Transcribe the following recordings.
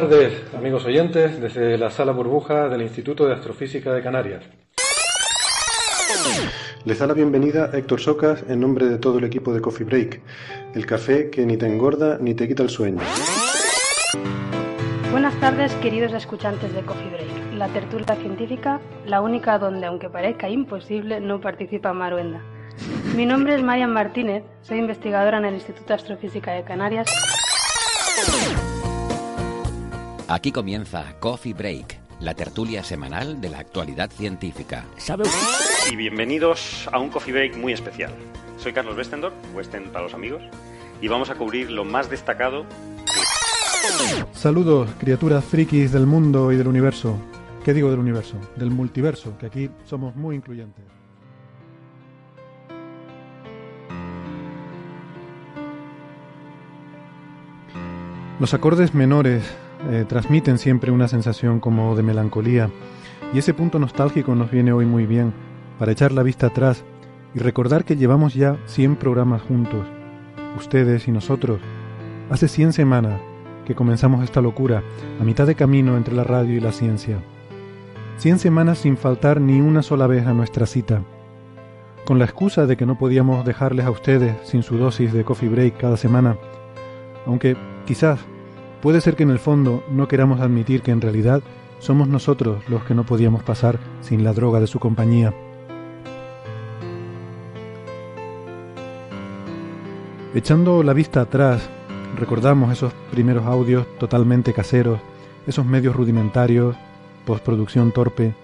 Tardes, amigos oyentes, desde la sala burbuja del Instituto de Astrofísica de Canarias. Les da la bienvenida Héctor Socas en nombre de todo el equipo de Coffee Break, el café que ni te engorda ni te quita el sueño. Buenas tardes, queridos escuchantes de Coffee Break, la tertulia científica, la única donde, aunque parezca imposible, no participa Maruenda. Mi nombre es Marian Martínez, soy investigadora en el Instituto de Astrofísica de Canarias. Aquí comienza Coffee Break, la tertulia semanal de la actualidad científica. ¿Sabe Y bienvenidos a un Coffee Break muy especial. Soy Carlos Westendorf, Westen para los amigos, y vamos a cubrir lo más destacado. Saludos, criaturas frikis del mundo y del universo. ¿Qué digo del universo? Del multiverso, que aquí somos muy incluyentes. Los acordes menores eh, transmiten siempre una sensación como de melancolía y ese punto nostálgico nos viene hoy muy bien para echar la vista atrás y recordar que llevamos ya 100 programas juntos, ustedes y nosotros. Hace 100 semanas que comenzamos esta locura, a mitad de camino entre la radio y la ciencia. 100 semanas sin faltar ni una sola vez a nuestra cita. Con la excusa de que no podíamos dejarles a ustedes sin su dosis de coffee break cada semana, aunque quizás puede ser que en el fondo no queramos admitir que en realidad somos nosotros los que no podíamos pasar sin la droga de su compañía. Echando la vista atrás, recordamos esos primeros audios totalmente caseros, esos medios rudimentarios, postproducción torpe,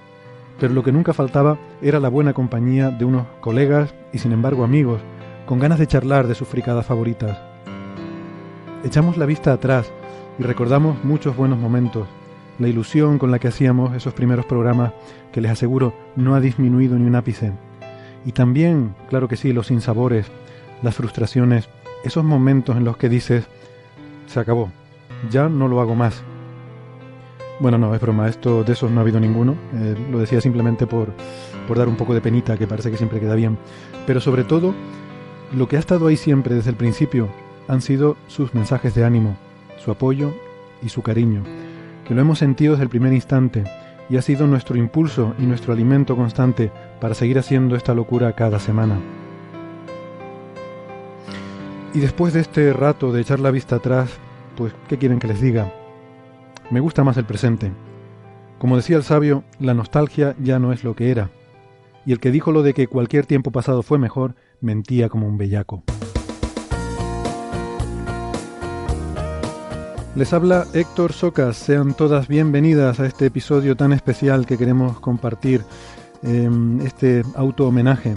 pero lo que nunca faltaba era la buena compañía de unos colegas y sin embargo amigos, con ganas de charlar de sus fricadas favoritas. Echamos la vista atrás y recordamos muchos buenos momentos, la ilusión con la que hacíamos esos primeros programas que les aseguro no ha disminuido ni un ápice. Y también, claro que sí, los sinsabores, las frustraciones, esos momentos en los que dices, se acabó, ya no lo hago más. Bueno, no, es broma, esto, de esos no ha habido ninguno, eh, lo decía simplemente por, por dar un poco de penita, que parece que siempre queda bien. Pero sobre todo, lo que ha estado ahí siempre desde el principio han sido sus mensajes de ánimo, su apoyo y su cariño, que lo hemos sentido desde el primer instante y ha sido nuestro impulso y nuestro alimento constante para seguir haciendo esta locura cada semana. Y después de este rato de echar la vista atrás, pues, ¿qué quieren que les diga? Me gusta más el presente. Como decía el sabio, la nostalgia ya no es lo que era. Y el que dijo lo de que cualquier tiempo pasado fue mejor, mentía como un bellaco. Les habla Héctor Socas, sean todas bienvenidas a este episodio tan especial que queremos compartir, eh, este auto homenaje.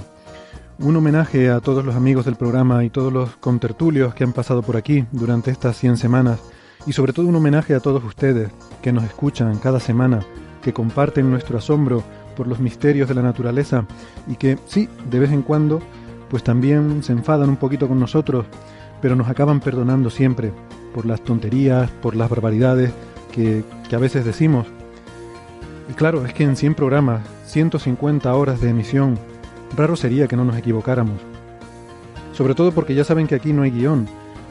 Un homenaje a todos los amigos del programa y todos los contertulios que han pasado por aquí durante estas 100 semanas. Y sobre todo un homenaje a todos ustedes que nos escuchan cada semana, que comparten nuestro asombro por los misterios de la naturaleza y que sí, de vez en cuando, pues también se enfadan un poquito con nosotros, pero nos acaban perdonando siempre por las tonterías, por las barbaridades que, a veces decimos. Y claro, es que en 100 programas, 150 horas de emisión, raro sería que no nos equivocáramos. Sobre todo porque ya saben que aquí no hay guion.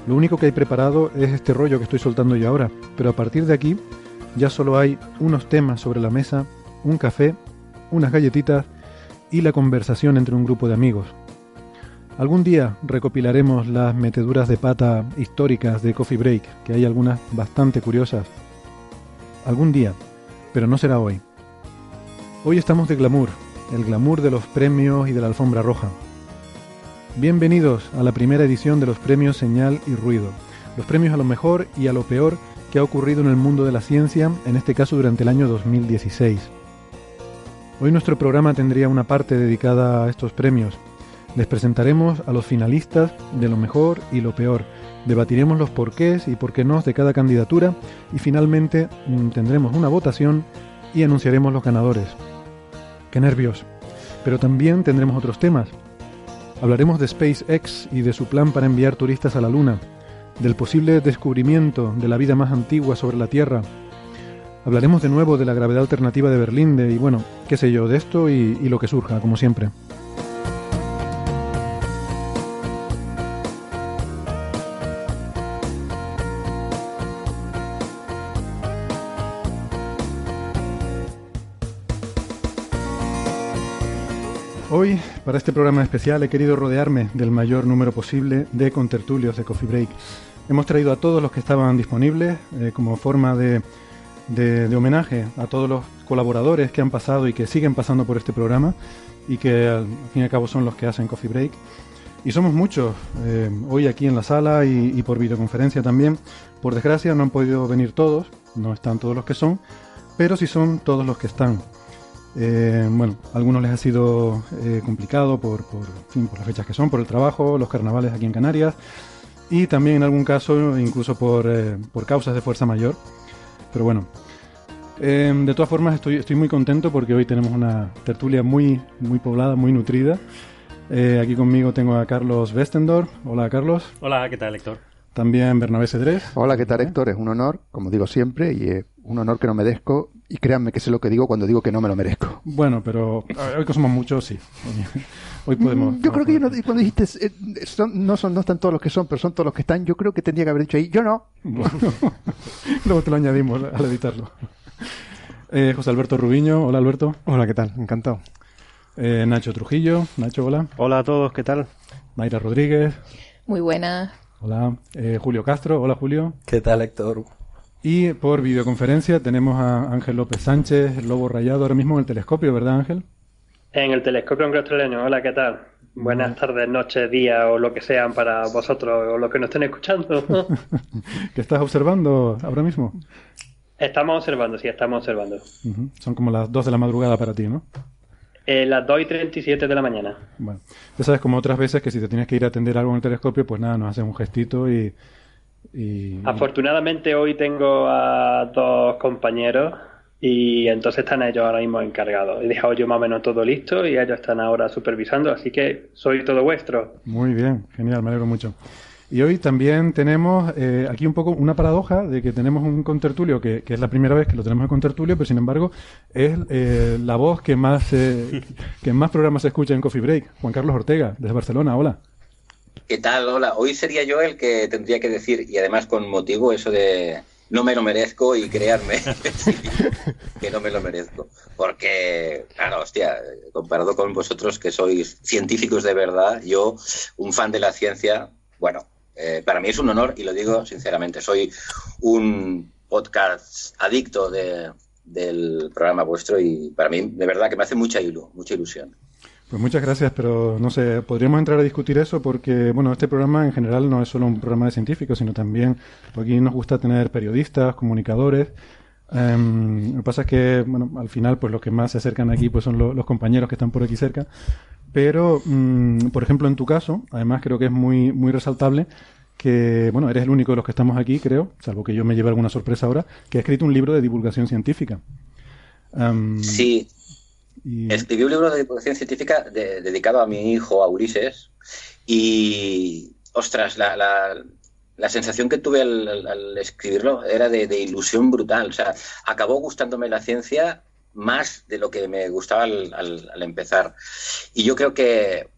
Lo único que hay preparado es este rollo que estoy soltando yo ahora. Pero a partir de aquí ya solo hay unos temas sobre la mesa, un café, unas galletitas y la conversación entre un grupo de amigos. Algún día recopilaremos las meteduras de pata históricas de Coffee Break, que hay algunas bastante curiosas. Algún día, pero no será hoy. Hoy estamos de glamour, el glamour de los premios y de la alfombra roja. Bienvenidos a la primera edición de los premios Señal y Ruido. los premios a lo mejor y a lo peor que ha ocurrido en el mundo de la ciencia, en este caso durante el año 2016. Hoy nuestro programa tendría una parte dedicada a estos premios. Les presentaremos a los finalistas de lo mejor y lo peor. Debatiremos los porqués y por qué no de cada candidatura y finalmente mm, tendremos una votación y anunciaremos los ganadores. ¡Qué nervios! Pero también tendremos otros temas. Hablaremos de SpaceX y de su plan para enviar turistas a la Luna, del posible descubrimiento de la vida más antigua sobre la Tierra. Hablaremos de nuevo de la gravedad alternativa de Berlín, y bueno, qué sé yo, de esto y lo que surja, como siempre. Hoy, para este programa especial, he querido rodearme del mayor número posible de contertulios de Coffee Break. Hemos traído a todos los que estaban disponibles eh, como forma de, de, de, homenaje a todos los colaboradores que han pasado y que siguen pasando por este programa y que al fin y al cabo son los que hacen Coffee Break. Y somos muchos eh, hoy aquí en la sala y, y por videoconferencia también. Por desgracia no han podido venir todos, no están todos los que son, pero sí son todos los que están. Eh, bueno, a algunos les ha sido eh, complicado por, por, fin, por las fechas que son, por el trabajo, los carnavales aquí en Canarias y también en algún caso incluso por, eh, por causas de fuerza mayor. Pero bueno, em, de todas formas estoy, estoy muy contento porque hoy tenemos una tertulia muy, muy poblada, muy nutrida. Eh, aquí conmigo tengo a Carlos Westendorf. Hola Carlos. Hola, ¿qué tal Héctor? También Bernabé Cedrés. Hola, ¿qué tal Héctor? Es un honor, como digo siempre, y es un honor que no merezco. Y créanme que sé lo que digo cuando digo que no me lo merezco. Bueno, pero hoy que somos muchos, sí. Hoy podemos. Yo creo que yo no, cuando dijiste, eh, son, no, son, no están todos los que son, pero son todos los que están, yo creo que tendría que haber dicho ahí, yo no. Bueno, luego te lo añadimos al editarlo. Eh, José Alberto Rubiño, hola Alberto. Hola, ¿qué tal? Encantado. Eh, Nacho Trujillo, Nacho, hola. Hola a todos, ¿qué tal? Mayra Rodríguez. Muy buena. Hola. Eh, Julio Castro, hola Julio. ¿Qué tal, Héctor? Y por videoconferencia tenemos a Ángel López Sánchez, el lobo rayado, ahora mismo en el telescopio, ¿verdad Ángel? En el telescopio australiano, hola, ¿qué tal? Buenas tardes, noches, días o lo que sean para vosotros o los que nos estén escuchando. ¿Qué estás observando ahora mismo? Estamos observando, sí, estamos observando. Uh -huh. Son como las 2 de la madrugada para ti, ¿no? Eh, las 2 y 37 de la mañana. Bueno, ya sabes como otras veces que si te tienes que ir a atender algo en el telescopio, pues nada, nos haces un gestito y... y... Afortunadamente hoy tengo a dos compañeros y entonces están ellos ahora mismo encargados. He dejado yo más o menos todo listo y ellos están ahora supervisando, así que soy todo vuestro. Muy bien, genial, me alegro mucho. Y hoy también tenemos eh, aquí un poco una paradoja de que tenemos un contertulio que, que, es la primera vez que lo tenemos en contertulio, pero sin embargo es eh, la voz que más eh, que más programas se escucha en Coffee Break. Juan Carlos Ortega, desde Barcelona, hola. ¿Qué tal? Hola. Hoy sería yo el que tendría que decir, y además con motivo, eso de no me lo merezco y crearme que no me lo merezco. Porque, claro, hostia, comparado con vosotros que sois científicos de verdad, yo, un fan de la ciencia, bueno, eh, para mí es un honor y lo digo sinceramente. Soy un podcast adicto de, del programa vuestro y para mí de verdad que me hace mucha, ilu mucha ilusión. Pues muchas gracias, pero no sé, podríamos entrar a discutir eso porque, bueno, este programa en general no es solo un programa de científicos, sino también aquí nos gusta tener periodistas, comunicadores. Um, lo que pasa es que, bueno, al final, pues los que más se acercan aquí pues son lo, los compañeros que están por aquí cerca. Pero, um, por ejemplo, en tu caso, además creo que es muy, muy resaltable que, bueno, eres el único de los que estamos aquí, creo, salvo que yo me lleve alguna sorpresa ahora, que ha escrito un libro de divulgación científica. Um, sí. Y... Escribí un libro de divulgación científica de, dedicado a mi hijo, a Ulises, y, ostras, la, la, la sensación que tuve al, al, al escribirlo era de, de, ilusión brutal. O sea, acabó gustándome la ciencia más de lo que me gustaba al, al empezar. Y yo creo que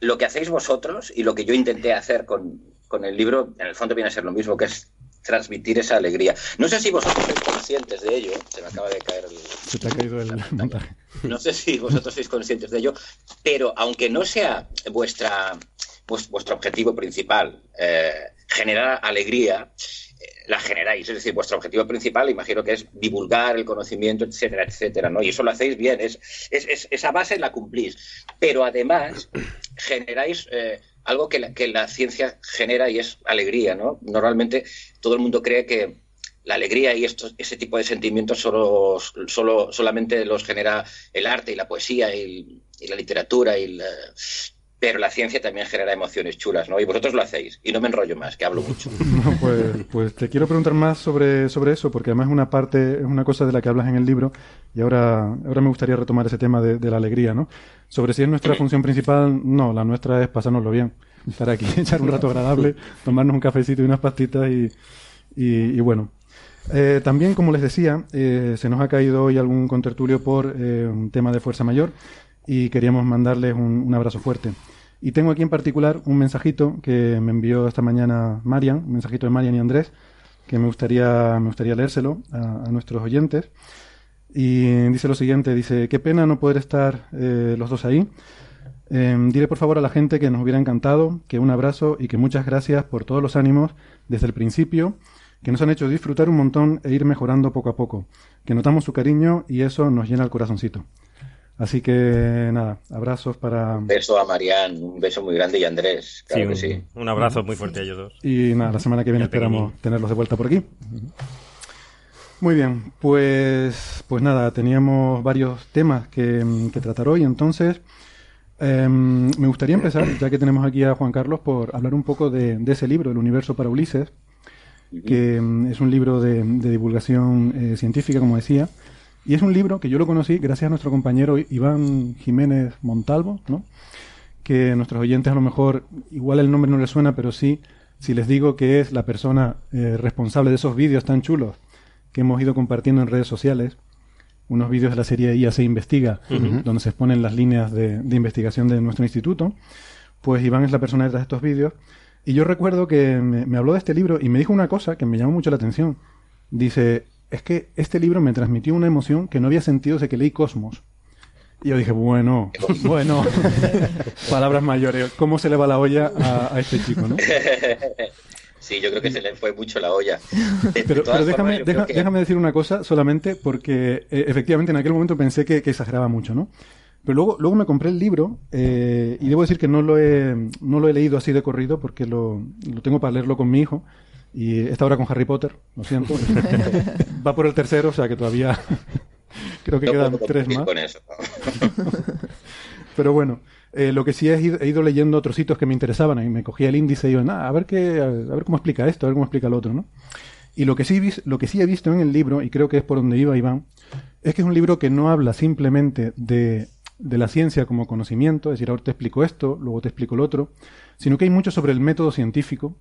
lo que hacéis vosotros y lo que yo intenté hacer con, con el libro, en el fondo viene a ser lo mismo, que es transmitir esa alegría. No sé si vosotros sois conscientes de ello, se me acaba de caer el... Se te ha caído el montaje. No sé si vosotros sois conscientes de ello, pero aunque no sea vuestra, vuestro objetivo principal eh, generar alegría, eh, la generáis, es decir, vuestro objetivo principal imagino que es divulgar el conocimiento, etcétera, etcétera, ¿no? Y eso lo hacéis bien, es, es, es esa base la cumplís, pero además generáis... Eh, algo que la, que la ciencia genera y es alegría, ¿no? Normalmente todo el mundo cree que la alegría y estos, ese tipo de sentimientos solo, solo, solamente los genera el arte y la poesía y, la literatura y pero la ciencia también genera emociones chulas, ¿no? Y vosotros lo hacéis. Y no me enrollo más, que hablo mucho. pues, pues, te quiero preguntar más sobre, sobre eso, porque además es una parte, es una cosa de la que hablas en el libro, y ahora, ahora me gustaría retomar ese tema de, la alegría, ¿no? Sobre si es nuestra función principal, no, la nuestra es pasárnoslo bien. Estar aquí, echar un rato agradable, tomarnos un cafecito y unas pastitas y, y bueno, eh, también, como les decía, eh, se nos ha caído hoy algún contertulio por eh, un tema de fuerza mayor y queríamos mandarles un, abrazo fuerte. Y tengo aquí en particular un mensajito que me envió esta mañana Marian, un mensajito de Marian y Andrés, que me gustaría, me gustaría leérselo a, nuestros oyentes. Y dice lo siguiente, dice, qué pena no poder estar los dos ahí. diré por favor a la gente que nos hubiera encantado, que un abrazo y que muchas gracias por todos los ánimos desde el principio que nos han hecho disfrutar un montón e ir mejorando poco a poco, que notamos su cariño y eso nos llena el corazoncito. Así que nada, abrazos para... Un beso a Marian, un beso muy grande y a Andrés, claro sí, un, sí. Un abrazo muy fuerte a ellos dos. Y nada, la semana que viene esperamos tenerlos de vuelta por aquí. Muy bien, pues, pues nada, teníamos varios temas que, tratar hoy, entonces em, me gustaría empezar, ya que tenemos aquí a Juan Carlos, por hablar un poco de, de ese libro, El universo para Ulises, que mm, es un libro de, divulgación eh, científica, como decía, y es un libro que yo lo conocí gracias a nuestro compañero Iván Jiménez Montalvo, ¿no? que nuestros oyentes a lo mejor, igual el nombre no les suena, pero sí, si les digo que es la persona eh, responsable de esos vídeos tan chulos que hemos ido compartiendo en redes sociales, unos vídeos de la serie IAC Investiga, donde se exponen las líneas de, de investigación de nuestro instituto, pues Iván es la persona detrás de estos vídeos y yo recuerdo que me, habló de este libro y me dijo una cosa que me llamó mucho la atención. Dice, es que este libro me transmitió una emoción que no había sentido desde que leí Cosmos. Y yo dije, bueno, bueno, palabras mayores, ¿cómo se le va la olla a, este chico, no? Sí, yo creo que se le fue mucho la olla. pero, déjame, déjame, decir una cosa solamente porque eh, efectivamente en aquel momento pensé que, que, exageraba mucho, ¿no? Pero luego, luego me compré el libro eh, y debo decir que no lo, he, no lo he leído así de corrido porque lo, lo tengo para leerlo con mi hijo. Y esta hora con Harry Potter, lo siento. Va por el tercero, o sea que todavía creo que quedan tres más. Pero bueno, eh, lo que sí he ido, he ido, leyendo otros sitios que me interesaban y me cogía el índice y yo, a ver qué, a ver cómo explica esto, a ver cómo explica lo otro, ¿no? Y lo que sí lo que sí he visto en el libro y creo que es por donde iba Iván, es que es un libro que no habla simplemente de de la ciencia como conocimiento, es decir, ahora te explico esto, luego te explico lo otro, sino que hay mucho sobre el método científico,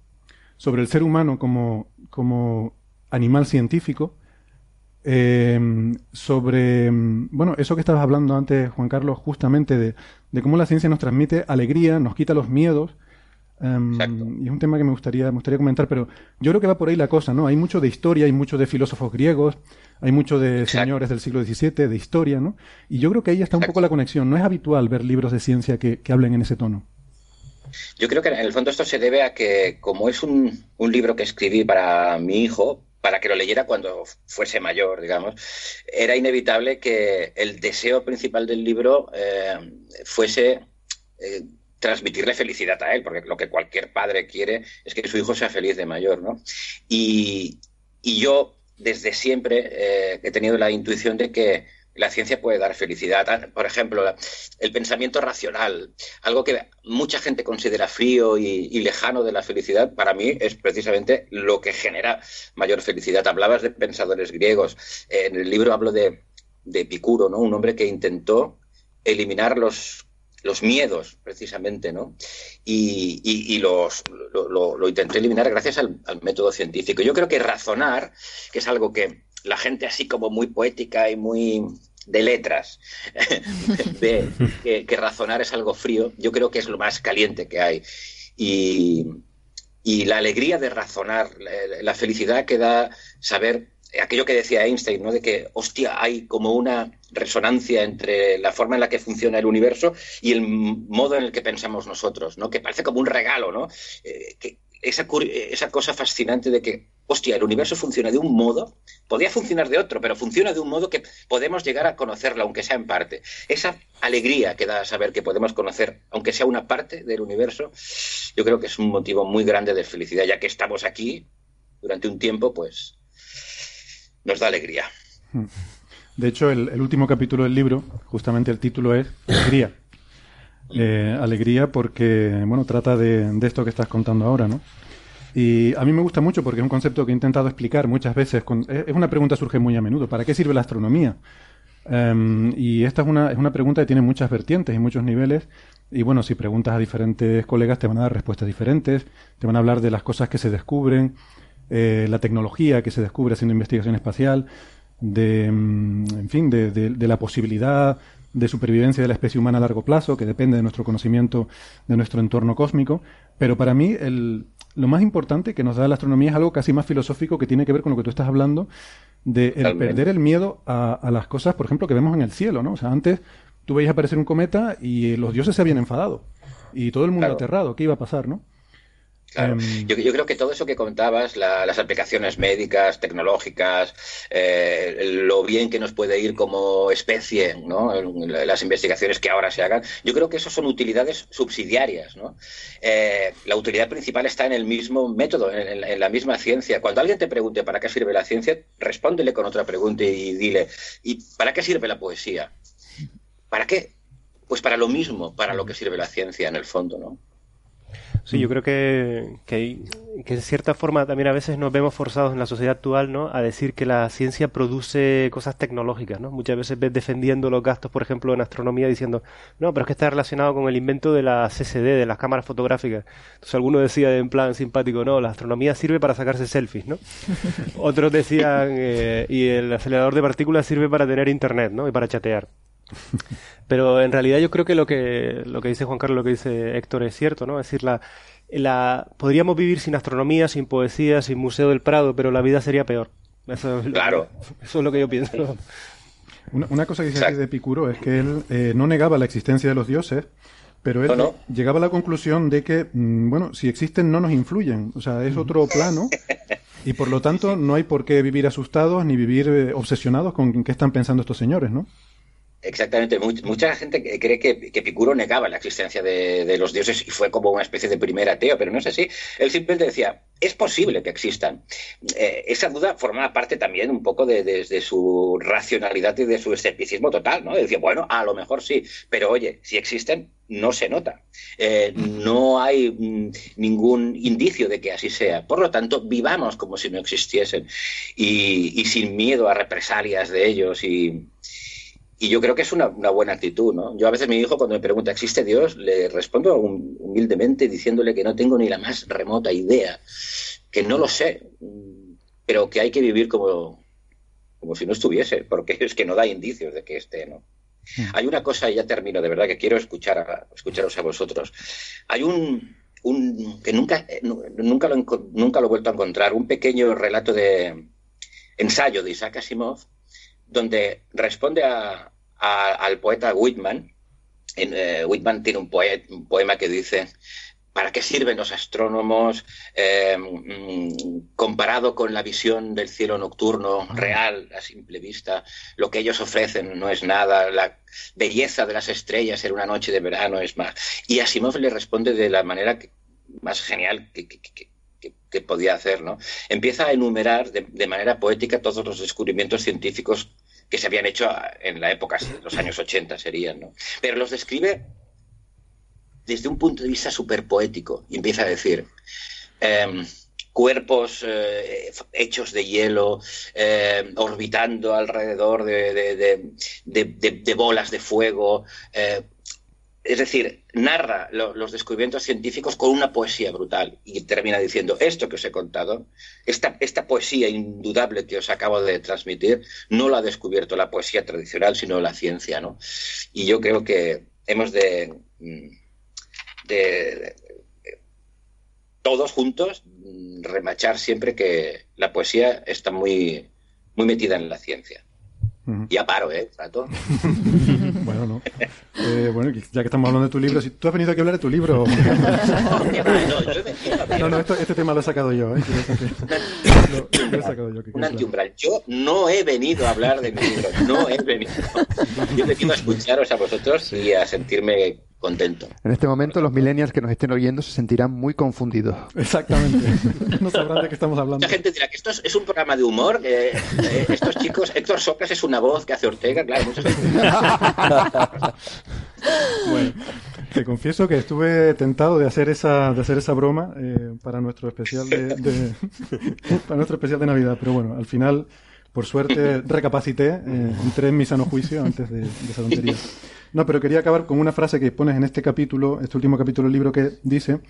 sobre el ser humano como, como animal científico, eh, sobre, bueno, eso que estabas hablando antes, Juan Carlos, justamente de, de cómo la ciencia nos transmite alegría, nos quita los miedos, Um, y es un tema que me gustaría, me gustaría comentar, pero yo creo que va por ahí la cosa, ¿no? Hay mucho de historia, hay mucho de filósofos griegos, hay mucho de señores del siglo XVII, de historia, ¿no? Y yo creo que ahí está un poco la conexión. No es habitual ver libros de ciencia que, hablen en ese tono. Yo creo que en el fondo esto se debe a que, como es un, libro que escribí para mi hijo, para que lo leyera cuando fuese mayor, digamos, era inevitable que el deseo principal del libro eh, fuese eh, transmitirle felicidad a él, porque lo que cualquier padre quiere es que su hijo sea feliz de mayor, ¿no? Y, yo desde siempre eh, he tenido la intuición de que la ciencia puede dar felicidad. Por ejemplo, el pensamiento racional, algo que mucha gente considera frío y, lejano de la felicidad, para mí es precisamente lo que genera mayor felicidad. Hablabas de pensadores griegos. En el libro hablo de, de Epicuro, ¿no? Un hombre que intentó eliminar los los miedos, precisamente, ¿no? Y, los, lo, intenté eliminar gracias al, método científico. Yo creo que razonar, que es algo que la gente así como muy poética y muy de letras ve que, razonar es algo frío, yo creo que es lo más caliente que hay. Y, la alegría de razonar, la felicidad que da saber aquello que decía Einstein, ¿no? De que, hostia, hay como una resonancia entre la forma en la que funciona el universo y el modo en el que pensamos nosotros, ¿no? Que parece como un regalo, ¿no? Eh, esa, esa cosa fascinante de que hostia, el universo funciona de un modo, podría funcionar de otro, pero funciona de un modo que podemos llegar a conocerlo, aunque sea en parte. Esa alegría que da saber que podemos conocer, aunque sea una parte del universo, yo creo que es un motivo muy grande de felicidad, ya que estamos aquí durante un tiempo, pues nos da alegría. De hecho, el, último capítulo del libro, justamente el título es Alegría. Eh, alegría porque, bueno, trata de, de esto que estás contando ahora, ¿no? Y a mí me gusta mucho porque es un concepto que he intentado explicar muchas veces. es una pregunta que surge muy a menudo. ¿Para qué sirve la astronomía? Em, y esta es una, es una pregunta que tiene muchas vertientes y muchos niveles. Y bueno, si preguntas a diferentes colegas te van a dar respuestas diferentes. Te van a hablar de las cosas que se descubren, eh, la tecnología que se descubre haciendo investigación espacial, de, em, en fin, de la posibilidad de supervivencia de la especie humana a largo plazo, que depende de nuestro conocimiento de nuestro entorno cósmico. Pero para mí el, lo más importante que nos da la astronomía es algo casi más filosófico que tiene que ver con lo que tú estás hablando, de perder el miedo a, las cosas, por ejemplo, que vemos en el cielo, ¿no? O sea, antes tú veías aparecer un cometa y los dioses se habían enfadado y todo el mundo aterrado, ¿qué iba a pasar, no? Em, yo, creo que todo eso que contabas, las aplicaciones médicas, tecnológicas, eh, lo bien que nos puede ir como especie, ¿no? las investigaciones que ahora se hagan, yo creo que eso son utilidades subsidiarias. ¿no? Eh, la utilidad principal está en el mismo método, en, la misma ciencia. Cuando alguien te pregunte para qué sirve la ciencia, respóndele con otra pregunta y dile, ¿y para qué sirve la poesía? ¿Para qué? Pues para lo mismo, para lo que sirve la ciencia en el fondo, ¿no? Sí, yo creo que, que, que, en cierta forma también a veces nos vemos forzados en la sociedad actual ¿no? a decir que la ciencia produce cosas tecnológicas. ¿no? Muchas veces ves defendiendo los gastos, por ejemplo, en astronomía diciendo, no, pero es que está relacionado con el invento de la CCD, de las cámaras fotográficas. Entonces alguno decía en plan simpático, no, la astronomía sirve para sacarse selfies. ¿no? Otros decían, eh, y el acelerador de partículas sirve para tener internet ¿no? y para chatear. Pero en realidad yo creo que lo que, lo que dice Juan Carlos, lo que dice Héctor es cierto, ¿no? Es decir, la, la, podríamos vivir sin astronomía, sin poesía, sin Museo del Prado, pero la vida sería peor. Eso es claro. Lo, eso es lo que yo pienso. Una, cosa que dice de Epicuro es que él eh, no negaba la existencia de los dioses, pero él llegaba a la conclusión de que, mm, bueno, si existen no nos influyen, o sea, es otro plano y por lo tanto no hay por qué vivir asustados ni vivir eh, obsesionados con qué están pensando estos señores, ¿no? Exactamente. Mucha gente cree que, que Picuro negaba la existencia de, los dioses y fue como una especie de primer ateo, pero no es así. Él simplemente decía, es posible que existan. Eh, esa duda formaba parte también un poco de, su racionalidad y de su escepticismo total, ¿no? Decía, bueno, a lo mejor sí, pero oye, si existen, no se nota. Eh, no hay mm, ningún indicio de que así sea. Por lo tanto, vivamos como si no existiesen y, y sin miedo a represalias de ellos y y yo creo que es una, buena actitud, ¿no? Yo a veces mi hijo cuando me pregunta, ¿existe Dios? Le respondo humildemente diciéndole que no tengo ni la más remota idea, que no lo sé, pero que hay que vivir como, como si no estuviese, porque es que no da indicios de que esté, ¿no? Hmm. Hay una cosa, y ya termino, de verdad, que quiero escuchar a, escucharos a vosotros. Hay un, un que nunca, nunca, lo, nunca lo he vuelto a encontrar, un pequeño relato de ensayo de Isaac Asimov, donde responde al poeta Whitman. En, eh, Whitman tiene un, poema que dice, ¿para qué sirven los astrónomos em, comparado con la visión del cielo nocturno real a simple vista? Lo que ellos ofrecen no es nada, la belleza de las estrellas en una noche de verano es más. Y Asimov le responde de la manera más genial que, que podía hacer, ¿no? Empieza a enumerar de, manera poética todos los descubrimientos científicos que se habían hecho en la época, los años 80 serían, ¿no? Pero los describe desde un punto de vista súper poético y empieza a decir em, cuerpos eh, hechos de hielo em, orbitando alrededor de, de, bolas de fuego, eh, es decir, narra los descubrimientos científicos con una poesía brutal y termina diciendo esto que os he contado, esta, esta poesía indudable que os acabo de transmitir, no la ha descubierto la poesía tradicional, sino la ciencia, ¿no? Y yo creo que hemos de, mm, de todos juntos mm, remachar siempre que la poesía está muy, muy metida en la ciencia. Ya paro, ¿eh? bueno, no. Eh, bueno, ya que estamos hablando de tu libro, si tú has venido aquí a hablar de tu libro. no, no, este tema lo he sacado yo. ¿eh? Lo, he sacado yo. Un antiumbral. Yo no he venido a hablar de mi libro, no he venido. Yo he venido a escucharos a vosotros y a sentirme contento. En este momento los millennials que nos estén oyendo se sentirán muy confundidos. Exactamente. no sabrán de qué estamos hablando. Mucha gente dirá que esto es, un programa de humor, eh, estos chicos, Héctor Socas es una voz que hace Ortega, claro, mucha bueno, te confieso que estuve tentado de hacer esa, de hacer esa broma eh, para nuestro especial de, para nuestro especial de Navidad, pero bueno, al final, por suerte, recapacité, eh, entré en mi sano juicio antes de, esa tontería. No, pero quería acabar con una frase que pones en este capítulo, este último capítulo del libro que dice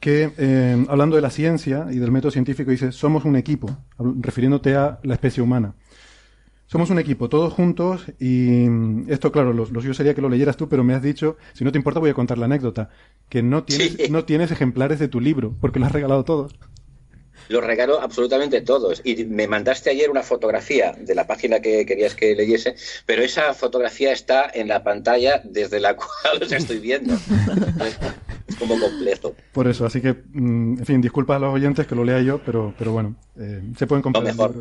que, eh, hablando de la ciencia y del método científico, dice, somos un equipo, refiriéndote a la especie humana. Somos un equipo, todos juntos, y esto, claro, lo, suyo sería que lo leyeras tú, pero me has dicho, si no te importa voy a contar la anécdota, que no tienes, no tienes ejemplares de tu libro, porque lo has regalado todos. Los regalo absolutamente todos. Y me mandaste ayer una fotografía de la página que querías que leyese, pero esa fotografía está en la pantalla desde la cual los estoy viendo. es como completo. Por eso, así que, mm, en fin, disculpa a los oyentes que lo lea yo, pero, pero bueno, eh, se pueden comprar. mejor.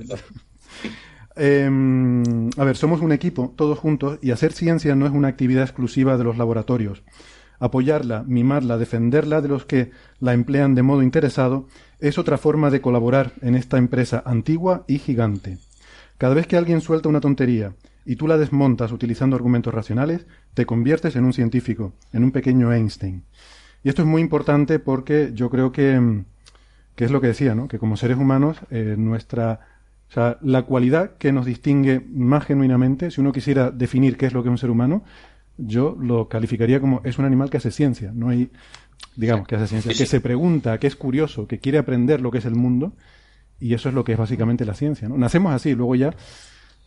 Em, a ver, somos un equipo, todos juntos, y hacer ciencia no es una actividad exclusiva de los laboratorios. Apoyarla, mimarla, defenderla de los que la emplean de modo interesado es otra forma de colaborar en esta empresa antigua y gigante. Cada vez que alguien suelta una tontería y tú la desmontas utilizando argumentos racionales, te conviertes en un científico, en un pequeño Einstein. Y esto es muy importante porque yo creo que, que es lo que decía, ¿no? que como seres humanos, eh, nuestra, o sea, la cualidad que nos distingue más genuinamente, si uno quisiera definir qué es lo que es un ser humano, yo lo calificaría como es un animal que hace ciencia. No hay, digamos, que hace ciencia, que se pregunta, que es curioso, que quiere aprender lo que es el mundo, y eso es lo que es básicamente la ciencia, ¿no? Nacemos así, luego ya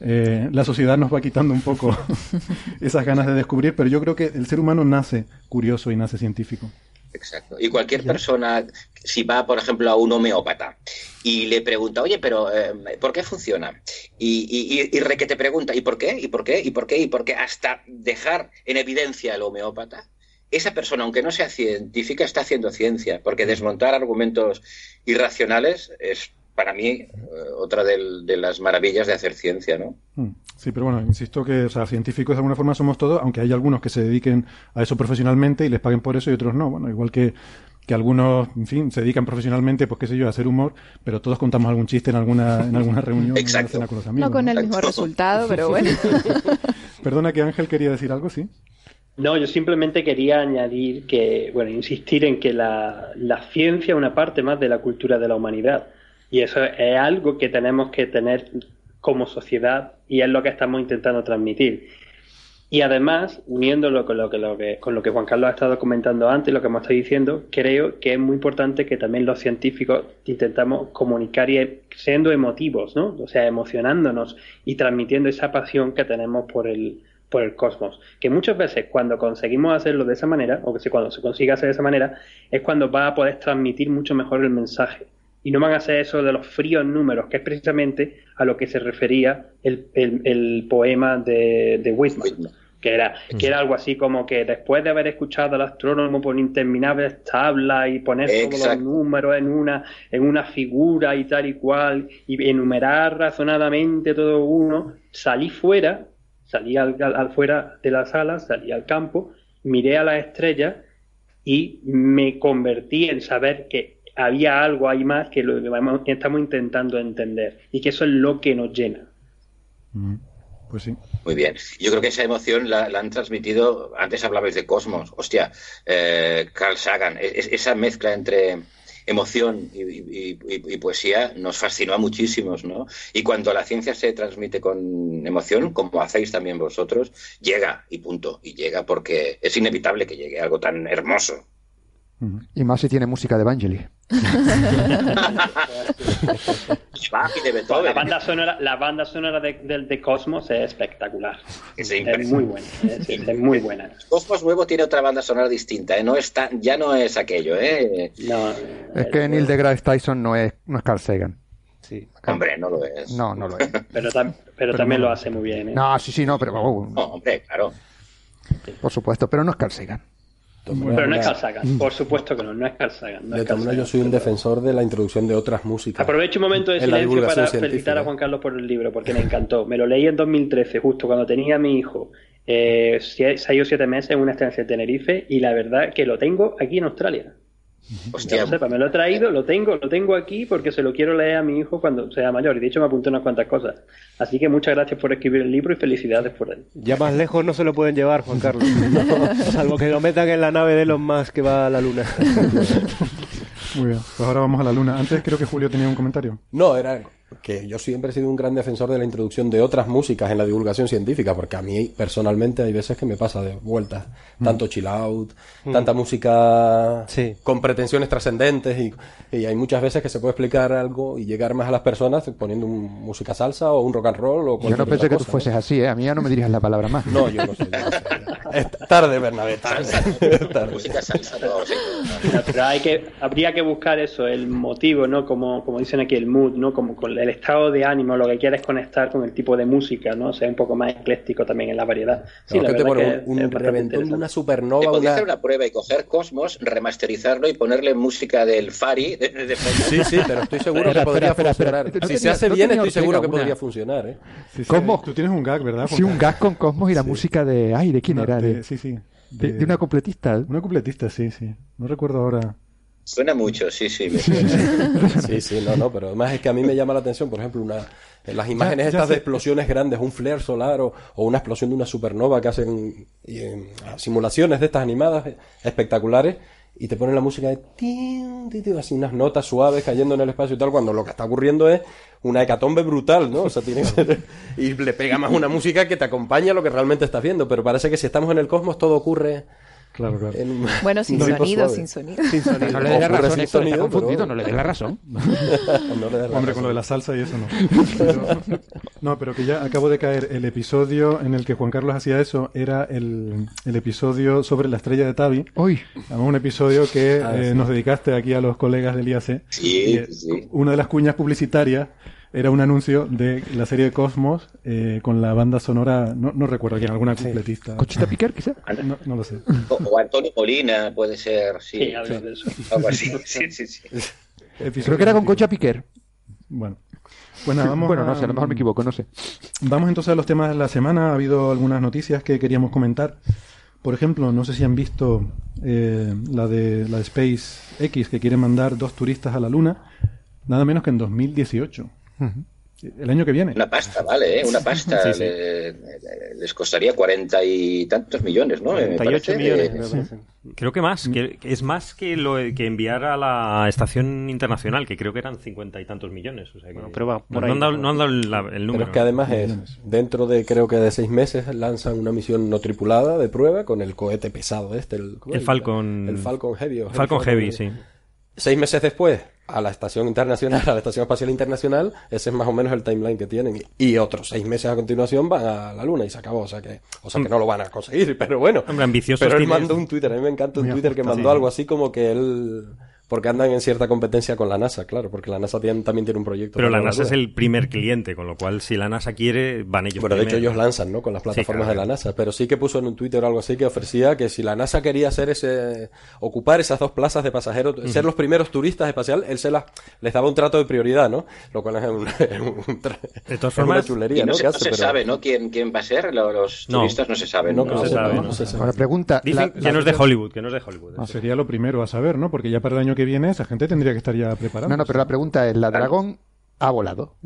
eh, la sociedad nos va quitando un poco esas ganas de descubrir, pero yo creo que el ser humano nace curioso y nace científico. Exacto. Y cualquier persona, si va, por ejemplo, a un homeópata y le pregunta, oye, pero eh, ¿por qué funciona? Y, y, y, que te pregunta, ¿y por qué? ¿Y por qué? ¿Y por qué? ¿Y por qué? Hasta dejar en evidencia al homeópata, esa persona, aunque no sea científica, está haciendo ciencia, porque desmontar argumentos irracionales es para mí eh, otra de, las maravillas de hacer ciencia, ¿no? Hmm. Sí, pero bueno, insisto que, o sea, científicos de alguna forma somos todos, aunque hay algunos que se dediquen a eso profesionalmente y les paguen por eso y otros no. Bueno, igual que, que algunos, en fin, se dedican profesionalmente, pues qué sé yo, a hacer humor, pero todos contamos algún chiste en alguna, en alguna reunión. Exacto. con los amigos, no con el mismo resultado, pero bueno. Perdona que Ángel quería decir algo, ¿sí? No, yo simplemente quería añadir que, bueno, insistir en que la, ciencia es una parte más de la cultura de la humanidad. Y eso es algo que tenemos que tener como sociedad y es lo que estamos intentando transmitir. Y además, uniéndolo con lo que, lo que, con lo que Juan Carlos ha estado comentando antes, lo que hemos estado diciendo, creo que es muy importante que también los científicos intentamos comunicar y siendo emotivos, ¿no? O sea, emocionándonos y transmitiendo esa pasión que tenemos por el, por el cosmos. Que muchas veces cuando conseguimos hacerlo de esa manera, o que cuando se consigue hacer de esa manera, es cuando va a poder transmitir mucho mejor el mensaje. Y no van a ser eso de los fríos números, que es precisamente a lo que se refería el, poema de, de Whitman. Que era, que era algo así como que después de haber escuchado al astrónomo por interminables tablas y poner todos los números en una, en una figura y tal y cual, y enumerar razonadamente todo uno, salí fuera salí al, fuera de la sala, salí al campo, miré a las estrellas y me convertí en saber que había algo ahí más que lo que estamos intentando entender y que eso es lo que nos llena. Mm, pues sí. Muy bien. Yo creo que esa emoción la, han transmitido, antes hablabais de Cosmos, hostia, eh, Carl Sagan, e, esa mezcla entre emoción y, poesía nos fascinó a muchísimos, ¿no? Y cuando la ciencia se transmite con emoción, como hacéis también vosotros, llega y punto, y llega porque es inevitable que llegue algo tan hermoso. Y más si tiene música de Evangeli. la banda sonora, la banda sonora de, Cosmos es espectacular. Es, muy buena. Es, muy buena. Cosmos nuevo tiene otra banda sonora distinta. ¿eh? No está, ya no es aquello. ¿eh? es que Neil deGrasse Tyson no es, no es Carl Sagan. Sí. Hombre, no lo es. No, no lo es. pero, pero, también lo hace muy bien. ¿eh? No, sí, sí, no, pero. No, hombre, claro. Por supuesto, pero no es Carl Sagan. Pero no es Carl Sagan, por supuesto que no, no es Carl Sagan. de todas maneras, yo soy un defensor de la introducción de otras músicas. Aprovecho un momento de silencio para felicitar a Juan Carlos por el libro, porque me encantó. Me lo leí en 2013, justo cuando tenía a mi hijo eh, seis o siete meses en una estancia de Tenerife, y la verdad que lo tengo aquí en Australia. Hostia. sepa, me lo he traído, lo tengo, lo tengo aquí porque se lo quiero leer a mi hijo cuando sea mayor. Y de hecho me apunté unas cuantas cosas. Así que muchas gracias por escribir el libro y felicidades por él. Ya más lejos no se lo pueden llevar, Juan Carlos. salvo que lo metan en la nave de los más que va a la luna. Muy bien, pues ahora vamos a la luna. Antes creo que Julio tenía un comentario. No, era que yo siempre he sido un gran defensor de la introducción de otras músicas en la divulgación científica, porque a mí personalmente hay veces que me pasa de vueltas, mm. tanto chill out, mm. tanta música con pretensiones trascendentes y, hay muchas veces que se puede explicar algo y llegar más a las personas poniendo música salsa o un rock and roll o Yo no pensé que tú fueses así, ¿eh? A mí ya no me dirías la palabra más. No, yo no sé. es tarde, Bernabé, tarde. Música salsa, Pero hay que, habría que buscar eso, el motivo, ¿no? Como, como dicen aquí, el mood, ¿no? Como con el estado de ánimo, lo que quieres conectar con el tipo de música, ¿no? O sea, un poco más ecléctico también en la variedad. Sí, que te pone un, reventón de una supernova. Te hacer una prueba y coger Cosmos, remasterizarlo y ponerle música del Fari de, Sí, sí, pero estoy seguro que podría funcionar. si se hace bien, estoy seguro que podría funcionar, ¿eh? Cosmos, tú tienes un gag, ¿verdad? Sí, un gag con Cosmos y la música de... Ay, ¿de quién era? sí, sí. De, de, una completista. Una completista, sí, sí. No recuerdo ahora. Suena mucho, sí, sí. sí, sí, no, no, pero además es que a mí me llama la atención, por ejemplo, una, en las imágenes estas de explosiones grandes, un flare solar o, una explosión de una supernova que hacen simulaciones de estas animadas espectaculares y te ponen la música de tin, así unas notas suaves cayendo en el espacio y tal, cuando lo que está ocurriendo es una hecatombe brutal, ¿no? O sea, tiene y le pega más una música que te acompaña a lo que realmente estás viendo, pero parece que si estamos en el cosmos todo ocurre Claro, claro. Bueno, sin sonido, sin sonido, sin sonido. No le dé la razón, Héctor, sonido, confundido, no le dé la razón. Hombre, con lo de la salsa y eso no. no, pero que ya acabo de caer. El episodio en el que Juan Carlos hacía eso era el, el episodio sobre la estrella de Tavi. Uy. Un episodio que ah, eh, nos dedicaste aquí a los colegas del IAC. Sí, sí. Una de las cuñas publicitarias era un anuncio de la serie de Cosmos eh, con la banda sonora, no, no recuerdo quién, alguna completista. ¿Cochita Piquer, quizá? No, no, lo sé. O, Antonio Molina, puede ser, sí. sí algo de eso. Algo así, sí, sí, sí. Creo que era con Cocha Piquer. Bueno. Bueno, pues vamos bueno, no sé, a lo mejor me equivoco, no sé. Vamos entonces a los temas de la semana. Ha habido algunas noticias que queríamos comentar. Por ejemplo, no sé si han visto eh, la de la de Space X que quiere mandar dos turistas a la Luna, nada menos que en 2018. El año que viene. Una pasta, vale, ¿eh? una pasta. les costaría cuarenta y tantos millones, ¿no? 48 millones. Creo que más, que es más que lo que enviar a la estación internacional, que creo que eran cincuenta y tantos millones. O sea pero no, han dado, el número. Pero es que además es, dentro de creo que de seis meses lanzan una misión no tripulada de prueba con el cohete pesado este. El, el Falcon. El Falcon Heavy. Falcon Heavy, sí. Seis meses después a la estación internacional, a la estación espacial internacional, ese es más o menos el timeline que tienen. Y otros seis meses a continuación van a la Luna y se acabó. O sea que, o sea que no lo van a conseguir, pero bueno. pero él mandó un Twitter, a mí me encanta un Twitter que mandó algo así como que él porque andan en cierta competencia con la NASA, claro, porque la NASA también tiene un proyecto. Pero la NASA es el primer cliente, con lo cual si la NASA quiere, van ellos. Bueno, de hecho ellos lanzan, ¿no? Con las plataformas de la NASA, pero sí que puso en un Twitter o algo así que ofrecía que si la NASA quería hacer ese, ocupar esas dos plazas de pasajeros, ser los primeros turistas espaciales, él se las, les daba un trato de prioridad, ¿no? Lo cual es un, de todas formas, chulería, ¿no? Se, sabe, ¿no? ¿Quién, quién va a ser, los, turistas no se saben. No, se sabe, no, se Ahora pregunta. Dicen que no es de Hollywood, que no es de Hollywood. Ah, sería lo primero a saber, ¿no? Porque ya para el año que viene esa gente tendría que estar ya preparado. No, no, pero la pregunta es, ¿la dragón ha volado?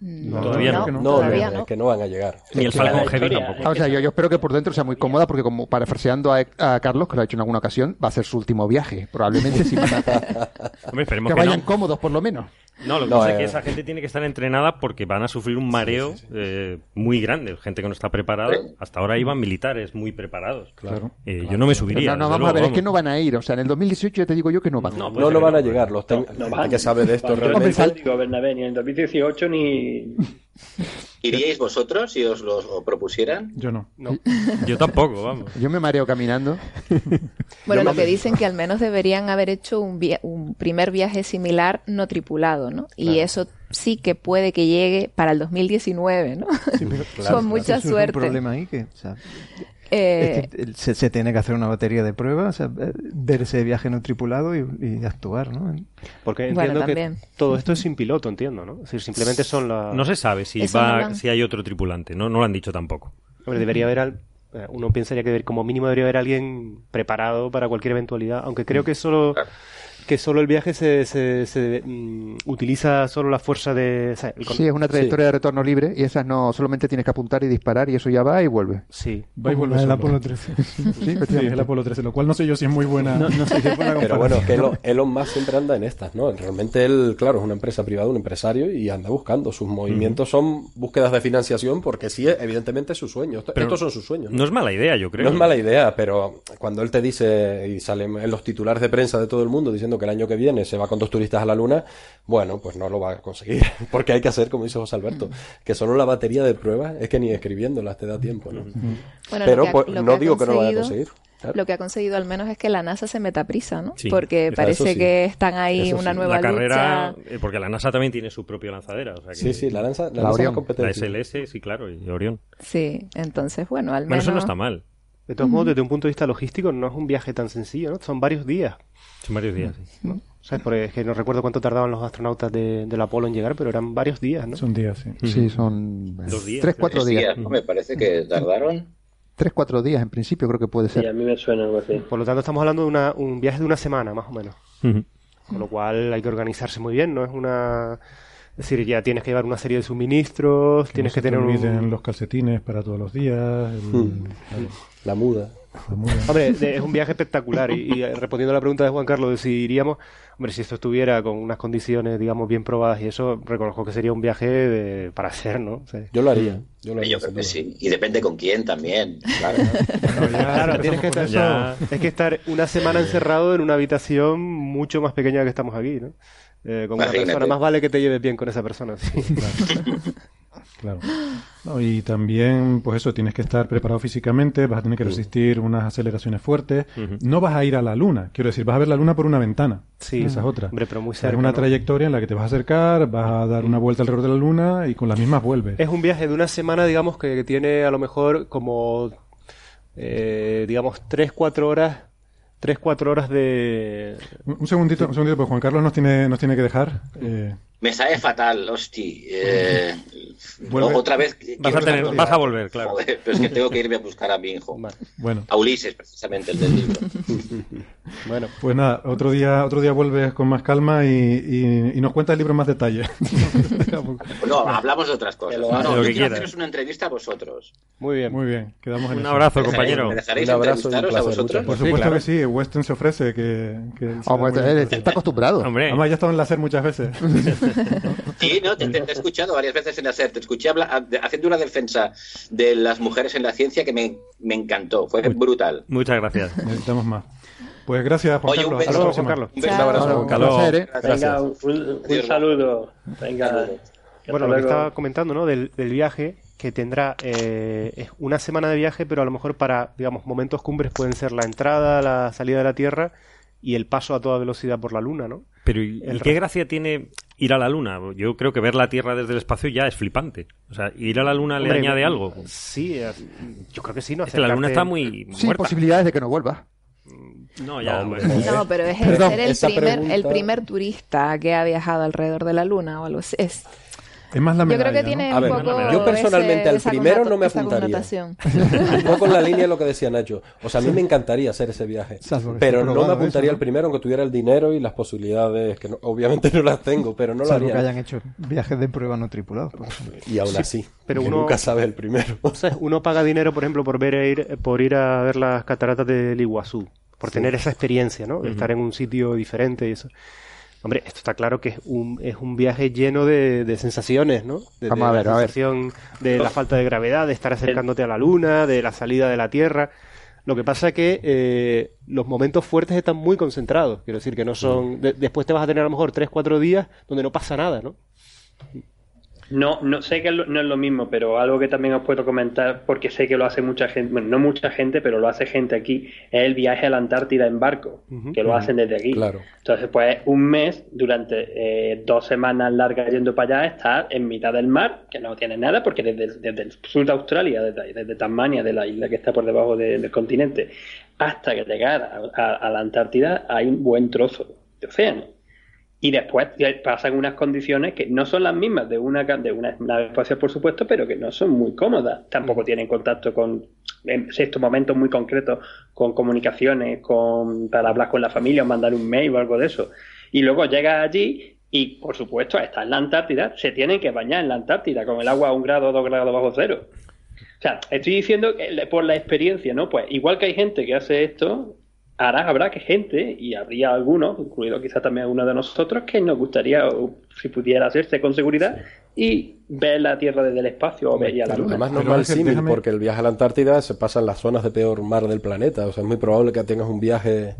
No, todavía no. No, todavía no. que no van a llegar. Ni el Falcon Heavy tampoco. Ah, o sea, yo, yo, espero que por dentro sea muy cómoda porque como parafraseando a, a, Carlos, que lo ha hecho en alguna ocasión, va a ser su último viaje. Probablemente sí. Hombre, esperemos que, que vayan cómodos por lo menos. No, lo que pasa es que eh, esa gente tiene que estar entrenada porque van a sufrir un mareo eh, muy grande. Gente que no está preparada. Hasta ahora iban militares muy preparados. Claro. Eh, yo no me subiría. no, no, vamos a ver, es que no van a ir. O sea, en el 2018 ya te digo yo que no van. No, no, van a llegar. Los que sabe de esto realmente. Digo, Bernabé, ni en el 2018 ni... ¿Iríais vosotros si os lo propusieran? Yo no. Yo tampoco, vamos. Yo me mareo caminando. Bueno, lo que dicen que al menos deberían haber hecho un, un primer viaje similar no tripulado, ¿no? Y eso sí que puede que llegue para el 2019, ¿no? Con mucha suerte. un problema ahí que... Eh, se, tiene que hacer una batería de pruebas, eh, ver ese viaje no tripulado y, actuar, ¿no? Porque entiendo que todo esto es sin piloto, entiendo, ¿no? Es decir, simplemente son las... No se sabe si, va, si hay otro tripulante, ¿no? No lo han dicho tampoco. Hombre, debería haber... Al... Eh, uno pensaría que como mínimo debería haber alguien preparado para cualquier eventualidad, aunque creo que solo que solo el viaje se, se, mm, utiliza solo la fuerza de... sí, es una trayectoria de retorno libre y esas no, solamente tienes que apuntar y disparar y eso ya va y vuelve. Sí. Va y vuelve. el Apolo 13. sí, efectivamente, el Apolo 13, lo cual no sé yo si es muy buena... No, sé si es buena Pero bueno, que Elon, Musk siempre anda en estas, ¿no? Realmente él, claro, es una empresa privada, un empresario y anda buscando. Sus movimientos son búsquedas de financiación porque sí, evidentemente es su sueño. Estos son sus sueños. ¿no? es mala idea, yo creo. No es mala idea, pero cuando él te dice y salen en los titulares de prensa de todo el mundo diciendo que el año que viene se va con dos turistas a la luna, bueno, pues no lo va a conseguir. Porque hay que hacer, como dice José Alberto, que solo la batería de pruebas es que ni escribiéndolas te da tiempo, ¿no? Pero pues, no digo que no lo vaya a conseguir. Lo que ha conseguido al menos es que la NASA se meta prisa, ¿no? porque parece que están ahí una nueva la carrera, eh, porque la NASA también tiene su propia lanzadera. sí, sí, la, lanza, la, la SLS, sí, claro, y Orión. Sí, entonces, bueno, al menos... Bueno, eso no está mal. De todos modos, desde un punto de vista logístico, no es un viaje tan sencillo, ¿no? Son varios días. Son varios días, sí. ¿Sabes? Porque es que no recuerdo cuánto tardaban los astronautas de, del Apolo en llegar, pero eran varios días, ¿no? Son días, sí. Sí, son Dos días, tres, cuatro días. Me parece que tardaron. Tres, cuatro días en principio creo que puede ser. Sí, a mí me suena algo así. Por lo tanto, estamos hablando de una, un viaje de una semana, más o menos. Con lo cual hay que organizarse muy bien, no es una... Es decir, ya tienes que llevar una serie de suministros, tienes que tener un... los calcetines para todos los días. La muda. Hombre, es un viaje espectacular. Y, respondiendo a la pregunta de Juan Carlos de si iríamos, hombre, si esto estuviera con unas condiciones, digamos, bien probadas y eso, reconozco que sería un viaje para hacer, ¿no? Yo lo haría. Yo, lo haría, creo que sí. Y depende con quién también. Claro, tienes que estar, es que estar una semana encerrado en una habitación mucho más pequeña que estamos aquí, ¿no? Eh, con una persona, más vale que te lleves bien con esa persona. Sí. Claro. y también, pues eso, tienes que estar preparado físicamente, vas a tener que resistir unas aceleraciones fuertes. No vas a ir a la luna, quiero decir, vas a ver la luna por una ventana. Sí. Esa es otra. Hombre, pero muy cerca, es una trayectoria en la que te vas a acercar, vas a dar una vuelta alrededor de la luna y con las mismas vuelves. Es un viaje de una semana, digamos, que, tiene a lo mejor como, eh, digamos, 3-4 horas 3-4 horas de... Un segundito, un segundito, pues Juan Carlos nos tiene, nos tiene que dejar. Eh, me sale fatal, hostia. Eh, otra vez. Vas a, tener, vas a, volver, claro. pero es que tengo que irme a buscar a mi hijo. Bueno. A Ulises, precisamente, el del libro. bueno. Pues nada, otro día, otro día vuelves con más calma y, y, nos cuentas el libro en más detalle. no, hablamos de otras cosas. No, no, yo quiero haceros una entrevista a vosotros. Muy bien. Muy bien. Quedamos en un abrazo, compañero. ¿Me dejaréis un abrazo a vosotros? Por supuesto que sí. Weston se ofrece que... que oh, está acostumbrado. Hombre. Además, ya estado en la SER muchas veces. Sí, no, te, he escuchado varias veces en la SER. Te escuché haciendo una defensa de las mujeres en la ciencia que me, me encantó. Fue brutal. Muchas gracias. Necesitamos más. Pues gracias, Juan Carlos. Un beso, Juan Carlos. Un beso, un abrazo, Juan Carlos. Venga, un, saludo. Venga. Bueno, lo que estaba comentando, ¿no? Del, del viaje que tendrá eh, una semana de viaje, pero a lo mejor para, digamos, momentos cumbres pueden ser la entrada, la salida de la Tierra y el paso a toda velocidad por la Luna, ¿no? Pero ¿y, qué gracia tiene ir a la Luna? Yo creo que ver la Tierra desde el espacio ya es flipante. O sea, ¿ir a la Luna le añade algo? Sí, eh, yo creo que sí, ¿no? Es que la Luna está muy muerta. Sí, posibilidades de que no vuelva. No, ya. No, no pero es ser el primer, el primer turista que ha viajado alrededor de la Luna o algo así. Es, es más la Yo creo que tiene un poco Yo personalmente al primero no me apuntaría. un poco en la línea de lo que decía Nacho. O sea, a mí me encantaría hacer ese viaje. Pero no me apuntaría al primero aunque tuviera el dinero y las posibilidades, que obviamente no las tengo, pero no lo haría. que hayan hecho viajes de prueba no tripulados. Y aún así. Pero uno nunca sabe el primero. O sea, uno paga dinero, por ejemplo, por ver ir, por ir a ver las cataratas del Iguazú. Por tener esa experiencia, ¿no? De estar en un sitio diferente y eso. Hombre, esto está claro que es un, es un viaje lleno de, sensaciones, ¿no? De, Vamos a ver, la sensación de la falta de gravedad, de estar acercándote a la luna, de la salida de la Tierra. Lo que pasa es que eh, los momentos fuertes están muy concentrados. Quiero decir que no son. después te vas a tener a lo mejor 3-4 días donde no pasa nada, ¿no? No, no sé que no es lo mismo, pero algo que también os puedo comentar, porque sé que lo hace mucha gente, bueno, no mucha gente, pero lo hace gente aquí, es el viaje a la Antártida en barco, que lo hacen desde aquí. Claro. Entonces, pues un mes, durante eh, dos semanas largas yendo para allá, estar en mitad del mar, que no tiene nada, porque desde, desde el sur de Australia, desde, Tasmania, de la isla que está por debajo del continente, hasta que llegar a la Antártida, hay un buen trozo de océano y después pasan unas condiciones que no son las mismas de una, de una nave espacial, por supuesto, pero que no son muy cómodas. Tampoco tienen contacto con, en estos momentos muy concretos, con comunicaciones, con, para hablar con la familia o mandar un mail o algo de eso. Y luego llega allí y, por supuesto, está en la Antártida, se tienen que bañar en la Antártida con el agua a un grado o dos grados bajo cero. O sea, estoy diciendo que por la experiencia, ¿no? Pues igual que hay gente que hace esto, hará, habrá que gente, y habría algunos, incluido quizá también alguno de nosotros, que nos gustaría, si pudiera hacerse con seguridad, y ver la Tierra desde el espacio o ver la Luna. Además no es mal símil, porque el viaje a la Antártida se pasa en las zonas de peor mar del planeta, o sea, es muy probable que tengas un viaje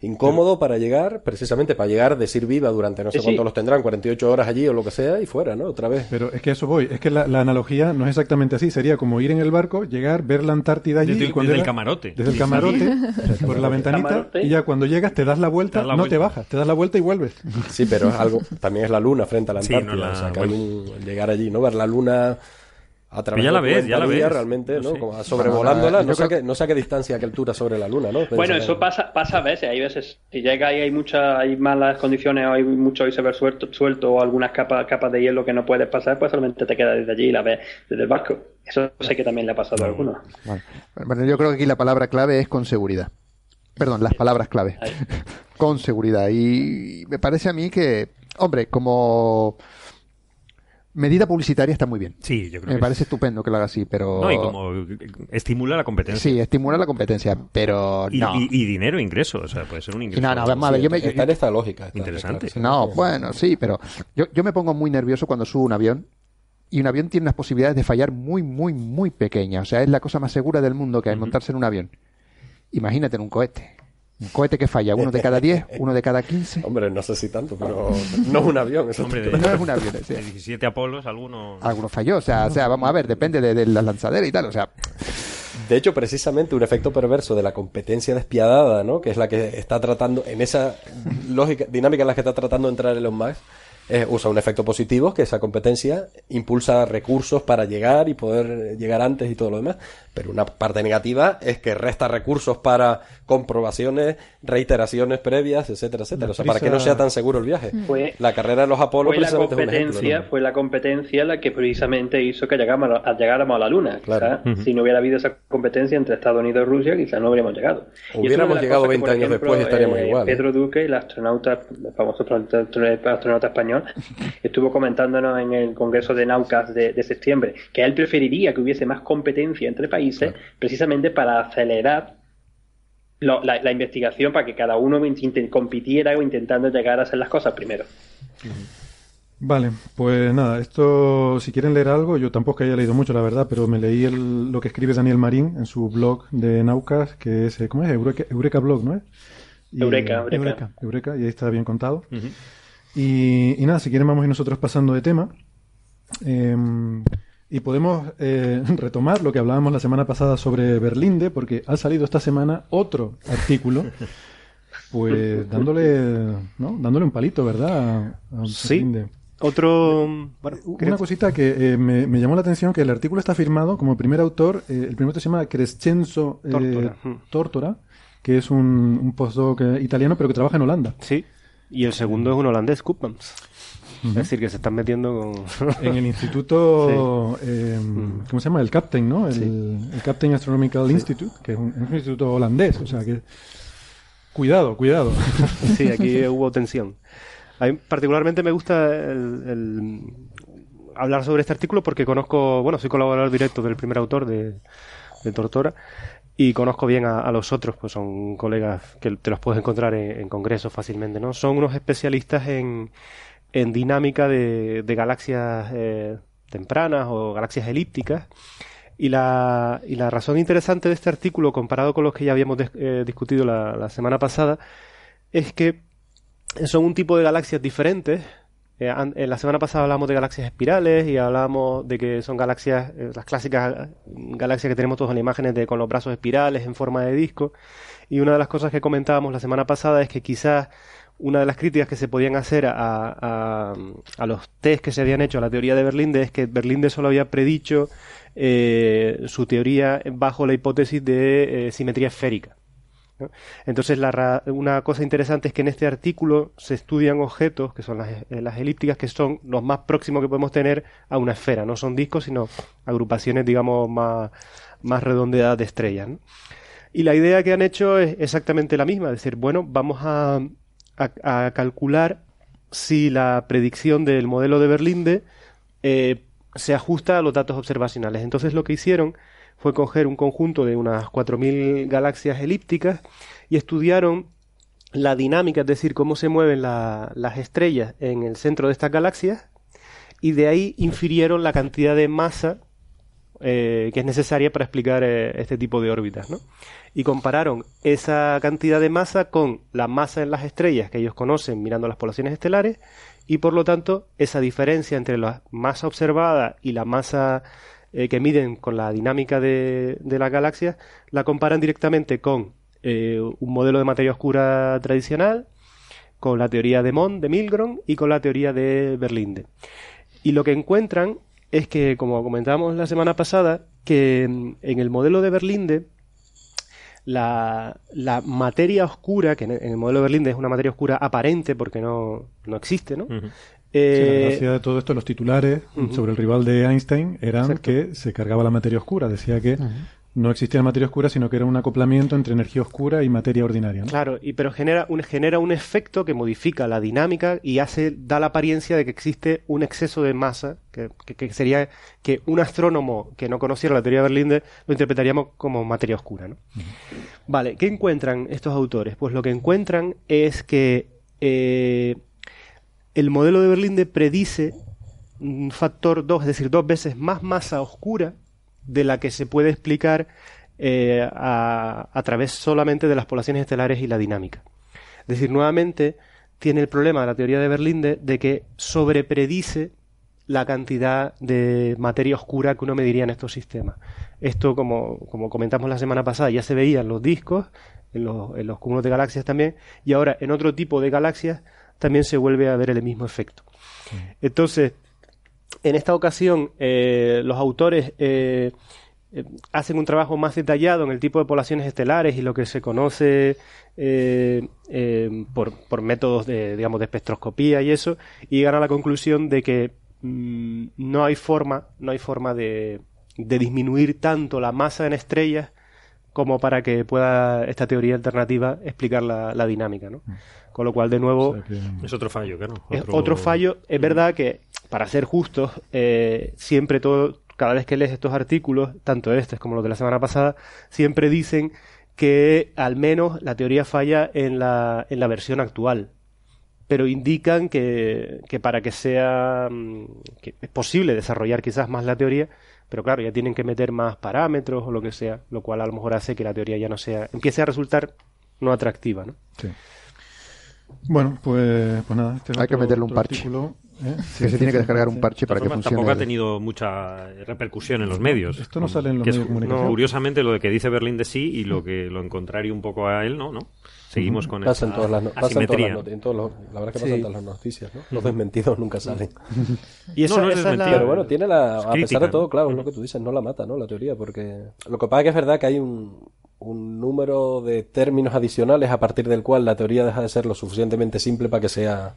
incómodo para llegar, precisamente para llegar, decir viva durante no sé cuánto los tendrán, 48 horas allí o lo que sea, y fuera, ¿no? Otra vez. Pero es que eso voy, es que la, analogía no es exactamente así, sería como ir en el barco, llegar, ver la Antártida allí. Desde, el camarote. Desde el camarote, por la ventanita, y ya cuando llegas te das la vuelta, no te bajas, te das la vuelta y vuelves. Sí, pero es algo, también es la luna frente a la Antártida, o sea, que llegar allí, ¿no? Ver la luna a través ya la ves, ya la ves. realmente, ¿no? Como sobrevolándola, no, sé a qué, no sé qué distancia, qué altura sobre la luna, ¿no? bueno, eso pasa, pasa a veces, hay veces, si llega ahí hay muchas, hay malas condiciones o hay mucho iceberg suelto, suelto o algunas capas, capas de hielo que no puedes pasar, pues solamente te quedas desde allí y la ves desde el barco. Eso sé que también le ha pasado a algunos. Bueno, yo creo que aquí la palabra clave es con seguridad. Perdón, las palabras clave. con seguridad. Y me parece a mí que, hombre, como medida publicitaria está muy bien. Sí, yo creo Me parece estupendo que lo haga así, pero... No, y como estimula la competencia. Sí, estimula la competencia, pero y, no. Y, dinero, ingreso, o sea, puede ser un ingreso. No, no, a ver, yo me... Está en esta lógica. Interesante. no, bueno, sí, pero yo, yo me pongo muy nervioso cuando subo un avión y un avión tiene unas posibilidades de fallar muy, muy, muy pequeñas. O sea, es la cosa más segura del mundo que hay, montarse en un avión. Imagínate en un cohete. Un cohete que falla, uno de cada 10, uno de cada 15. Hombre, no sé si tanto, pero no es un avión. Eso Hombre, no es un avión. De 17 Apolos, alguno... Alguno falló, o sea, o sea, vamos a ver, depende de, de la lanzadera y tal, o sea... De hecho, precisamente un efecto perverso de la competencia despiadada, ¿no? Que es la que está tratando, en esa lógica, dinámica en la que está tratando de entrar Elon Musk, usa un efecto positivo, que esa competencia impulsa recursos para llegar y poder llegar antes y todo lo demás. Pero una parte negativa es que resta recursos para comprobaciones, reiteraciones previas, etcétera, etcétera. O sea, para que no sea tan seguro el viaje. Fue, la carrera de los Apolo fue la competencia, Fue la competencia la que precisamente hizo que llegáramos a, llegáramos a la Luna. Si no hubiera habido esa competencia entre Estados Unidos y Rusia, quizás no habríamos llegado. Hubiéramos llegado 20 años después y estaríamos eh, igual. Pedro Duque, el astronauta, el famoso astronauta español, estuvo comentándonos en el Congreso de Naucas de, septiembre que él preferiría que hubiese más competencia entre países precisamente para acelerar la, investigación para que cada uno compitiera o intentando llegar a hacer las cosas primero. Vale, pues nada, esto, si quieren leer algo, yo tampoco haya leído mucho, la verdad, pero me leí lo que escribe Daniel Marín en su blog de Naucas, que es, ¿cómo es? Eureka, Blog, ¿no es? Eureka, Eureka, Eureka. y ahí está bien contado. Y, nada, si quieren vamos a ir nosotros pasando de tema. Em, y podemos eh, retomar lo que hablábamos la semana pasada sobre Berlinde, porque ha salido esta semana otro artículo, pues dándole, ¿no? dándole un palito, ¿verdad? sí. Otro. Una cosita que eh, me, llamó la atención: que el artículo está firmado como primer autor, eh, el primero se llama Crescenzo Tortora. que es un, un postdoc italiano, pero que trabaja en Holanda. Sí. Y el segundo es un holandés, Koopmans. Es decir, que se están metiendo con... en el instituto, eh, ¿cómo se llama? El Captain, ¿no? El, Captain Astronomical Institute, que es un, instituto holandés, o sea que... Cuidado, cuidado. sí, aquí hubo tensión. A mí particularmente me gusta el, hablar sobre este artículo porque conozco, bueno, soy colaborador directo del primer autor de, de Tortora y conozco bien a, los otros, pues son colegas que te los puedes encontrar en, congresos fácilmente, ¿no? Son unos especialistas en, en dinámica de, de galaxias eh, tempranas o galaxias elípticas. Y la, y la razón interesante de este artículo, comparado con los que ya habíamos eh, discutido la, semana pasada, es que son un tipo de galaxias diferentes Eh, en la semana pasada hablamos de galaxias espirales y hablábamos de que son galaxias, las clásicas galaxias que tenemos todos en imágenes de con los brazos espirales en forma de disco. Y una de las cosas que comentábamos la semana pasada es que quizás una de las críticas que se podían hacer a, a, los test que se habían hecho a la teoría de Berlinde es que Berlinde solo había predicho eh, su teoría bajo la hipótesis de simetría esférica. Entonces, una cosa interesante es que en este artículo se estudian objetos, que son las, eh, elípticas, que son los más próximos que podemos tener a una esfera. No son discos, sino agrupaciones, digamos, más, más redondeadas de estrellas. Y la idea que han hecho es exactamente la misma, es decir, bueno, vamos a, calcular si la predicción del modelo de Berlinde eh, se ajusta a los datos observacionales. Entonces lo que hicieron fue coger un conjunto de unas 4.000 galaxias elípticas y estudiaron la dinámica, es decir, cómo se mueven las estrellas en el centro de estas galaxias y de ahí infirieron la cantidad de masa eh, que es necesaria para explicar eh, este tipo de órbitas, ¿no? Y compararon esa cantidad de masa con la masa en las estrellas que ellos conocen mirando las poblaciones estelares y por lo tanto esa diferencia entre la masa observada y la masa eh, que miden con la dinámica de, de las galaxias, la comparan directamente con un modelo de materia oscura tradicional, con la teoría de Mond, de Milgrom y con la teoría de Berlinde. Y lo que encuentran es que, como comentábamos la semana pasada, que mm, en el modelo de Berlinde, la, la materia oscura, que en el modelo de Berlinde es una materia oscura aparente porque no, no existe, ¿no? Eh, la gracia de todo esto, los titulares sobre el rival de Einstein eran que se cargaba la materia oscura. Decía que no existía materia oscura, sino que era un acoplamiento entre energía oscura y materia ordinaria. Claro, y pero genera un, genera un efecto que modifica la dinámica y hace da la apariencia de que existe un exceso de masa, que, sería que un astrónomo que no conociera la teoría de Berlinde lo interpretaríamos como materia oscura. ¿no? Vale, ¿qué encuentran estos autores? Pues lo que encuentran es que eh, el modelo de Berlinde predice un factor 2, es decir, dos veces más masa oscura de la que se puede explicar eh, a, través solamente de las poblaciones estelares y la dinámica. Es decir, nuevamente tiene el problema de la teoría de Berlinde de que sobrepredice la cantidad de materia oscura que uno mediría en estos sistemas. Esto, como, como comentamos la semana pasada, ya se veía en los discos, en los, en los cúmulos de galaxias también, y ahora en otro tipo de galaxias también se vuelve a ver el mismo efecto. Entonces, en esta ocasión, eh, los autores eh, eh, hacen un trabajo más detallado en el tipo de poblaciones estelares y lo que se conoce por, métodos de, digamos, de espectroscopía y eso, y llegan a la conclusión de que mm, no hay forma, no hay forma de, disminuir tanto la masa en estrellas como para que pueda esta teoría alternativa explicar la, dinámica, ¿no? Mm. Con lo cual, de nuevo... Es otro fallo, claro. Es otro... fallo. Es verdad que, para ser justos, eh, siempre todo, cada vez que lees estos artículos, tanto estos como los de la semana pasada, siempre dicen que al menos la teoría falla en la, en la versión actual. Pero indican que, que para que sea mm, que es posible desarrollar quizás más la teoría, pero claro, ya tienen que meter más parámetros o lo que sea, lo cual a lo mejor hace que la teoría ya no sea, empiece a resultar no atractiva, ¿no? Sí. Bueno, pues, pues nada. Este Hay que meterle un parche. ¿Eh? que se tiene que descargar un parche para que funcione. Tampoco ha tenido mucha repercusión en los medios. Esto no sale en los medios de comunicación. curiosamente, lo de que dice Berlín de sí y lo que lo contrario un poco a él, no, ¿no? Seguimos con pasa en todas las, asimetría. la verdad es que pasan todas las noticias, ¿no? Los desmentidos nunca salen. y eso no, es la... Pero bueno, tiene la... a pesar de todo, claro, es lo que tú dices, no la mata, ¿no? La teoría, porque... Lo que pasa es que es verdad que hay un, un número de términos adicionales a partir del cual la teoría deja de ser lo suficientemente simple para que sea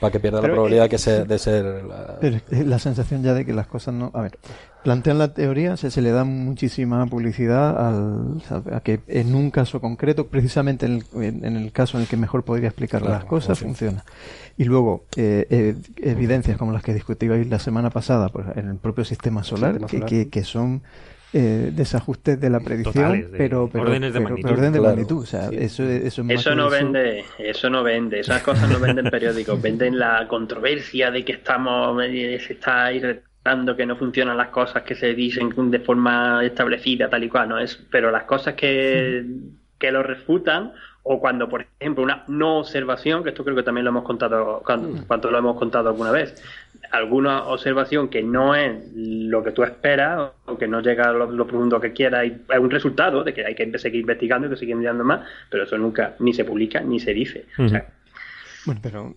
para que pierda la probabilidad que de ser la... Pero la sensación ya de que las cosas no a ver plantean la teoría se, se le da muchísima publicidad al, a que en un caso concreto precisamente en el, en el caso en el que mejor podría explicar las cosas funciona. Y luego eh, eh, evidencias como las que discutíais la semana pasada pues, en el propio sistema solar, Que, que son eh, desajustes de la predicción, pero, pero, órdenes de magnitud. orden de magnitud. O sea, eso, eso, eso no vende, eso no vende, esas cosas no venden periódicos, venden la controversia de que estamos, eh, se está irritando, que no funcionan las cosas que se dicen de forma establecida, tal y cual, ¿no? es Pero las cosas que, que lo refutan o cuando, por ejemplo, una no observación, que esto creo que también lo hemos contado, cuando, mm. cuando lo hemos contado alguna vez, alguna observación que no es lo que tú esperas o que no llega a lo, profundo que quieras y es un resultado de que hay que seguir investigando y que seguir mirando más, pero eso nunca ni se publica ni se dice. bueno, pero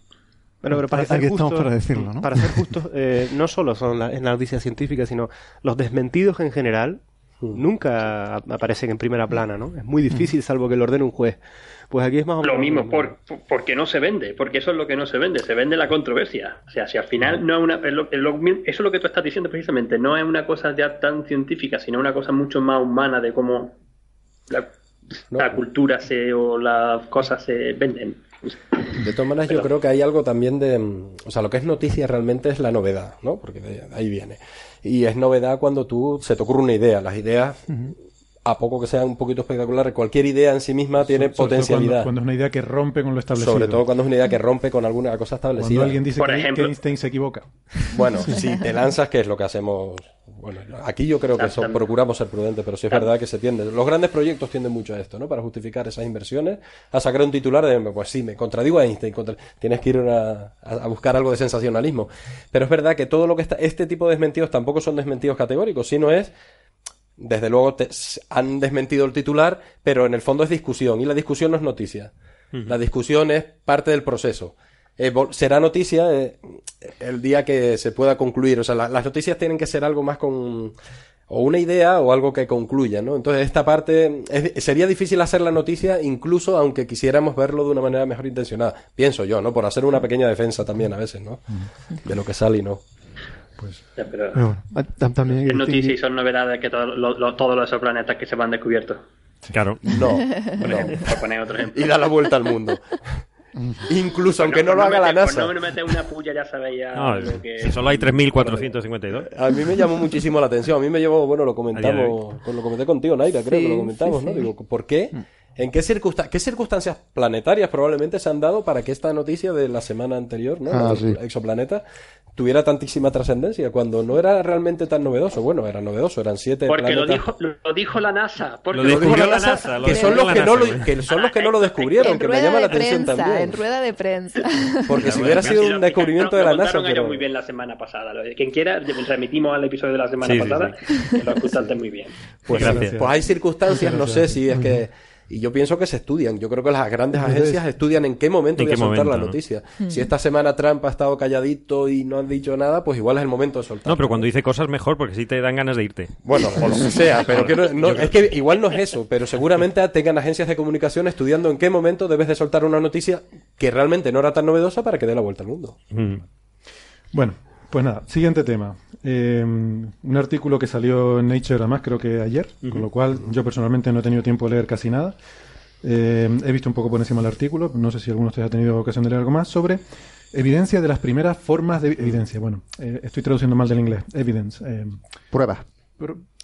bueno, pero para ser justos, para, decirlo, ¿no? para ser justos, eh, no solo son la, en la noticia científica, sino los desmentidos en general nunca aparecen en primera plana, ¿no? Es muy difícil, salvo que lo ordene un juez. Pues aquí es más o menos. Lo mismo, por, porque no se vende, porque eso es lo que no se vende, se vende la controversia. O sea, si al final no es una. eso es lo que tú estás diciendo precisamente, no es una cosa ya tan científica, sino una cosa mucho más humana de cómo la, cultura se, o las cosas se venden. De todas maneras, yo creo que hay algo también de. O sea, lo que es noticia realmente es la novedad, ¿no? Porque de ahí viene. Y es novedad cuando tú se te ocurre una idea. Las ideas a poco que sea un poquito espectacular, cualquier idea en sí misma tiene potencialidad. Cuando, es una idea que rompe con lo establecido. Sobre todo cuando es una idea que rompe con alguna cosa establecida. Cuando alguien dice que, Einstein se equivoca. Bueno, si te lanzas, que es lo que hacemos. Bueno, aquí yo creo que procuramos ser prudentes, pero sí es verdad que se tiende. Los grandes proyectos tienden mucho a esto, ¿no? Para justificar esas inversiones, a sacar un titular de, pues sí, me contradigo a Einstein, tienes que ir a, a, buscar algo de sensacionalismo. Pero es verdad que todo lo que está, este tipo de desmentidos tampoco son desmentidos categóricos, sino es desde luego han desmentido el titular, pero en el fondo es discusión y la discusión no es noticia. La discusión es parte del proceso. Eh, será noticia eh, el día que se pueda concluir. O sea, las noticias tienen que ser algo más con o una idea o algo que concluya, ¿no? Entonces esta parte sería difícil hacer la noticia incluso aunque quisiéramos verlo de una manera mejor intencionada. Pienso yo, ¿no? Por hacer una pequeña defensa también a veces, ¿no? De lo que sale y no. Pues, pero, ah, también es noticia y son novedades que todos los exoplanetas que se van descubiertos. Claro. No. Por poner otro ejemplo. Y da la vuelta al mundo. Incluso aunque no, lo haga la NASA. no me metes una puya, ya sabéis que... Si solo hay 3.452. A mí me llamó muchísimo la atención. A mí me llevó, bueno, lo comentamos, lo comenté contigo, Naira, creo que lo comentamos, ¿no? Digo, ¿por qué? ¿En qué, qué circunstancias planetarias probablemente se han dado para que esta noticia de la semana anterior, ¿no? Ah, exoplaneta, tuviera tantísima trascendencia cuando no era realmente tan novedoso? Bueno, era novedoso, eran siete Porque lo dijo, lo dijo la NASA. Porque lo, dijo la NASA. que, son los que, no lo, que son los que no lo descubrieron, que me llama la atención también. En rueda de prensa. Porque si hubiera sido un descubrimiento de la NASA. Pero... muy bien la semana pasada. Quien quiera, remitimos al episodio de la semana pasada. Lo escuchaste muy bien. Pues, Gracias. pues hay circunstancias, no sé si es que y yo pienso que se estudian. Yo creo que las grandes agencias estudian en qué momento voy a soltar la noticia. Hmm. Si esta semana Trump ha estado calladito y no ha dicho nada, pues igual es el momento de soltar. No, pero cuando dice cosas mejor, porque sí te dan ganas de irte. Bueno, o lo que sea, pero es que igual no es eso, pero seguramente tengan agencias de comunicación estudiando en qué momento debes de soltar una noticia que realmente no era tan novedosa para que dé la vuelta al mundo. Hmm. Bueno, pues nada, siguiente tema. Eh, un artículo que salió en Nature además creo que ayer, con lo cual yo personalmente no he tenido tiempo de leer casi nada. Eh, he visto un poco por encima el artículo, no sé si alguno de ustedes ha tenido ocasión de leer algo más, sobre evidencia de las primeras formas de evidencia. Bueno, eh, estoy traduciendo mal del inglés. Evidence. Prueba.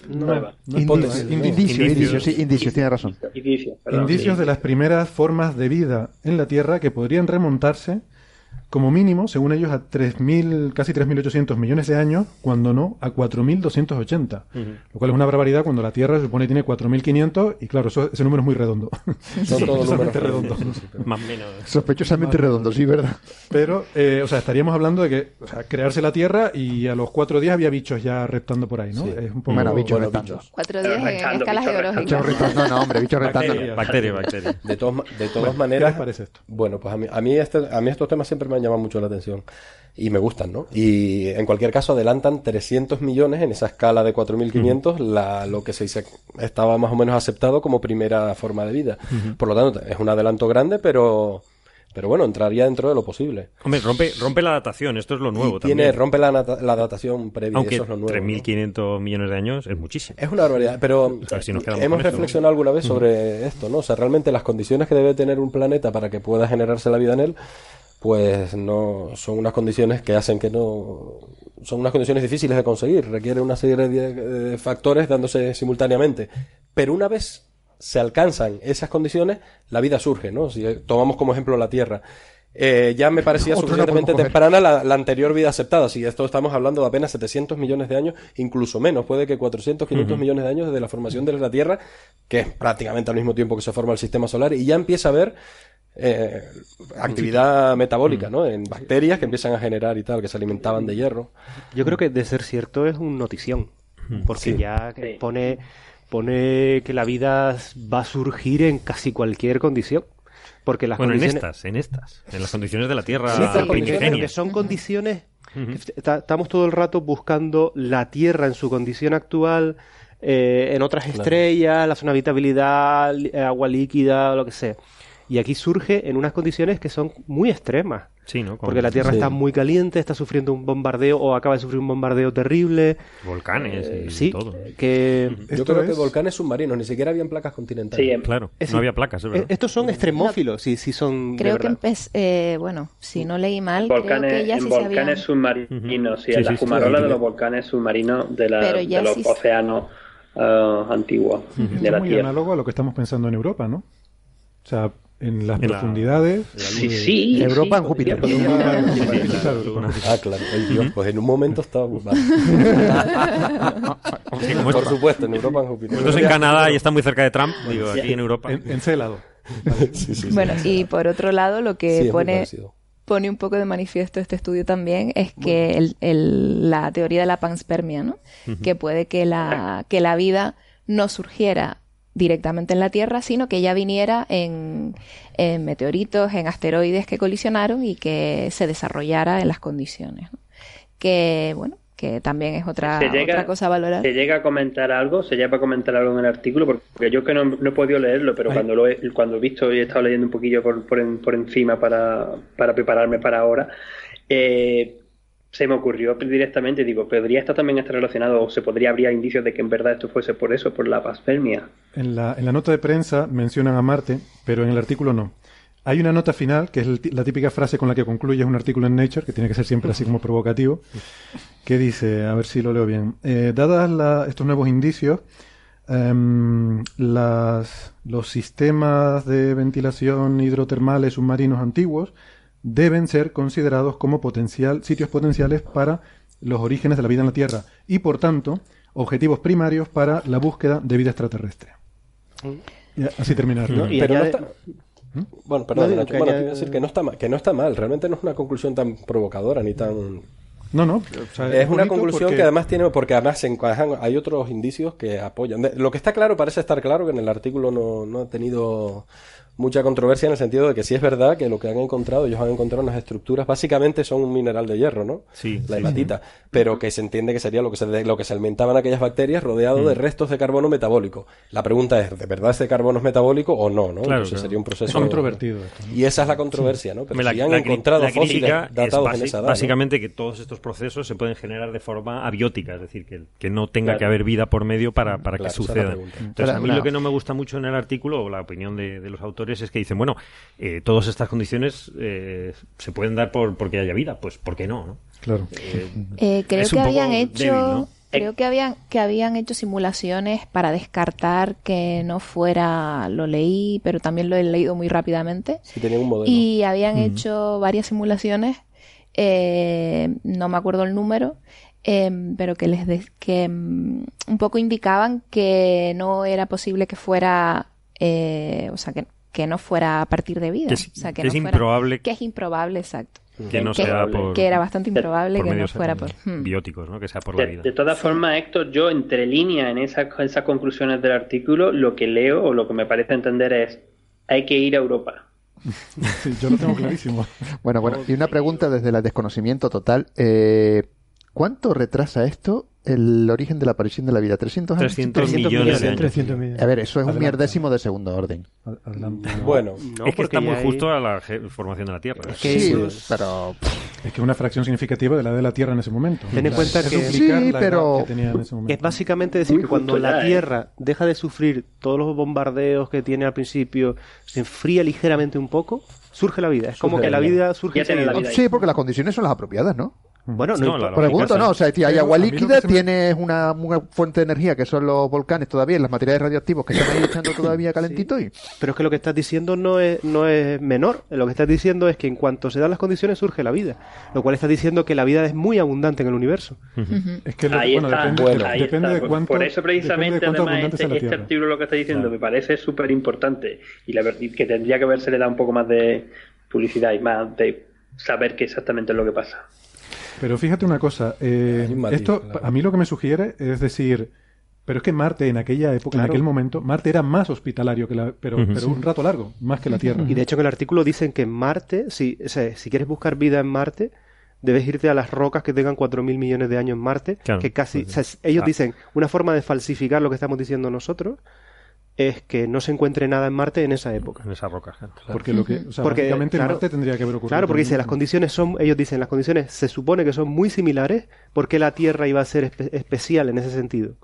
no, indicio, sí, indicio, tiene razón. Indicios de las primeras formas de vida en la Tierra que podrían remontarse como mínimo, según ellos, a 3.000, casi 3.800 millones de años, cuando no a 4.280. Lo cual es una barbaridad cuando la Tierra se supone que tiene 4.500 y claro, ese número es muy redondo. Números redondos. Más o menos. Sospechosamente redondo, sí, ¿verdad? Pero, eh, o sea, estaríamos hablando de que o sea, crearse la Tierra y a los cuatro días había bichos ya reptando por ahí, ¿no? Es un poco... Bueno, bichos reptando. Cuatro días en escalas geológicas. No, no, hombre, bichos reptando. Bacteria, bacteria. De, de todas maneras... ¿Qué les parece esto? Bueno, pues a mí, a mí, este, a mí estos temas siempre me han llamado mucho la atención y me gustan, ¿no? Y en cualquier caso adelantan 300 millones en esa escala de 4.500 la, lo que se dice estaba más o menos aceptado como primera forma de vida. Por lo tanto, es un adelanto grande, pero pero bueno, entraría dentro de lo posible. Hombre, rompe, rompe la datación, esto es lo nuevo también. Rompe la, la datación previa, Aunque eso es lo nuevo. 3.500 millones de años es muchísimo. Es una barbaridad, pero hemos reflexionado alguna vez sobre esto, ¿no? O sea, realmente las condiciones que debe tener un planeta para que pueda generarse la vida en él pues no son unas condiciones que hacen que no son unas condiciones difíciles de conseguir, requiere una serie de, factores dándose simultáneamente, pero una vez se alcanzan esas condiciones, la vida surge, ¿no? Si tomamos como ejemplo la Tierra, eh, ya me parecía suficientemente temprana la, anterior vida aceptada. Si esto estamos hablando de apenas 700 millones de años, incluso menos, puede que 400, 500 millones de años desde la formación de la Tierra, que es prácticamente al mismo tiempo que se forma el sistema solar, y ya empieza a haber eh, actividad metabólica, ¿no? En bacterias que empiezan a generar y tal, que se alimentaban de hierro. Yo creo que de ser cierto es un notición, porque ya pone pone que la vida va a surgir en casi cualquier condición. Porque las bueno, condiciones... en estas, en estas, en las condiciones de la Tierra sí, que son condiciones... Estamos todo el rato buscando la Tierra en su condición actual, eh, en otras estrellas, la zona de habitabilidad, agua líquida, lo que sea. Y aquí surge en unas condiciones que son muy extremas. Sí, ¿no? Porque la Tierra está muy caliente, está sufriendo un bombardeo o acaba de sufrir un bombardeo terrible. Volcanes y sí, todo. Que... Yo creo que volcanes submarinos, ni siquiera habían placas continentales. Sí, claro. no había placas, es verdad. Estos son extremófilos, sí, sí son. Creo que eh, bueno, si no leí mal, volcanes, creo que ya en sí volcanes submarinos, sí, en la fumarola de los volcanes submarinos de, la, de los océanos uh, antiguos de la muy Tierra. análogo a lo que estamos pensando en Europa, ¿no? O sea, en las profundidades. sí, sí. Europa en Júpiter. ah, claro. El Dios, pues en un momento estaba Por supuesto, en Europa en Júpiter. Esto es en Canadá y está muy cerca de Trump, digo, aquí en Europa. En, en Célado. bueno, y por otro lado, lo que pone pone un poco de manifiesto este estudio también es que el, el, la teoría de la panspermia, ¿no? Que puede que la, que la vida no surgiera directamente en la Tierra, sino que ya viniera en, meteoritos, en asteroides que colisionaron y que se desarrollara en las condiciones. Que, bueno, que también es otra, otra cosa a valorar. ¿Se llega a comentar algo? ¿Se llega a comentar algo en el artículo? Porque yo que no, no he podido leerlo, pero cuando lo he, cuando he visto y he estado leyendo un poquillo por, por, por encima para, para prepararme para ahora, eh, se me ocurrió directamente, digo, ¿podría esto también estar relacionado o se podría habría indicios de que en verdad esto fuese por eso, por la paspermia? En la, en la nota de prensa mencionan a Marte, pero en el artículo no. Hay una nota final, que es la típica frase con la que concluye un artículo en Nature, que tiene que ser siempre así como provocativo, que dice, a ver si lo leo bien, eh, dadas estos nuevos indicios, em, las, los sistemas de ventilación hidrotermales submarinos antiguos deben ser considerados como potencial, sitios potenciales para los orígenes de la vida en la Tierra y, por tanto, objetivos primarios para la búsqueda de vida extraterrestre. Así terminar. Pero no está... ¿Mm? Bueno, perdón, decir que no, está mal, que no está mal, realmente no es una conclusión tan provocadora ni tan... No, no. es, una conclusión que además tiene, porque además hay otros indicios que apoyan. Lo que está claro, parece estar claro, que en el artículo no, no ha tenido mucha controversia en el sentido de que sí es verdad que lo que han encontrado, ellos han encontrado unas estructuras, básicamente son un mineral de hierro, ¿no? Sí. La hematita. Pero que se entiende que sería lo que se, lo que se alimentaban aquellas bacterias rodeado de mm. restos de carbono metabólico. La pregunta es, ¿de verdad ese carbono es metabólico o no? ¿no? Claro, sería un proceso. Es controvertido. Y esa es la controversia, ¿no? Pero si han encontrado fósiles datados en esa edad. Básicamente que todos estos procesos se pueden generar de forma abiótica, es decir, que, que no tenga que haber vida por medio para, para que suceda. Entonces, a mí lo que no me gusta mucho en el artículo, o la opinión de, de los autores, es que dicen, bueno, eh, todas estas condiciones eh, se pueden dar por porque haya vida, pues ¿por qué no? Claro. Eh, creo que habían hecho creo que habían que habían hecho simulaciones para descartar que no fuera lo leí, pero también lo he leído muy rápidamente. Y habían hecho varias simulaciones, no me acuerdo el número, pero que les que mm, un poco indicaban que no era posible que fuera o sea que que no fuera a partir de vida. Que es, o sea, que, no es fuera, improbable. Que es improbable, exacto. Que no sea por, que era bastante improbable que no fuera por hmm. bióticos, ¿no? Que sea por la vida. De, todas formas, Héctor, yo entre línea en esas, esas conclusiones del artículo, lo que leo o lo que me parece entender es hay que ir a Europa. sí, yo lo tengo clarísimo. bueno, bueno, y una pregunta desde el desconocimiento total. Eh, ¿Cuánto retrasa esto el origen de la aparición de la vida? ¿300 años? 300, millones, de años. A ver, eso es un mierdésimo de segundo orden. Bueno, es que está muy justo a la formación de la Tierra. Es que, sí, pero... Es que una fracción significativa de la de la Tierra en ese momento. Ten en cuenta que, sí, pero... es básicamente decir que cuando la Tierra deja de sufrir todos los bombardeos que tiene al principio, se enfría ligeramente un poco, surge la vida. Es como que la vida surge Sí, porque las condiciones son las apropiadas, ¿no? Bueno, no, no pregunto, no, o sea, si hay agua líquida, tienes una, fuente de energía que son los volcanes todavía, los materiales radioactivos que están ahí echando todavía calentito y... Pero es que lo que estás diciendo no es, no es menor, lo que estás diciendo es que en cuanto se dan las condiciones surge la vida, lo cual está diciendo que la vida es muy abundante en el universo. Es que ahí bueno, está, depende, depende de cuánto, Por eso precisamente además este, este artículo lo que está diciendo me parece súper importante y, la, y que tendría que haberse le da un poco más de publicidad y más de saber qué exactamente es lo que pasa. Pero fíjate una cosa, eh, esto a mí lo que me sugiere es decir, pero es que Marte en aquella época, en aquel momento, Marte era más hospitalario que la, pero, pero un rato largo, más que la Tierra. Y de hecho en el artículo dicen que Marte, si, si quieres buscar vida en Marte, debes irte a las rocas que tengan 4.000 millones de años en Marte, que casi, pues ellos ah. dicen, una forma de falsificar lo que estamos diciendo nosotros es que no se encuentre nada en Marte en esa época. En esa roca. Porque lo que, o sea, porque, en Marte tendría que haber ocurrido. Claro, porque dice, las condiciones son, ellos dicen, las condiciones se supone que son muy similares, porque la Tierra iba a ser especial en ese sentido?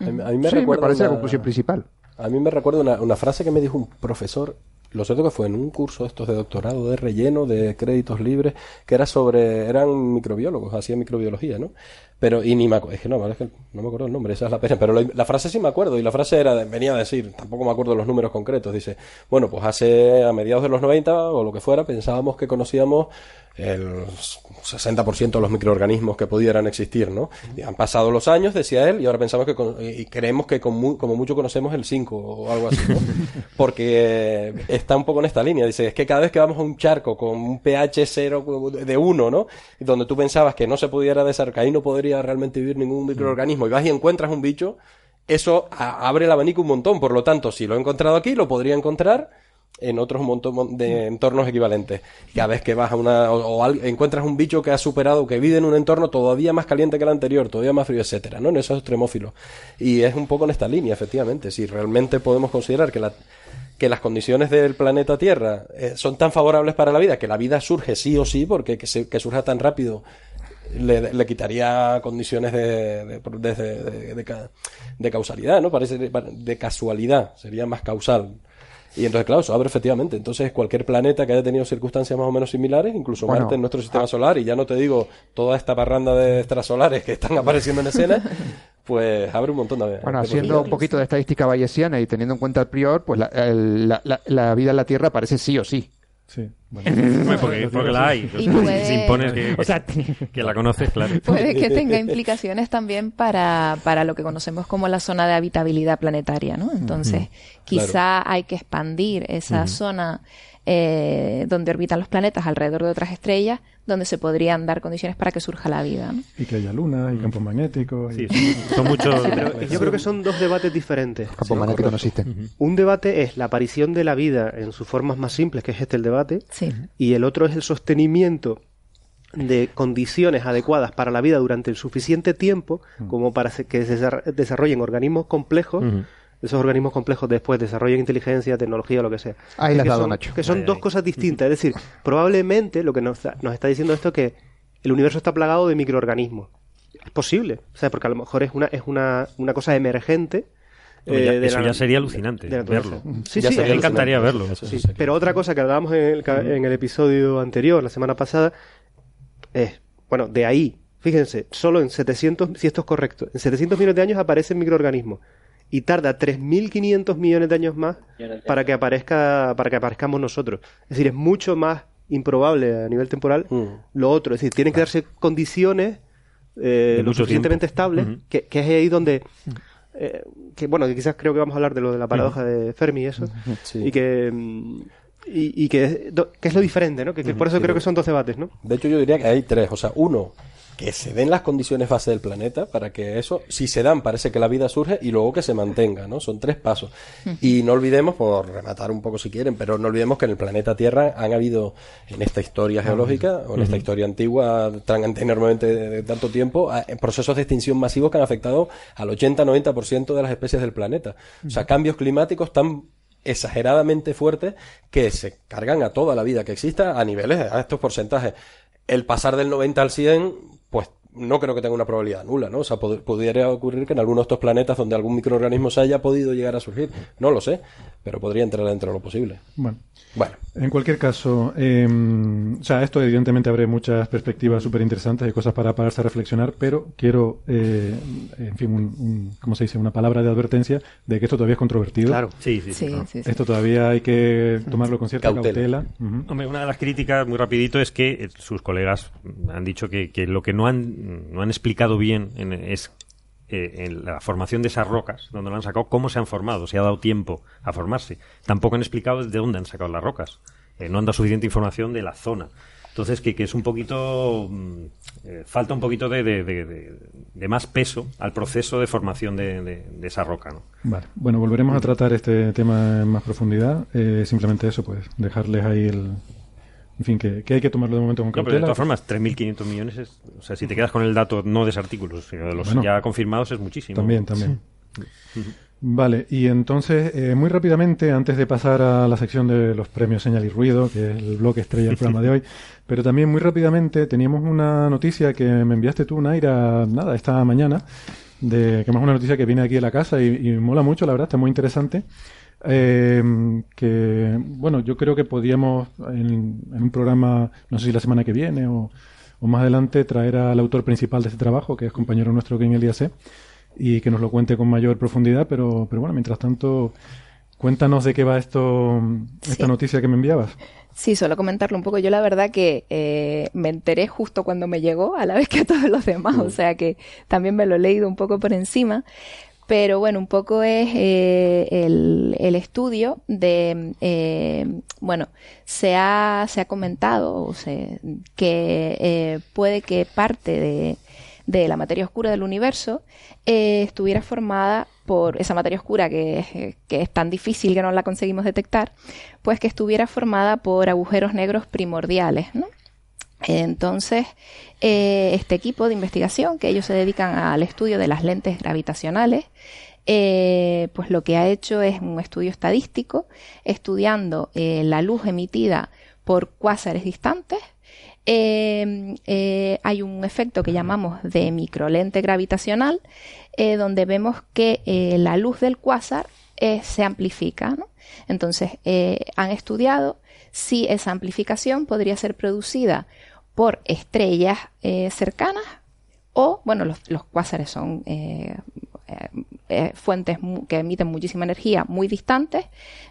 A mí, me, recuerda parece la conclusión principal. A mí me recuerda una, una frase que me dijo un profesor lo cierto que fue en un curso estos de doctorado de relleno de créditos libres que era sobre eran microbiólogos hacían microbiología no pero y ni me es que no es que no me acuerdo el nombre esa es la pena pero la frase sí me acuerdo y la frase era venía a decir tampoco me acuerdo los números concretos dice bueno pues hace a mediados de los 90 o lo que fuera pensábamos que conocíamos el 60% de los microorganismos que pudieran existir, ¿no? Y han pasado los años, decía él, y ahora pensamos que y creemos que como mucho conocemos el 5 o algo así, ¿no? Porque está un poco en esta línea, dice, es que cada vez que vamos a un charco con un pH 0 de 1, ¿no? Donde tú pensabas que no se pudiera desarrollar, ahí no podría realmente vivir ningún microorganismo, y vas y encuentras un bicho, eso abre el abanico un montón, por lo tanto, si lo he encontrado aquí, lo podría encontrar en otros montón de entornos equivalentes. Cada vez que vas a una o, encuentras un bicho que ha superado, que vive en un entorno todavía más caliente que el anterior, todavía más frío, etcétera, ¿no? En esos extremófilos. Y es un poco en esta línea, efectivamente. Si realmente podemos considerar que la que las condiciones del planeta Tierra eh, son tan favorables para la vida, que la vida surge sí o sí, porque que, surja tan rápido le, quitaría condiciones de, de, de, de, causalidad, ¿no? Parece de casualidad, sería más causal. Y entonces, claro, eso abre efectivamente. Entonces, cualquier planeta que haya tenido circunstancias más o menos similares, incluso Marte en nuestro sistema ah. solar, y ya no te digo toda esta parranda de extrasolares que están apareciendo en escena, pues abre un montón de. Bueno, haciendo un poquito de estadística bayesiana y teniendo en cuenta el prior, pues la, la, la vida en la Tierra parece sí o sí. Sí, bueno. porque, la hay. Y Si impones que, o sea, que, la conoces, claro. Puede que tenga implicaciones también para, para lo que conocemos como la zona de habitabilidad planetaria, ¿no? Entonces, quizá hay que expandir esa zona eh, donde orbitan los planetas alrededor de otras estrellas, donde se podrían dar condiciones para que surja la vida. Y que haya luna y campos magnéticos. Sí, son, muchos. yo creo que son dos debates diferentes. Campos magnéticos no existen. Un debate es la aparición de la vida en sus formas más simples, que es este el debate, y el otro es el sostenimiento de condiciones adecuadas para la vida durante el suficiente tiempo como para que se desarrollen organismos complejos esos organismos complejos después desarrollan inteligencia, tecnología, lo que sea. Ahí dado, Nacho. Que son dos cosas distintas. Es decir, probablemente lo que nos, nos está diciendo esto es que el universo está plagado de microorganismos. Es posible. O sea, porque a lo mejor es una, es una, una cosa emergente. Eh, eso ya sería alucinante verlo. Sí, sí, me encantaría verlo. Pero otra cosa que hablábamos en el, en el episodio anterior, la semana pasada, es, bueno, de ahí, fíjense, solo en 700, si esto es correcto, en 700 millones de años aparecen microorganismos y tarda 3.500 millones de años más para que aparezca para que aparezcamos nosotros. Es decir, es mucho más improbable a nivel temporal mm. lo otro. Es decir, tienen que darse condiciones eh, lo suficientemente estables, que, es ahí donde... Eh, que bueno, quizás creo que vamos a hablar de lo de la paradoja de Fermi y eso, y que... Mm, y, que, es, que, es lo diferente, ¿no? Que, por eso creo que son dos debates, ¿no? De hecho, yo diría que hay tres. O sea, uno, que se den las condiciones base del planeta para que eso, si se dan, parece que la vida surge y luego que se mantenga, ¿no? Son tres pasos. Y no olvidemos, por rematar un poco si quieren, pero no olvidemos que en el planeta Tierra han habido, en esta historia geológica, o en esta historia antigua, tan enormemente de, tanto tiempo, procesos de extinción masivos que han afectado al 80-90% de las especies del planeta. O sea, cambios climáticos tan exageradamente fuertes que se cargan a toda la vida que exista a niveles, a estos porcentajes. El pasar del 90 al 100 pues no creo que tenga una probabilidad nula, ¿no? O sea, pudiera ocurrir que en alguno de estos planetas donde algún microorganismo se haya podido llegar a surgir, no lo sé, pero podría entrar dentro de lo posible. Bueno. Bueno. En cualquier caso, em, o sea, esto evidentemente abre muchas perspectivas súper interesantes y cosas para pararse a reflexionar, pero quiero, eh, en fin, un, ¿cómo se dice? Una palabra de advertencia de que esto todavía es controvertido. Claro, sí, sí. sí, esto todavía hay que tomarlo con cierta cautela. Hombre, una de las críticas, muy rapidito, es que eh, sus colegas han dicho que, que lo que no han, no han explicado bien es eh, en la formación de esas rocas, donde lo han sacado, cómo se han formado, si ha dado tiempo a formarse. Tampoco han explicado de dónde han sacado las rocas. Eh, no han dado suficiente información de la zona. Entonces, que, es un poquito. Mm, eh, falta un poquito de, de, más peso al proceso de formación de, esa roca. ¿no? Vale. Bueno, volveremos a tratar este tema en más profundidad. simplemente eso, pues, dejarles ahí el, en fin, que, hay que tomarlo de momento con cautela. de todas formas, 3.500 millones, es, o sea, si te quedas con el dato no de ese artículo, sino de los ya confirmados, es muchísimo. También, también. Vale, y entonces, eh, muy rápidamente, antes de pasar a la sección de los premios Señal y Ruido, que es el bloque estrella del programa de hoy, pero también muy rápidamente teníamos una noticia que me enviaste tú, Naira, nada, esta mañana, de que más una noticia que viene aquí a la casa y, y mola mucho, la verdad, está muy interesante eh, que, bueno, yo creo que podíamos en, un programa, no sé si la semana que viene o, más adelante, traer al autor principal de este trabajo, que es compañero nuestro que en el IAC, y que nos lo cuente con mayor profundidad, pero, pero bueno, mientras tanto, cuéntanos de qué va esto, esta noticia que me enviabas. Sí, solo comentarlo un poco. Yo la verdad que eh, me enteré justo cuando me llegó, a la vez que a todos los demás, o sea que también me lo he leído un poco por encima. Pero bueno, un poco es eh, el, estudio de, eh, bueno, se ha, se ha comentado o se, que eh, puede que parte de, la materia oscura del universo eh, estuviera formada por esa materia oscura que, que, es tan difícil que no la conseguimos detectar, pues que estuviera formada por agujeros negros primordiales, ¿no? Entonces, eh, este equipo de investigación, que ellos se dedican al estudio de las lentes gravitacionales, eh, pues lo que ha hecho es un estudio estadístico estudiando eh, la luz emitida por cuásares distantes. hay un efecto que llamamos de microlente gravitacional, donde vemos que la luz del cuásar se amplifica. Entonces, han estudiado si esa amplificación podría ser producida por estrellas eh, cercanas o, bueno, los, cuásares son eh, eh, fuentes que emiten muchísima energía muy distantes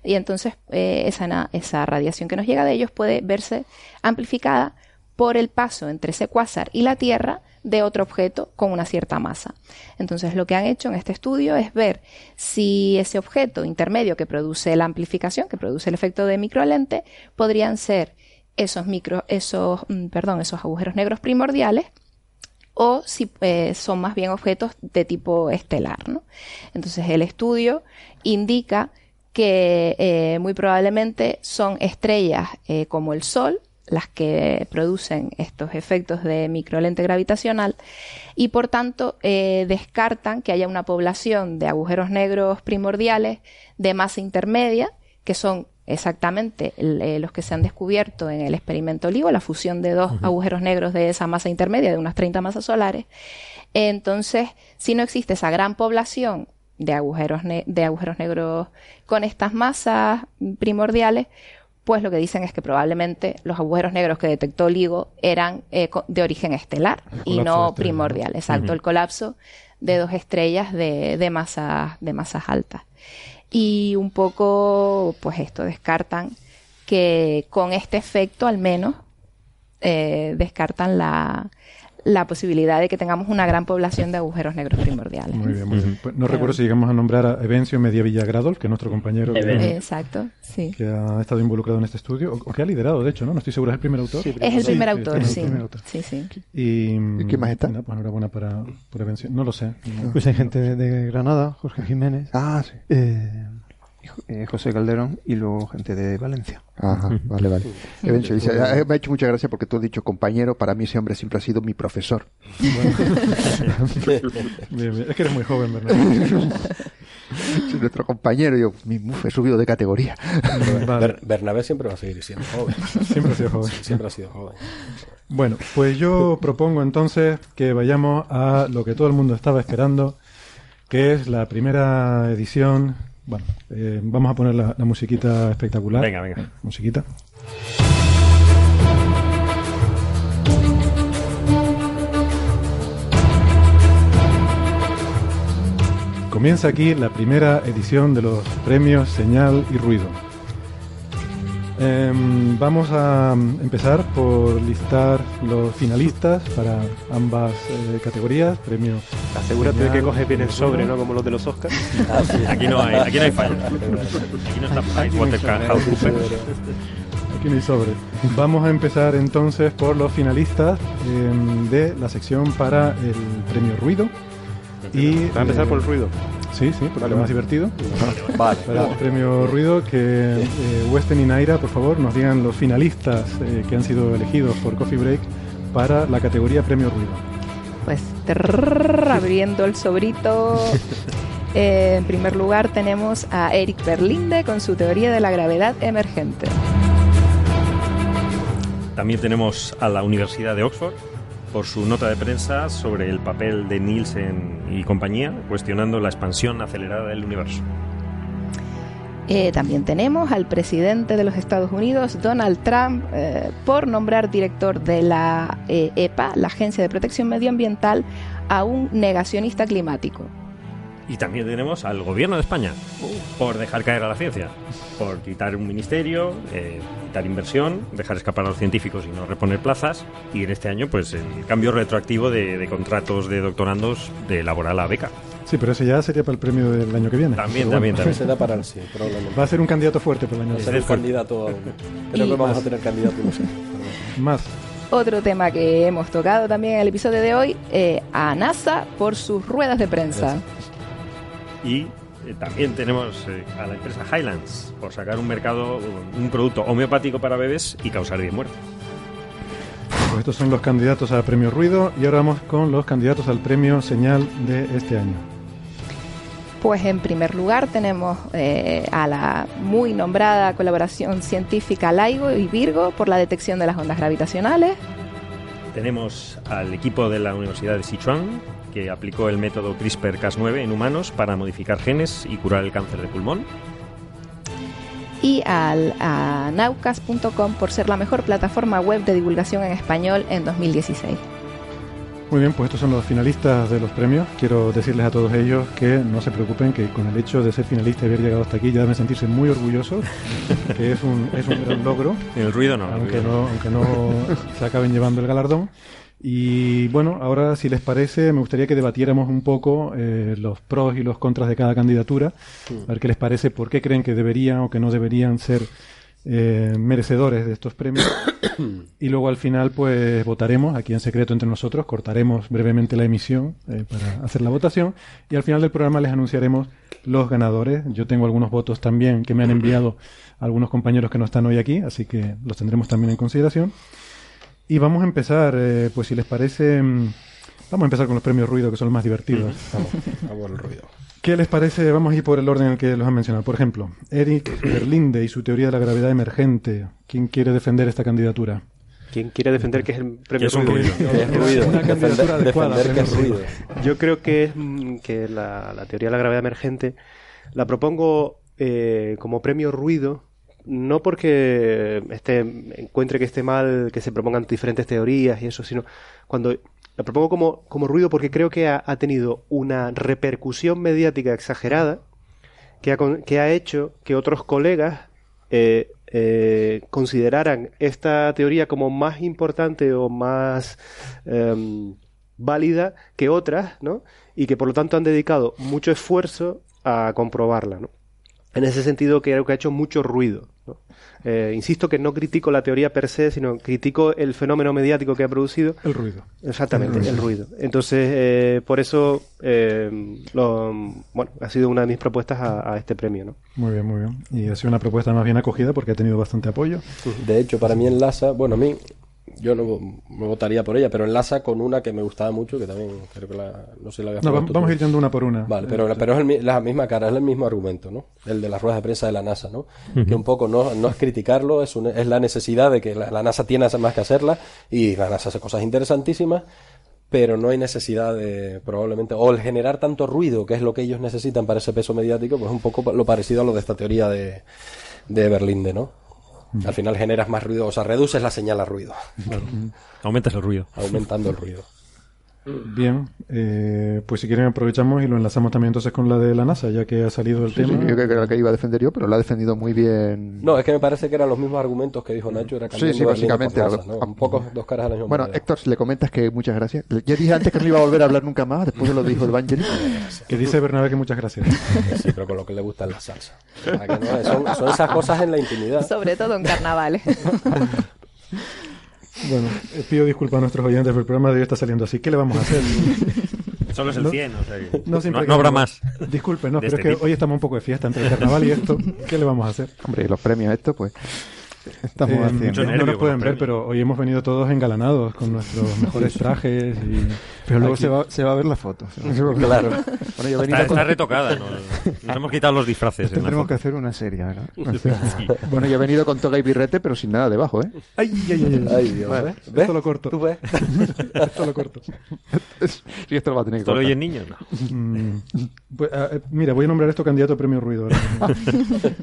y entonces esa, esa radiación que nos llega de ellos puede verse amplificada por el paso entre ese cuásar y la Tierra de otro objeto con una cierta masa. Entonces, lo que han hecho en este estudio es ver si ese objeto intermedio que produce la amplificación, que produce el efecto de microlente, podrían ser esos esos, mm, esos agujeros negros primordiales o si eh, son más bien objetos de tipo estelar. ¿no? Entonces el estudio indica que eh, muy probablemente son estrellas eh, como el Sol las que producen estos efectos de microlente gravitacional y por tanto descartan que haya una población de agujeros negros primordiales de masa intermedia que son exactamente eh, los que se han descubierto en el experimento LIGO, la fusión de dos agujeros negros de esa masa intermedia, de unas 30 masas solares. Entonces, si no existe esa gran población de agujeros, de agujeros negros con estas masas primordiales, pues lo que dicen es que probablemente los agujeros negros que detectó LIGO eran eh, de origen estelar y no primordial. Exacto, el colapso de dos estrellas de, de, masas, de masas altas. Y un poco, pues esto, descartan que con este efecto al menos eh, descartan la, la posibilidad de que tengamos una gran población de agujeros negros primordiales. Muy bien, muy bien. Pues no recuerdo si llegamos a nombrar a Evencio Media Villagradol, que es nuestro compañero Exacto, sí. que ha estado involucrado en este estudio, o, que ha liderado, de hecho, ¿no? No estoy seguro, ¿es el primer autor? es el primer autor, sí. Sí, sí. Y, ¿Y más está? Bueno, pues enhorabuena para, por Evencio. No lo sé. Pues hay gente de, Granada, Jorge Jiménez. Ah, sí. Eh, eh, José Calderón y luego gente de Valencia. Ajá, vale, vale. dice, ah, me ha hecho mucha gracia porque tú has dicho compañero, para mí ese hombre siempre ha sido mi profesor. Es que eres muy joven, ¿verdad? nuestro compañero, yo mi, he subido de categoría. Bernabé siempre va a seguir siendo joven. Siempre ha sido joven. siempre ha sido joven. Bueno, pues yo propongo entonces que vayamos a lo que todo el mundo estaba esperando, que es la primera edición Bueno, eh, vamos a poner la, la, musiquita espectacular. Venga, venga. Musiquita. Comienza aquí la primera edición de los premios Señal y Ruido. Em, vamos a empezar por listar los finalistas para ambas eh, categorías. Premio. Asegúrate de que coges bien el sobre, ¿no? Como los de los Oscars. Ah, aquí no hay, aquí no hay fallo. Aquí no está Aquí no hay sobre. Vamos a empezar entonces por los finalistas em, de la sección para el premio Ruido. Y, Va a empezar por el ruido. Sí, sí, por lo más divertido. Vale. Para el premio Ruido, que eh, Weston y Naira, por favor, nos digan los finalistas eh, que han sido elegidos por Coffee Break para la categoría Premio Ruido. Pues abriendo el sobrito. Eh, en primer lugar tenemos a Eric Berlinde con su teoría de la gravedad emergente. También tenemos a la Universidad de Oxford por su nota de prensa sobre el papel de Nielsen y compañía, cuestionando la expansión acelerada del universo. Eh, también tenemos al presidente de los Estados Unidos, Donald Trump, eh, por nombrar director de la EPA, eh, e la Agencia de Protección Medioambiental, a un negacionista climático. Y también tenemos al gobierno de España por dejar caer a la ciencia, por quitar un ministerio, eh, quitar inversión, dejar escapar a los científicos y no reponer plazas. Y en este año, pues el cambio retroactivo de, contratos de doctorandos de laboral a beca. Sí, pero ese ya sería para el premio del año que viene. También, también, también. Se da para el sí, Va a ser un candidato fuerte para el año que viene. candidato Creo que vamos a tener candidato, no sé. Más. Otro tema que hemos tocado también en el episodio de hoy, eh, a NASA por sus ruedas de prensa. Y eh, también tenemos eh, a la empresa Highlands por sacar un mercado, un producto homeopático para bebés y causar bien muerte. Pues estos son los candidatos al premio Ruido y ahora vamos con los candidatos al premio Señal de este año. Pues en primer lugar tenemos eh, a la muy nombrada colaboración científica LIGO y Virgo por la detección de las ondas gravitacionales. Tenemos al equipo de la Universidad de Sichuan que aplicó el método CRISPR-Cas9 en humanos para modificar genes y curar el cáncer de pulmón. Y al, a naucas.com por ser la mejor plataforma web de divulgación en español en 2016. Muy bien, pues estos son los finalistas de los premios. Quiero decirles a todos ellos que no se preocupen, que con el hecho de ser finalista y haber llegado hasta aquí ya deben sentirse muy orgullosos, que es un, es un gran logro. El ruido no. Aunque, no, aunque no se acaben llevando el galardón. Y bueno, ahora si les parece, me gustaría que debatiéramos un poco eh, los pros y los contras de cada candidatura, a ver qué les parece, por qué creen que deberían o que no deberían ser eh, merecedores de estos premios. y luego al final, pues votaremos aquí en secreto entre nosotros, cortaremos brevemente la emisión eh, para hacer la votación y al final del programa les anunciaremos los ganadores. Yo tengo algunos votos también que me han enviado algunos compañeros que no están hoy aquí, así que los tendremos también en consideración. Y vamos a empezar, eh, pues si les parece, mm, vamos a empezar con los premios ruido, que son los más divertidos. Vamos, el ruido. ¿Qué les parece? Vamos a ir por el orden en el que los han mencionado. Por ejemplo, Eric Berlinde y su teoría de la gravedad emergente. ¿Quién quiere defender esta candidatura? ¿Quién quiere defender que es el premio es ruido? es ruido. Una candidatura adecuada. que es ruido. Yo creo que es mm, que la, teoría de la gravedad emergente la propongo eh, como premio ruido no porque encuentre que esté mal que se propongan diferentes teorías y eso, sino cuando la propongo como, como ruido porque creo que ha, tenido una repercusión mediática exagerada que ha, que ha hecho que otros colegas eh, eh, consideraran esta teoría como más importante o más em, válida que otras, ¿no? Y que por lo tanto han dedicado mucho esfuerzo a comprobarla, ¿no? En ese sentido creo que ha hecho mucho ruido. Eh, insisto que no critico la teoría per se, sino critico el fenómeno mediático que ha producido. El ruido. Exactamente, el ruido. Entonces, eh, por eso, eh, bueno, ha sido una de mis propuestas a, a, este premio. ¿no? Muy bien, muy bien. Y ha sido una propuesta más bien acogida porque ha tenido bastante apoyo. De hecho, para mí enlaza, bueno, a mí yo no me votaría por ella, pero enlaza con una que me gustaba mucho, que también creo que la, no sé la había no, Vamos a ir yendo una por una. Vale, pero, pero es la misma cara, es el mismo argumento, ¿no? El de las ruedas de prensa de la NASA, ¿no? Que un poco no, no es criticarlo, es, es la necesidad de que la, NASA tiene más que hacerla y la NASA hace cosas interesantísimas, pero no hay necesidad de, probablemente, o el generar tanto ruido, que es lo que ellos necesitan para ese peso mediático, pues un poco lo parecido a lo de esta teoría de, de Berlinde, ¿no? Al final generas más ruido, o sea, reduces la señal a ruido. Aumentas el ruido. Aumentando el ruido. Bien, eh, pues si quieren aprovechamos y lo enlazamos también entonces con la de la NASA, ya que ha salido el tema. Sí, yo creo que era la que iba a defender yo, pero lo ha defendido muy bien. No, es que me parece que eran los mismos argumentos que dijo Nacho. Era sí, sí, básicamente. Un poco dos caras al año. Bueno, Héctor, si le comentas que muchas gracias. Ya dije antes que no iba a volver a hablar nunca más, después de lo dijo el Evangeli. que dice Bernabé que muchas gracias. sí, pero con lo que le gusta es la salsa. son, son esas cosas en la intimidad. Sobre todo en carnavales. Bueno, eh, pido disculpas a nuestros oyentes, pero el programa de hoy está saliendo así. ¿Qué le vamos a hacer? Solo es el 100, o sea, no, no, habrá más. Disculpe, no, pero este es que hoy estamos un poco de fiesta entre el carnaval y esto. ¿Qué le vamos a hacer? Hombre, y los premios esto, pues... Estamos eh, haciendo. no nos pueden ver, pero hoy hemos venido todos engalanados con nuestros mejores trajes. Y... Pero luego se va, se va, a ver la foto. claro. Bueno, está, está, retocada. Nos, hemos quitado los disfraces. Tendremos que hacer una serie, ¿verdad? Bueno, yo he venido con toga y birrete, pero sin nada debajo, ¿eh? Ay, ay, ay. ay. Dios, ¿ves? Esto lo corto. ¿Tú ves? esto lo corto. Sí, esto lo va a tener que ¿Esto lo oyen niños? No. Mm, pues, uh, mira, voy a nombrar esto candidato a premio ruido.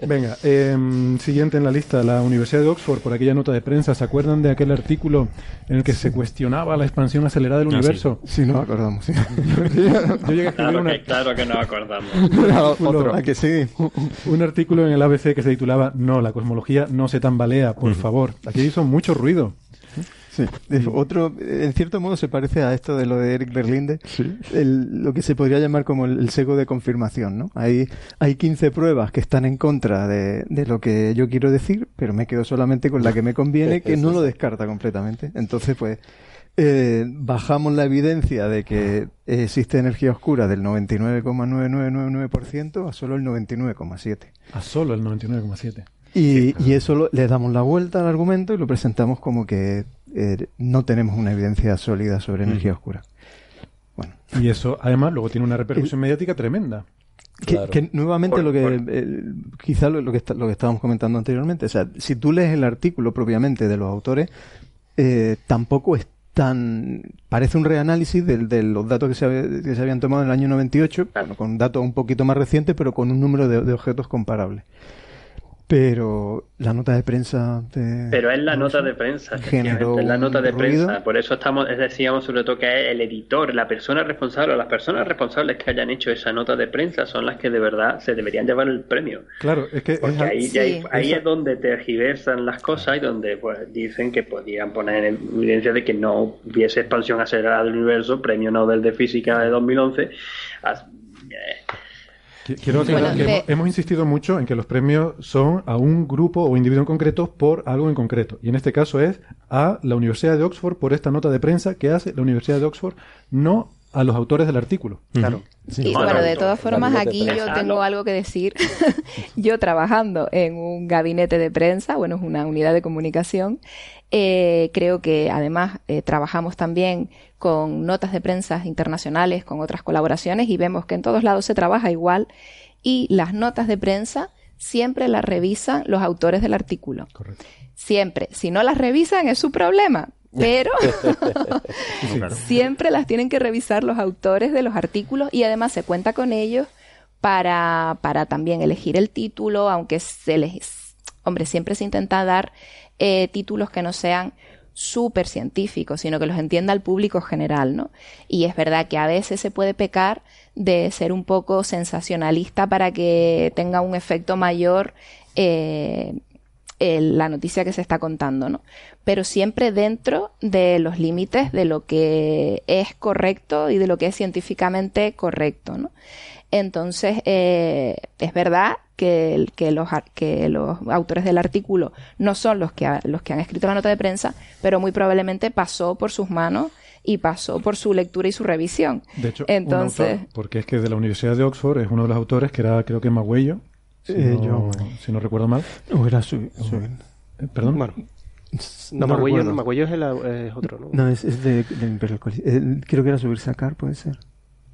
Venga, eh, siguiente en la lista, la Universidad de Oxford, por aquella nota de prensa. ¿Se acuerdan de aquel artículo en el que se cuestionaba la expansión acelerada del ah, universo? Sí. no acordamos. Sí. yo, llegué a claro, una... que, claro que no acordamos. un, artículo, ¿A que sí? un artículo en el ABC que se titulaba No, la cosmología no se tambalea, por favor. Aquí hizo mucho ruido. Sí. Otro, en cierto modo, se parece a esto de lo de Eric Berlinde, lo que se podría llamar como el, sego de confirmación, ¿no? Hay, hay 15 pruebas que están en contra de, de, lo que yo quiero decir, pero me quedo solamente con la que me conviene, que no lo descarta completamente. Entonces, pues, eh, bajamos la evidencia de que existe energía oscura del 99,9999% a solo el 99,7%. A solo el 99,7%. Y, y, eso le damos la vuelta al argumento y lo presentamos como que eh, no tenemos una evidencia sólida sobre energía oscura. Bueno. Y eso, además, luego tiene una repercusión mediática tremenda. Que, nuevamente lo que quizá lo, que lo que estábamos comentando anteriormente, o sea, si tú lees el artículo propiamente de los autores, eh, tampoco es tan parece un reanálisis de, de los datos que se, que se, habían tomado en el año 98, con datos un poquito más recientes, pero con un número de, de objetos comparables. Pero la nota de prensa. Pero es la nota de prensa, es la nota de prensa. Por eso estamos, decíamos sobre todo que es el editor, la persona responsable, las personas responsables que hayan hecho esa nota de prensa son las que de verdad se deberían llevar el premio. Claro, es que. Porque ahí, ahí, es donde tergiversan las cosas y donde pues dicen que podían poner en evidencia de que no hubiese expansión acelerada del universo, premio Nobel de Física de 2011. Quiero aclarar que hemos, insistido mucho en que los premios son a un grupo o individuo en concreto por algo en concreto. Y en este caso es a la Universidad de Oxford por esta nota de prensa que hace la Universidad de Oxford, no a los autores del artículo. Claro. Y bueno, de todas formas, aquí yo tengo algo que decir. yo trabajando en un gabinete de prensa, bueno, es una unidad de comunicación, eh, creo que además eh, trabajamos también con notas de prensa internacionales, con otras colaboraciones y vemos que en todos lados se trabaja igual y las notas de prensa siempre las revisan los autores del artículo. Correcto. Siempre. Si no las revisan es su problema, pero siempre las tienen que revisar los autores de los artículos y además se cuenta con ellos para, para también elegir el título, aunque se les, hombre, siempre se intenta dar eh, títulos que no sean súper científicos, sino que los entienda el público general, ¿no? Y es verdad que a veces se puede pecar de ser un poco sensacionalista para que tenga un efecto mayor eh, la noticia que se está contando, ¿no? Pero siempre dentro de los límites de lo que es correcto y de lo que es científicamente correcto, ¿no? Entonces, eh, es verdad que, que, los, que los autores del artículo no son los que, los que han escrito la nota de prensa, pero muy probablemente pasó por sus manos y pasó por su lectura y su revisión. De hecho, Entonces, porque es que de la Universidad de Oxford es uno de los autores que era, creo que Magüello, si, eh, no, yo, si no recuerdo mal. No, era su... Eh, Perdón. Bueno. No, no Magüello, es, el, es, otro, ¿no? No, es, es de, de Imperial College. Eh, creo que era subirse a Car, puede ser.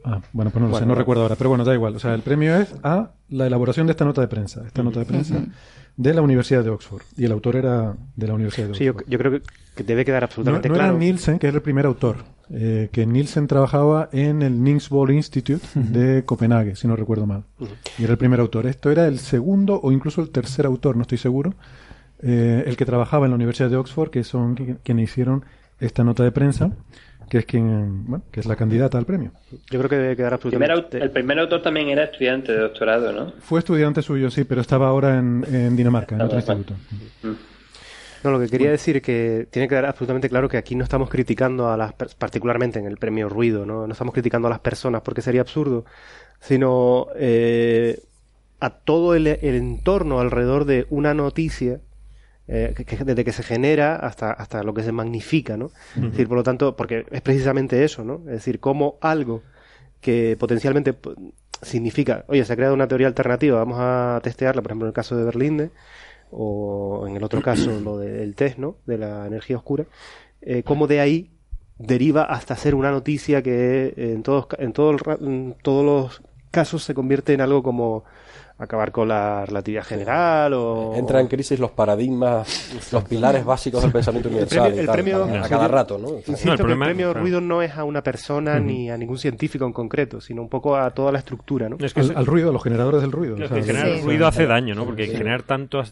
Ah, bueno, pues no lo sé, no recuerdo ahora, pero bueno, da igual. O sea, el premio es a la elaboración de esta nota de prensa, esta nota de prensa de la Universidad de Oxford. Y el autor era de la Universidad de Oxford. Sí, yo, creo que debe quedar absolutamente no, no Era Nielsen, que es el primer autor. eh, que Nielsen trabajaba en el Bohr Institute de Copenhague, si no recuerdo mal. Y era el primer autor. Esto era el segundo o incluso el tercer autor, no estoy seguro, eh, el que trabajaba en la Universidad de Oxford, que son quienes hicieron esta nota de prensa que es quien bueno, que es la candidata al premio. Yo creo que debe quedar absolutamente... El primer autor también era estudiante de doctorado, ¿no? Fue estudiante suyo, sí, pero estaba ahora en, Dinamarca, en otro instituto. Mm. No, lo que quería decir es que tiene que quedar absolutamente claro que aquí no estamos criticando a las, particularmente en el premio Ruido, no, no estamos criticando a las personas porque sería absurdo, sino eh, a todo el, entorno alrededor de una noticia eh, que, desde que se genera hasta, hasta lo que se magnifica, ¿no? Es decir, por lo tanto, porque es precisamente eso, ¿no? Es decir, como algo que potencialmente significa, oye, se ha creado una teoría alternativa, vamos a testearla, por ejemplo, en el caso de Berlinde, o en el otro caso lo del test, ¿no? De la energía oscura, eh, como de ahí deriva hasta ser una noticia que en todos, en, todo en todos los casos se convierte en algo como acabar con la relatividad general o entra en crisis los paradigmas los pilares básicos del pensamiento universal el premio, a cada rato no, el, premio ruido no es a una persona ni a ningún científico en concreto sino un poco a toda la estructura no es que al, ruido a los generadores del ruido generar ruido hace daño no porque generar tanto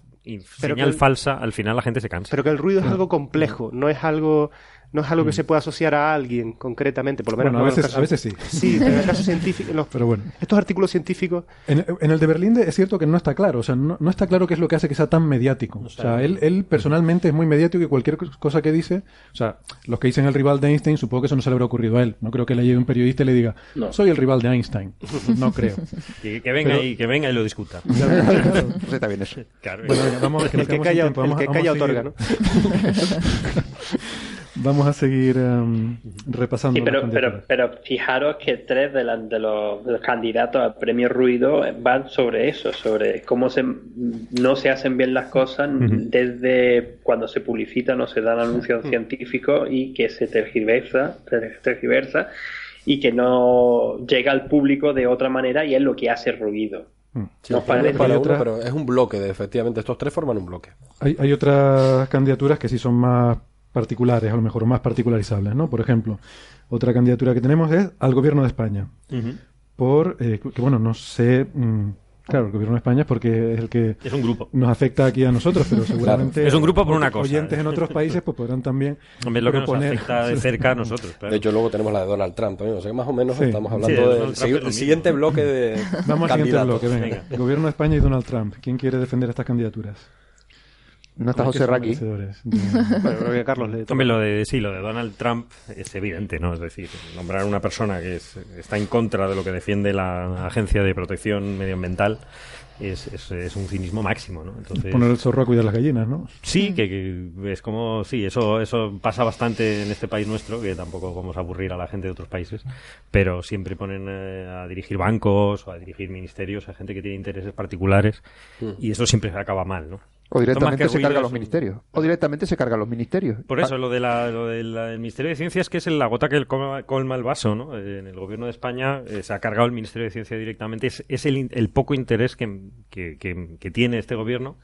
señal falsa al final la gente se cansa. Pero que el ruido es algo complejo no es algo no es algo que mm. se pueda asociar a alguien concretamente, por lo menos. Bueno, a, veces, a veces sí. Sí, en el caso científico. pero bueno. Estos artículos científicos. En, el de Berlín es cierto que no está claro, o sea, no, está claro qué es lo que hace que sea tan mediático. o sea, él, él personalmente es muy mediático y cualquier cosa que dice, o sea, los que dicen el rival de Einstein, supongo que eso no se le habrá ocurrido a él. No creo que le llegue un periodista y le diga, soy el rival de Einstein. No creo. que, venga y, que venga y lo discuta. está bien eso. Bueno, vamos, que, el que calla, el que calla otorga, ¿no? Vamos a seguir um, repasando. Sí, pero, pero, pero, fijaros que tres de, de, los, candidatos al premio Ruido van sobre eso, sobre cómo se, no se hacen bien las cosas desde cuando se publicita, no se dan anuncios científicos y que se tergiversa, tergiversa y que no llega al público de otra manera y es lo que hace ruido. Mm. no parece para pero es un bloque, de, efectivamente, estos tres forman un bloque. Hay, hay otras candidaturas que sí son más particulares, a lo mejor más particularizables, ¿no? Por ejemplo, otra candidatura que tenemos es al gobierno de España. Por, eh, que bueno, no sé, mm, claro, el gobierno de España es porque es el que es un grupo. nos afecta aquí a nosotros, pero seguramente es un grupo por una cosa. Oyentes en otros países pues podrán también Hombre, lo que nos afecta de cerca a nosotros. De hecho, luego tenemos la de Donald Trump también, o sea que más o menos estamos hablando del siguiente bloque de Vamos al siguiente bloque, venga. El gobierno de España y Donald Trump. ¿Quién quiere defender estas candidaturas? No está José Raki. bueno, Carlos le lo de, sí, lo de Donald Trump es evidente, ¿no? Es decir, nombrar a una persona que está en contra de lo que defiende la Agencia de Protección Medioambiental es, es, un cinismo máximo, ¿no? Entonces, Poner el zorro a cuidar las gallinas, ¿no? Sí, que, es como, sí, eso, eso pasa bastante en este país nuestro, que tampoco vamos a aburrir a la gente de otros países, pero siempre ponen eh, a dirigir bancos o a dirigir ministerios a gente que tiene intereses particulares mm. y eso siempre acaba mal, ¿no? O directamente se carga los ministerios. O directamente se carga los ministerios. Por eso, lo, de la, lo del Ministerio de Ciencia es que es la gota que colma el vaso, ¿no? En el gobierno de España eh, se ha cargado el Ministerio de Ciencia directamente. Es, es el, el, poco interés que, que, que, tiene este gobierno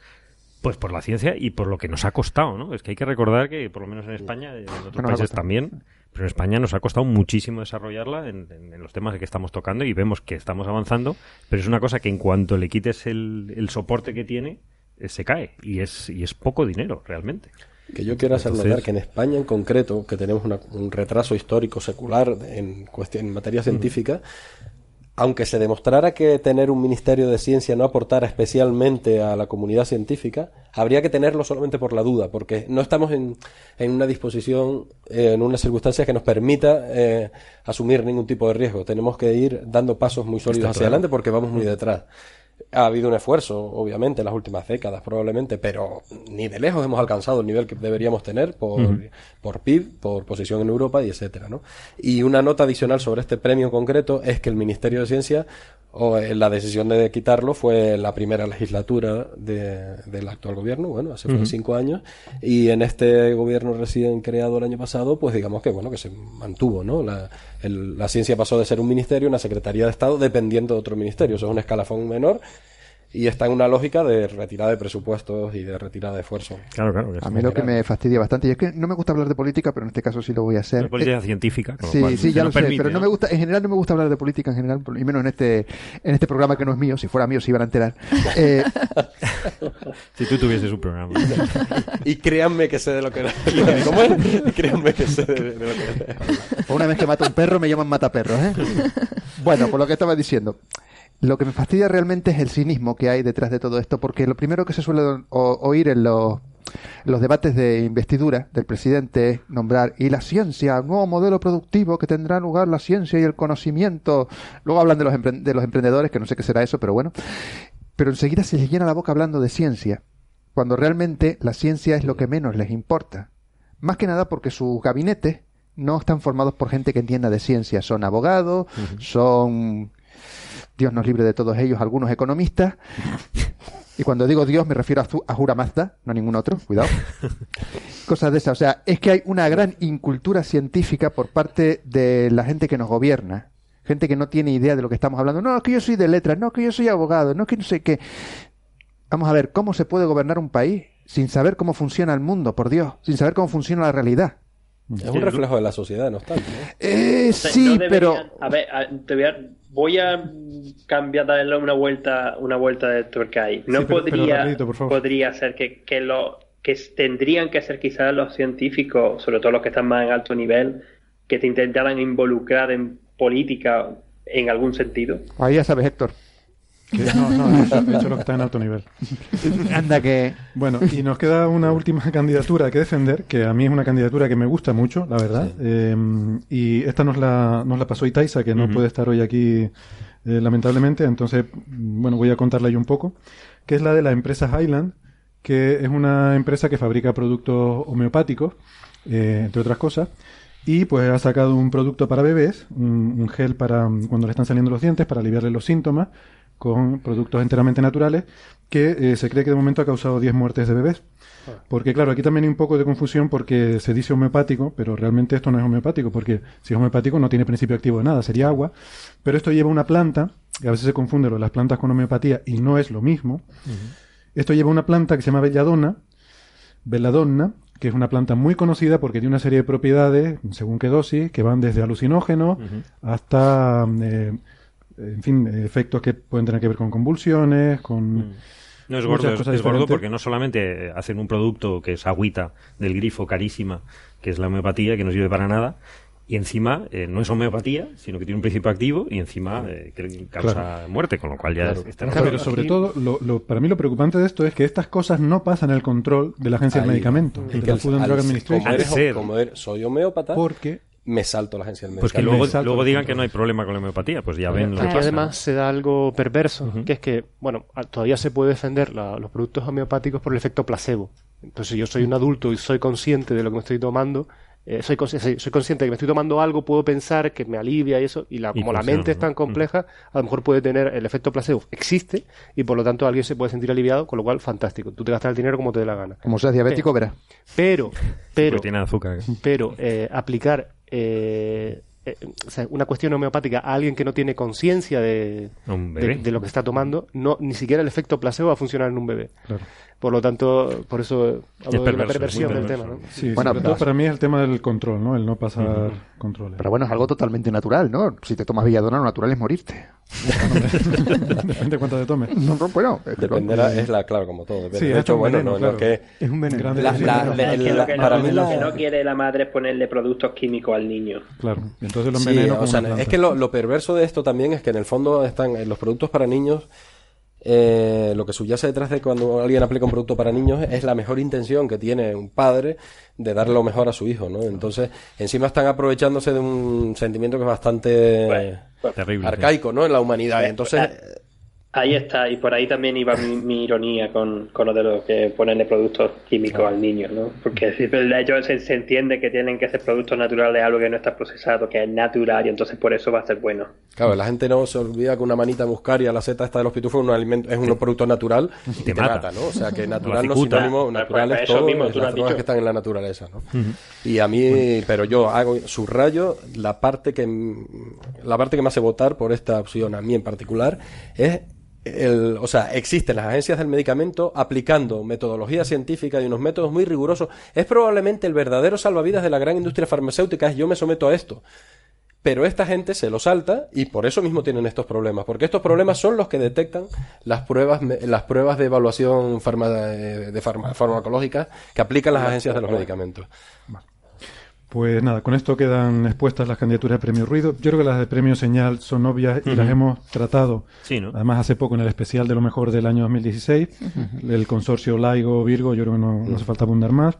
pues por la ciencia y por lo que nos ha costado, ¿no? Es que hay que recordar que, por lo menos en España, en otros países también, pero en España nos ha costado muchísimo desarrollarla en, en, los temas que estamos tocando y vemos que estamos avanzando, pero es una cosa que en cuanto le quites el, el soporte que tiene, se cae y es, y es poco dinero realmente. Que yo quiero hacer notar que en España en concreto, que tenemos un retraso histórico secular en, cuestión, en materia científica, aunque se demostrara que tener un Ministerio de Ciencia no aportara especialmente a la comunidad científica, habría que tenerlo solamente por la duda, porque no estamos en, en una disposición, eh, en unas circunstancias que nos permita eh, asumir ningún tipo de riesgo. Tenemos que ir dando pasos muy sólidos hacia adelante porque vamos muy detrás. Ha habido un esfuerzo, obviamente, en las últimas décadas, probablemente, pero ni de lejos hemos alcanzado el nivel que deberíamos tener por, por PIB, por posición en Europa y etcétera, ¿no? Y una nota adicional sobre este premio concreto es que el Ministerio de Ciencia o eh, la decisión de quitarlo fue la primera legislatura de, del actual gobierno, bueno, hace cinco años, y en este gobierno recién creado el año pasado, pues digamos que bueno, que se mantuvo, ¿no? La, la ciencia pasó de ser un ministerio, una secretaría de Estado, dependiendo de otro ministerio, eso es un escalafón menor, y está en una lógica de retirada de presupuestos y de retirada de esfuerzo. Claro, claro. a mí lo que me fastidia bastante, y es que no me gusta hablar de política, pero en este caso sí lo voy a hacer. política eh, científica. Sí, sí, ya lo sé, pero ¿no? me gusta, en general no me gusta hablar de política en general, y menos en este, en este programa que no es mío, si fuera mío se iban a enterar. Eh, si tú tuvieses un programa. y créanme que sé de lo que ¿Cómo es? Y créanme que sé de, lo que Una vez que mato un perro me llaman mataperros, ¿eh? Bueno, por lo que estaba diciendo. Lo que me fastidia realmente es el cinismo que hay detrás de todo esto, porque lo primero que se suele oír en los, los debates de investidura del presidente es nombrar y la ciencia, nuevo modelo productivo que tendrá lugar la ciencia y el conocimiento. Luego hablan de los, de los emprendedores, que no sé qué será eso, pero bueno. Pero enseguida se les llena la boca hablando de ciencia, cuando realmente la ciencia es lo que menos les importa. Más que nada porque sus gabinetes no están formados por gente que entienda de ciencia. Son abogados, son Dios nos libre de todos ellos, algunos economistas. Y cuando digo Dios me refiero a, a Jura Mazda, no a ningún otro, cuidado. Cosas de esas. O sea, es que hay una gran incultura científica por parte de la gente que nos gobierna. Gente que no tiene idea de lo que estamos hablando. No, es que yo soy de letras, no, es que yo soy abogado, no, es que no sé qué. Vamos a ver, ¿cómo se puede gobernar un país sin saber cómo funciona el mundo, por Dios? Sin saber cómo funciona la realidad. Es un reflejo de la sociedad, no obstante. Eh, sí, pero... A ver, te voy a voy a cambiar, darle una vuelta, una vuelta de tuerca ahí. No podría, podría ser que, que, lo, que tendrían que ser quizás los científicos, sobre todo los que están más en alto nivel, que te intentaran involucrar en política en algún sentido. Ahí ya sabes, Héctor. No, no, eso, es lo que está en alto nivel. Anda que... Bueno, y nos queda una última candidatura que defender, que a mí es una candidatura que me gusta mucho, la verdad. Eh, y esta nos la, nos la pasó Itaisa, que no puede estar hoy aquí, eh, lamentablemente. Entonces, bueno, voy a contarla yo un poco. Que es la de la empresa Highland, que es una empresa que fabrica productos homeopáticos, eh, entre otras cosas. Y pues ha sacado un producto para bebés, un, un, gel para cuando le están saliendo los dientes, para aliviarle los síntomas con productos enteramente naturales que eh, se cree que de momento ha causado 10 muertes de bebés. Ah. Porque claro, aquí también hay un poco de confusión porque se dice homeopático, pero realmente esto no es homeopático, porque si es homeopático no tiene principio activo de nada, sería agua. Pero esto lleva una planta, que a veces se confunde las plantas con homeopatía y no es lo mismo. Esto lleva una planta que se llama belladona, belladonna, que es una planta muy conocida porque tiene una serie de propiedades, según qué dosis, que van desde alucinógenos hasta... Eh, en fin, efectos que pueden tener que ver con convulsiones, con... Mm. No es gordo, es, gordo porque no solamente hacen un producto que es agüita del grifo carísima, que es la homeopatía, que no sirve para nada, y encima eh, no es homeopatía, sino que tiene un principio activo y encima eh, causa muerte, con lo cual ya está Pero sobre todo, lo, para mí lo preocupante de esto es que estas cosas no pasan el control de la Agencia del Medicamento, de la Food and Drug Administration. Como, soy homeópata, porque me salto la agencia del Pues que luego, luego digan que no hay problema con la homeopatía, pues ya ven lo que pasa. además se da algo perverso, que es que, bueno, todavía se puede defender los productos homeopáticos por el efecto placebo. Entonces, yo soy un adulto y soy consciente de lo que me estoy tomando, eh, soy, soy, consciente de que me estoy tomando algo, puedo pensar que me alivia y eso, y, la, como la mente es tan compleja, a lo mejor puede tener el efecto placebo. Existe, y por lo tanto alguien se puede sentir aliviado, con lo cual, fantástico. Tú te gastas el dinero como te dé la gana. Como seas diabético, verás. Pero, pero, tiene azúcar. pero eh, aplicar eh, eh, una cuestión homeopática a alguien que no tiene conciencia de, de, lo que está tomando, no ni siquiera el efecto placebo va a funcionar en un bebé. Por lo tanto, por eso hablo de la perversión del tema. bueno, para mí es el tema del control, ¿no? El no pasar controles. Pero bueno, es algo totalmente natural, ¿no? Si te tomas Villadona, lo natural es morirte. Depende de cuánto te tomes. No, bueno, dependerá, es la, claro, como todo. Sí, de hecho, bueno, no, que, es un veneno. para mí lo que no quiere la madre es ponerle productos químicos al niño. Claro, entonces lo envenena. o sea, es que lo, lo perverso de esto también es que en el fondo están los productos para niños eh, lo que subyace detrás de cuando alguien aplica un producto para niños es la mejor intención que tiene un padre de darle lo mejor a su hijo, ¿no? Entonces, encima están aprovechándose de un sentimiento que es bastante arcaico, ¿no? En la humanidad. Entonces, eh, Ahí está, y por ahí también iba mi, ironía con, con, lo de lo que ponerle productos químicos al niño, ¿no? Porque de hecho se, se, entiende que tienen que ser productos naturales, algo que no está procesado, que es natural, y entonces por eso va a ser bueno. Claro, la gente no se olvida que una manita muscaria, la seta esta de los pitufos, es un, alimento, es un producto natural y te, mata. ¿no? O sea, que natural no es sinónimo, natural pues, es todo, mismo, las drogas que están en la naturaleza, ¿no? Y a mí, pero yo hago, subrayo la parte que, la parte que me hace votar por esta opción, a mí en particular, es el, o sea, existen las agencias del medicamento aplicando metodología científica y unos métodos muy rigurosos. Es probablemente el verdadero salvavidas de la gran industria farmacéutica. Es yo me someto a esto. Pero esta gente se lo salta y por eso mismo tienen estos problemas, porque estos problemas son los que detectan las pruebas, las pruebas de evaluación de farmacológica que aplican las agencias de los medicamentos. Pues nada, con esto quedan expuestas las candidaturas de premio Ruido. Yo creo que las de premio Señal son obvias y las hemos tratado. Además, hace poco en el especial de lo mejor del año 2016, el consorcio LIGO Virgo, yo creo que no, hace falta abundar más.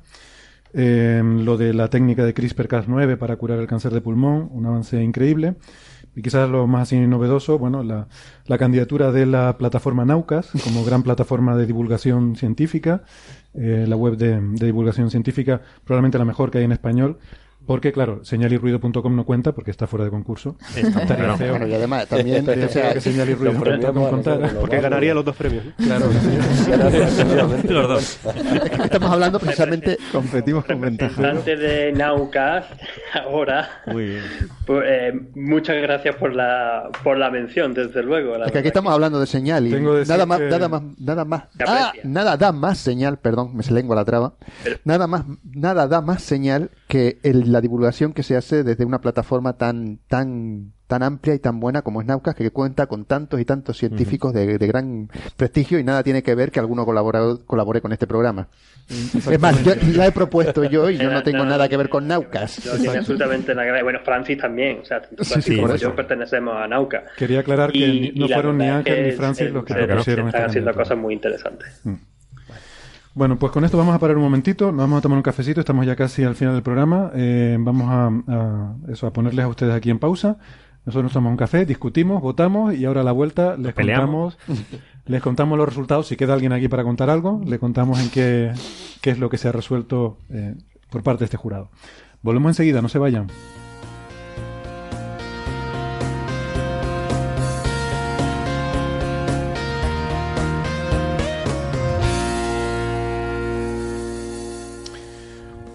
Eh, lo de la técnica de CRISPR-Cas9 para curar el cáncer de pulmón, un avance increíble. Y quizás lo más así novedoso, bueno, la, la candidatura de la plataforma Naucas como gran plataforma de divulgación científica, eh, la web de, de, divulgación científica, probablemente la mejor que hay en español, porque, claro, señalirruido.com no cuenta porque está fuera de concurso. Estaría feo. y además también que señalirruido.com contara. Porque ganaría los dos premios. Claro, los dos. estamos hablando precisamente... Competimos con ventaja. de Naucas, ahora... Muy bien. Pues, eh, muchas gracias por la, por la mención, desde luego. es que aquí estamos hablando de señal y nada más, nada más, nada más, ah, nada da más señal, perdón, me se lengua la traba, nada más, nada da más señal que el, la divulgación que se hace desde una plataforma tan, tan, tan amplia y tan buena como es Naucas, que cuenta con tantos y tantos científicos de, gran prestigio y nada tiene que ver que alguno colabore con este programa. Es más, yo la he propuesto yo y yo no tengo nada que ver con Naucas. No tiene absolutamente nada que ver. Bueno, Francis también, o sea, como yo pertenecemos a Naucas. Quería aclarar que no fueron ni Ángel ni Francis los que propusieron Están haciendo cosas muy interesantes. Mm. Bueno, pues con esto vamos a parar un momentito, nos vamos a tomar un cafecito, estamos ya casi al final del programa, eh, vamos a, eso, a ponerles a ustedes aquí en pausa. Nosotros nos tomamos un café, discutimos, votamos y ahora a la vuelta les contamos, les contamos los resultados. Si queda alguien aquí para contar algo, le contamos en qué, qué es lo que se ha resuelto eh, por parte de este jurado. Volvemos enseguida, no se vayan.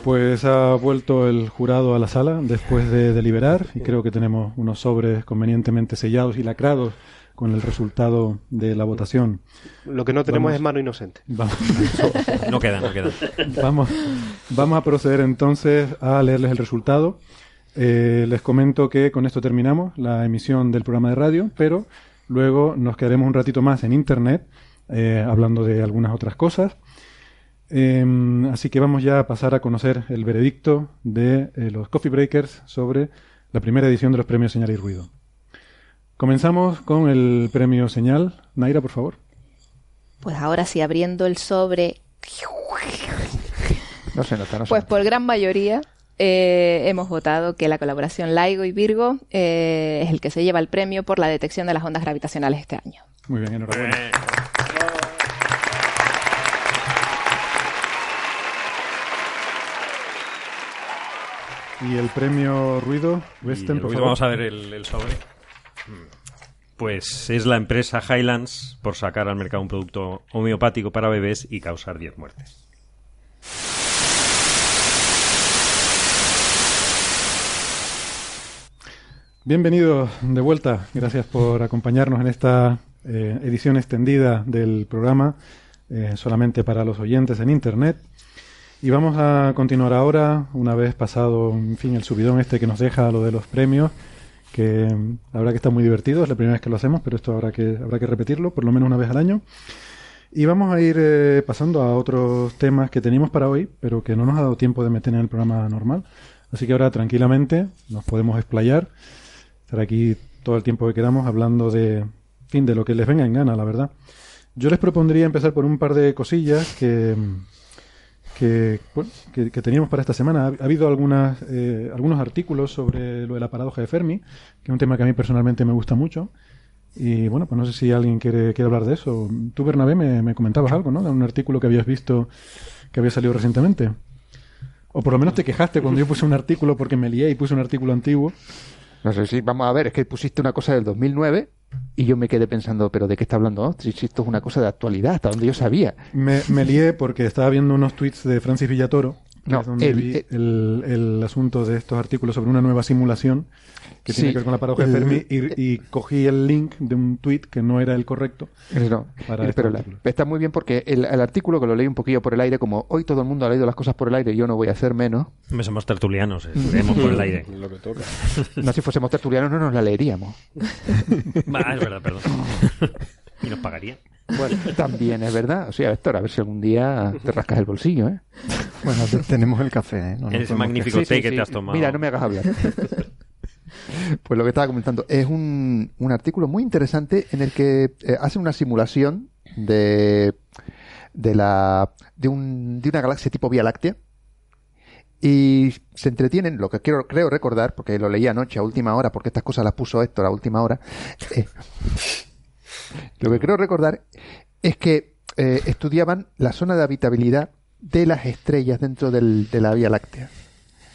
Pues ha vuelto el jurado a la sala después de deliberar y creo que tenemos unos sobres convenientemente sellados y lacrados con el resultado de la votación. Lo que no tenemos es mano inocente. Vamos. no queda, no queda. Vamos, vamos a proceder entonces a leerles el resultado. Eh, les comento que con esto terminamos la emisión del programa de radio, pero luego nos quedaremos un ratito más en Internet eh, hablando de algunas otras cosas. Em, así que vamos ya a pasar a conocer el veredicto de eh, los Coffee Breakers sobre la primera edición de los premios Señal y Ruido. Comenzamos con el premio Señal. Naira, por favor. Pues ahora sí, abriendo el sobre. No se nota, no Pues por gran mayoría eh, hemos votado que la colaboración LIGO y Virgo eh, es el que se lleva el premio por la detección de las ondas gravitacionales este año. Muy bien, enhorabuena. Y el premio Ruido, Western, por Vamos a ver el, sobre. Pues es la empresa Highlands por sacar al mercado un producto homeopático para bebés y causar 10 muertes. Bienvenidos de vuelta. Gracias por acompañarnos en esta eh, edición extendida del programa, eh, solamente para los oyentes en Internet. Y vamos a continuar ahora, una vez pasado, en fin, el subidón este que nos deja lo de los premios, que verdad que está muy divertido, es la primera vez que lo hacemos, pero esto habrá que, habrá que repetirlo, por lo menos una vez al año. Y vamos a ir eh, pasando a otros temas que teníamos para hoy, pero que no nos ha dado tiempo de meter en el programa normal. Así que ahora tranquilamente nos podemos explayar, estar aquí todo el tiempo que queramos hablando de, fin, de lo que les venga en gana, la verdad. Yo les propondría empezar por un par de cosillas que, que, que, teníamos para esta semana. Ha, habido eh, algunos artículos sobre lo de la paradoja de Fermi, que es un tema que a mí personalmente me gusta mucho. Y bueno, pues no sé si alguien quiere, quiere hablar de eso. Tú, Bernabé, me, me comentabas algo, ¿no? De un artículo que habías visto que había salido recientemente. O por lo menos te quejaste cuando yo puse un artículo porque me lié y puse un artículo antiguo. No sé si, vamos a ver, es que pusiste una cosa del 2009 y yo me quedé pensando, ¿pero de qué está hablando Si esto es una cosa de actualidad, hasta donde yo sabía. Me, me lié porque estaba viendo unos tweets de Francis Villatoro no, es donde vi el, el, asunto de estos artículos sobre una nueva simulación que tiene que ver con la paradoja de Fermi y, cogí el link de un tweet que no era el correcto. No, pero está muy bien porque el, artículo que lo leí un poquillo por el aire, como hoy todo el mundo ha leído las cosas por el aire, yo no voy a hacer menos. Me somos tertulianos, eh, leemos por el aire. Lo que toca. No, si fuésemos tertulianos no nos la leeríamos. ah, es verdad, perdón. y nos pagaría. Bueno, también es verdad. O sea, Héctor, a ver si algún día te rascas el bolsillo, ¿eh? Bueno, tenemos el café, ¿eh? Ese magnífico té que te has tomado. Mira, no me hagas hablar. Pues lo que estaba comentando es un, un artículo muy interesante en el que eh, hace una simulación de, de, la, de, un, de una galaxia tipo Vía Láctea y se entretienen, lo que quiero, creo recordar, porque lo leí anoche a última hora, porque estas cosas las puso Héctor a última hora, eh, lo que creo recordar es que eh, estudiaban la zona de habitabilidad de las estrellas dentro del, de la Vía Láctea.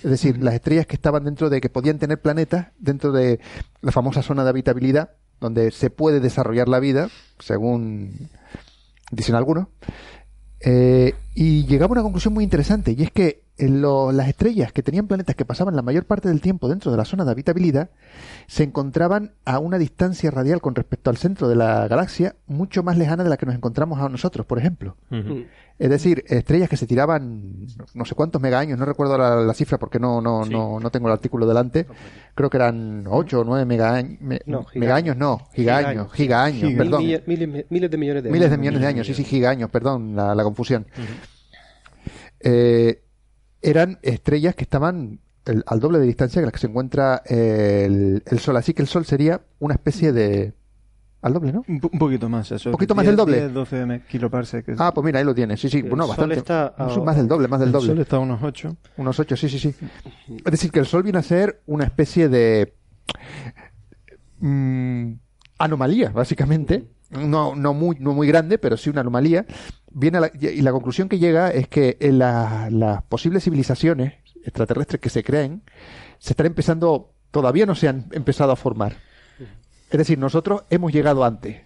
Es decir, las estrellas que estaban dentro de que podían tener planetas dentro de la famosa zona de habitabilidad, donde se puede desarrollar la vida, según dicen algunos. Eh, y llegaba a una conclusión muy interesante, y es que las estrellas que tenían planetas que pasaban la mayor parte del tiempo dentro de la zona de habitabilidad se encontraban a una distancia radial con respecto al centro de la galaxia mucho más lejana de la que nos encontramos a nosotros, por ejemplo. Es decir, estrellas que se tiraban no sé cuántos megaños, no recuerdo la, cifra porque no, no, no, no, tengo el artículo delante, creo que eran 8 o 9 megaños, no, megaños no, gigaños, gigaños, perdón. Miles, de millones de años. Miles de millones de años, sí, sí, gigaños, perdón, la, la confusión. Eh, eran estrellas que estaban al doble de distancia que las que se encuentra el, el Sol, así que el Sol sería una especie de al doble, ¿no? Un, poquito más, eso. Un poquito más del doble. 10, 12 kiloparsecs. Ah, pues mira, ahí lo tiene. Sí, sí. Bueno, bastante. Está más del doble, más del doble. El Sol está a unos 8. Unos 8, sí, sí, sí. Es decir, que el Sol viene a ser una especie de mmm, anomalía, básicamente. No, no, muy, no muy grande, pero sí una anomalía. Viene y la conclusión que llega es que las posibles civilizaciones extraterrestres que se creen se están empezando, todavía no se han empezado a formar es decir, nosotros hemos llegado antes.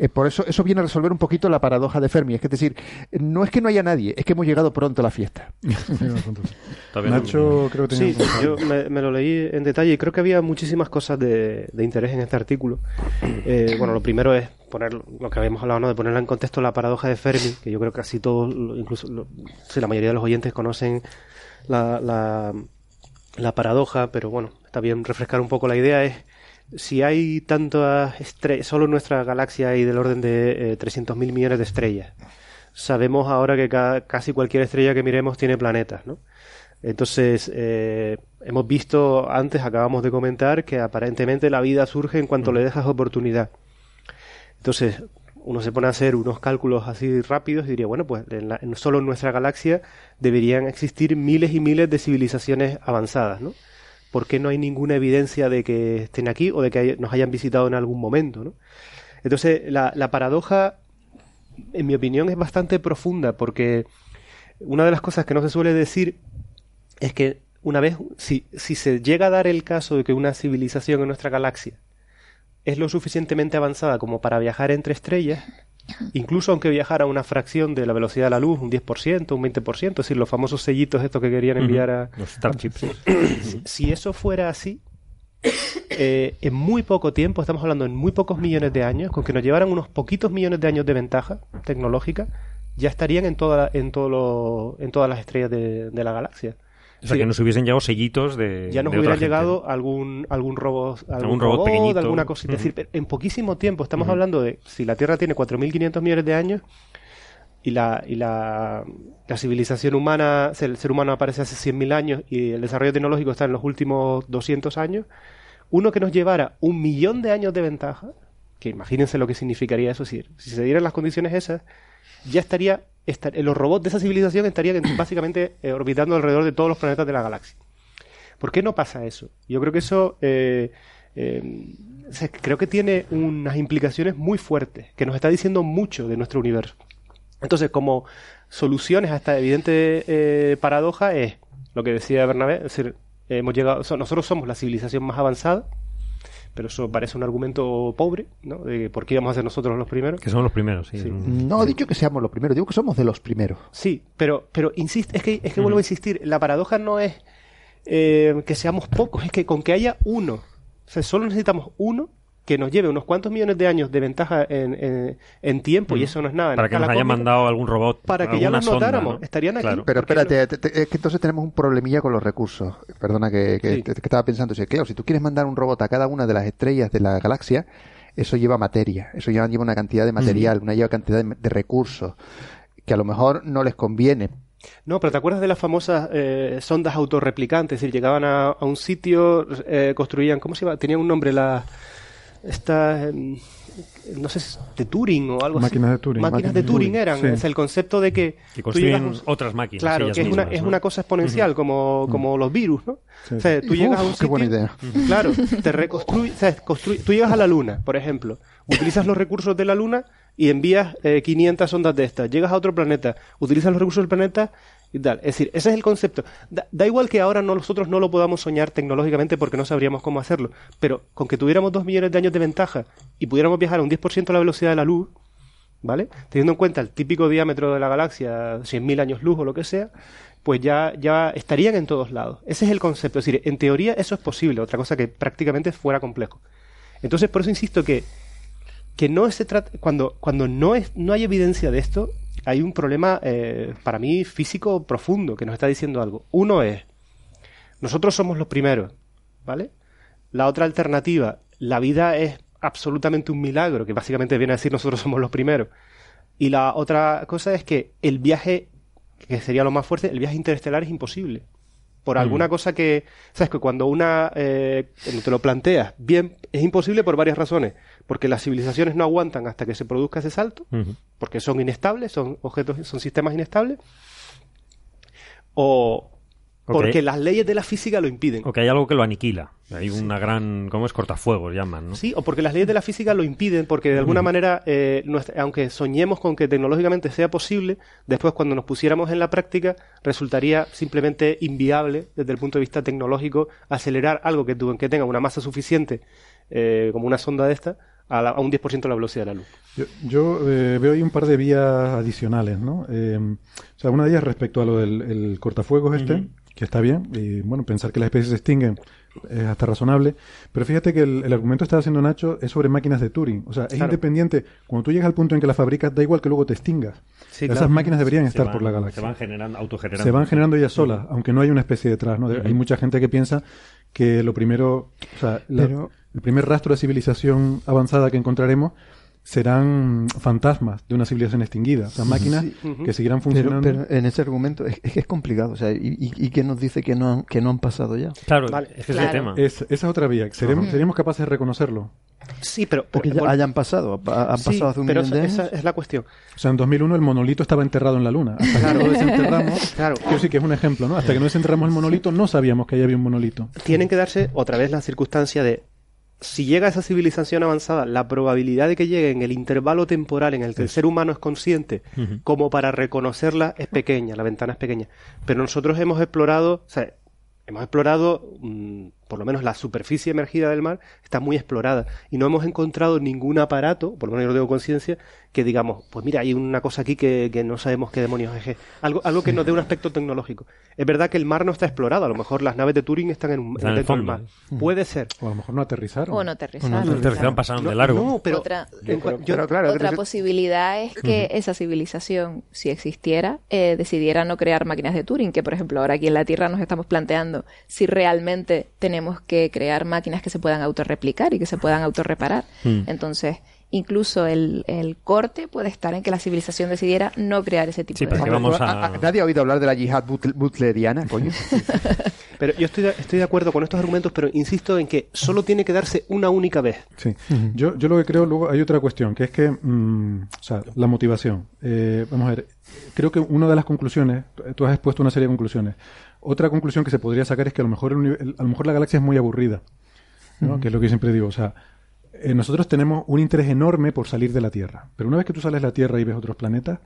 Eh, por eso, eso viene a resolver un poquito la paradoja de Fermi. Es, que, es decir, no es que no haya nadie, es que hemos llegado pronto a la fiesta. Nacho, creo que Sí, yo me, lo leí en detalle y creo que había muchísimas cosas de, interés en este artículo. Eh, bueno, lo primero es poner lo que habíamos hablado, ¿no? de ponerla en contexto la paradoja de Fermi, que yo creo que casi todos, incluso la mayoría de los oyentes conocen la, la, la paradoja, pero bueno, está bien refrescar un poco la idea. Es si hay tantas estrellas, solo en nuestra galaxia hay del orden de eh, 300.000 millones de estrellas. Sabemos ahora que casi cualquier estrella que miremos tiene planetas, ¿no? Entonces, eh, hemos visto antes, acabamos de comentar, que aparentemente la vida surge en cuanto mm. le dejas oportunidad. Entonces, uno se pone a hacer unos cálculos así rápidos y diría, bueno, pues en solo en nuestra galaxia deberían existir miles y miles de civilizaciones avanzadas, ¿no? ¿Por qué no hay ninguna evidencia de que estén aquí o de que nos hayan visitado en algún momento? ¿no? Entonces, la, paradoja, en mi opinión, es bastante profunda porque una de las cosas que no se suele decir es que una vez, si, si se llega a dar el caso de que una civilización en nuestra galaxia es lo suficientemente avanzada como para viajar entre estrellas, incluso aunque viajara a una fracción de la velocidad de la luz, un 10%, un 20%, es decir, los famosos sellitos estos que querían enviar a... Los Starships. Si, eso fuera así, eh, en muy poco tiempo, estamos hablando en muy pocos millones de años, con que nos llevaran unos poquitos millones de años de ventaja tecnológica, ya estarían en, toda, en, todo en todas las estrellas de la galaxia. O sea, que nos hubiesen llegado sellitos de. Ya nos hubiera llegado algún, algún robot, algún, robot, pequeñito. alguna cosa. Es decir, en poquísimo tiempo, estamos hablando de. Si la Tierra tiene 4.500 millones de años y la, y la, la civilización humana, el ser humano aparece hace 100.000 años y el desarrollo tecnológico está en los últimos 200 años, uno que nos llevara un millón de años de ventaja, que imagínense lo que significaría eso, si, si se dieran las condiciones esas, ya estaría los robots de esa civilización estarían básicamente eh, orbitando alrededor de todos los planetas de la galaxia. ¿Por qué no pasa eso? Yo creo que eso eh, eh, creo que tiene unas implicaciones muy fuertes, que nos está diciendo mucho de nuestro universo. Entonces, como soluciones a esta evidente paradoja es lo que decía Bernabé, es decir, hemos llegado, nosotros somos la civilización más avanzada, pero eso parece un argumento pobre, ¿no? De por qué íbamos a ser nosotros los primeros. Que somos los primeros, sí. No he dicho que seamos los primeros, digo que somos de los primeros. Sí, pero, pero insiste, es que, es que vuelvo a insistir, la paradoja no es eh, que seamos pocos, es que con que haya uno, o sea, solo necesitamos uno que nos lleve unos cuantos millones de años de ventaja en, en, tiempo, y eso no es nada. Para que nos haya mandado algún robot. Para que ya lo notáramos, estarían aquí. Pero espérate, es que entonces tenemos un problemilla con los recursos. Perdona que, que, estaba pensando, claro, si tú quieres mandar un robot a cada una de las estrellas de la galaxia, eso lleva materia, eso lleva, lleva una cantidad de material, una lleva cantidad de, recursos, que a lo mejor no les conviene, no, pero ¿te acuerdas de las famosas eh, sondas autorreplicantes? Es decir, llegaban a, un sitio, eh, construían, ¿cómo se llama? Tenía un nombre la, esta, no sé, de Turing o algo máquinas así. De Turing. Máquinas, de Turing, eran. Es el concepto de que. Que construyen otras máquinas. Claro, que es, una, es una cosa exponencial, como, como los virus, ¿no? O sea, tú llegas a un sitio. Qué buena idea. Claro, te reconstruye. O sea, tú llegas a la Luna, por ejemplo. Utilizas los recursos de la Luna y envías 500 eh, ondas de estas. Llegas a otro planeta, utilizas los recursos del planeta es decir, ese es el concepto. Da, igual que ahora nosotros no lo podamos soñar tecnológicamente porque no sabríamos cómo hacerlo, pero con que tuviéramos dos millones de años de ventaja y pudiéramos viajar a un 10% a la velocidad de la luz, ¿vale? Teniendo en cuenta el típico diámetro de la galaxia, 100.000 años luz o lo que sea, pues ya, ya estarían en todos lados. Ese es el concepto. Es decir, en teoría eso es posible, otra cosa que prácticamente fuera complejo. Entonces, por eso insisto que, que no se cuando, cuando no, es, no hay evidencia de esto, hay un problema eh, para mí físico profundo que nos está diciendo algo. Uno es, nosotros somos los primeros, ¿vale? La otra alternativa, la vida es absolutamente un milagro, que básicamente viene a decir nosotros somos los primeros. Y la otra cosa es que el viaje, que sería lo más fuerte, el viaje interestelar es imposible. Por mm. alguna cosa que, sabes que cuando una eh, te lo planteas, bien, es imposible por varias razones porque las civilizaciones no aguantan hasta que se produzca ese salto, porque son inestables, son objetos, son sistemas inestables, o porque las leyes de la física lo impiden. O que hay algo que lo aniquila. Hay una gran, ¿cómo es? Cortafuegos llaman, ¿no? Sí, o porque las leyes de la física lo impiden, porque de alguna manera, eh, aunque soñemos con que tecnológicamente sea posible, después cuando nos pusiéramos en la práctica, resultaría simplemente inviable desde el punto de vista tecnológico acelerar algo que, que tenga una masa suficiente, eh, como una sonda de esta, a, un 10% de la velocidad de la luz. Yo, eh, veo ahí un par de vías adicionales, ¿no? Eh, o sea, una de ellas respecto a lo del cortafuegos este, que está bien, y bueno, pensar que las especies se extinguen es hasta razonable, pero fíjate que el, argumento que está haciendo Nacho es sobre máquinas de Turing, o sea, es independiente, cuando tú llegas al punto en que las fabricas, da igual que luego te extingas. Esas máquinas deberían estar por la galaxia. Se van generando, autogenerando. Se van generando ellas solas, aunque no hay una especie detrás, ¿no? Hay mucha gente que piensa que lo primero, o sea, el primer rastro de civilización avanzada que encontraremos serán fantasmas de una civilización extinguida, o sea, máquinas que seguirán funcionando. Pero, en ese argumento es, es, complicado, o sea, ¿y, y, qué nos dice que no, han, que no han pasado ya? Claro, ese es el tema. esa es otra vía, ¿Seremos, ¿seríamos capaces de reconocerlo? Sí, pero... Porque ya hayan pasado, han pasado hace un pero millón de esa es la cuestión. O sea, en 2001 el monolito estaba enterrado en la luna. Hasta que no desenterramos... claro. Yo sí que es un ejemplo, ¿no? Hasta que no desenterramos el monolito no sabíamos que ahí había un monolito. Tienen que darse otra vez la circunstancia de si llega a esa civilización avanzada, la probabilidad de que llegue en el intervalo temporal en el que el ser humano es consciente como para reconocerla es pequeña, la ventana es pequeña. Pero nosotros hemos explorado, o sea, hemos explorado mm, por lo menos la superficie emergida del mar está muy explorada y no hemos encontrado ningún aparato, por lo menos yo lo tengo conciencia, que digamos, pues mira, hay una cosa aquí que, no sabemos qué demonios es. Algo, algo que nos dé un aspecto tecnológico. Es verdad que el mar no está explorado, a lo mejor las naves de Turing están en, un, dentro del mar. Puede ser. O a lo mejor no aterrizaron. O no aterrizaron. no aterrizaron, pasaron de largo. No, pero otra, otra posibilidad es que esa civilización, si existiera, eh, decidiera no crear máquinas de Turing, que por ejemplo ahora aquí en la Tierra nos estamos planteando si realmente tenemos tenemos que crear máquinas que se puedan autorreplicar y que se puedan autorreparar. Mm. Entonces, incluso el, corte puede estar en que la civilización decidiera no crear ese tipo de vamos a... Nadie ha oído hablar de la yihad butleriana, coño. pero yo estoy de, estoy de acuerdo con estos argumentos, pero insisto en que solo tiene que darse una única vez. Sí, yo, yo lo que creo, luego hay otra cuestión, que es que, mm, o sea, la motivación. Eh, vamos a ver, creo que una de las conclusiones, tú has expuesto una serie de conclusiones. Otra conclusión que se podría sacar es que a lo mejor, a lo mejor la galaxia es muy aburrida, ¿no? que es lo que siempre digo. O sea, eh, nosotros tenemos un interés enorme por salir de la Tierra, pero una vez que tú sales de la Tierra y ves otros planetas,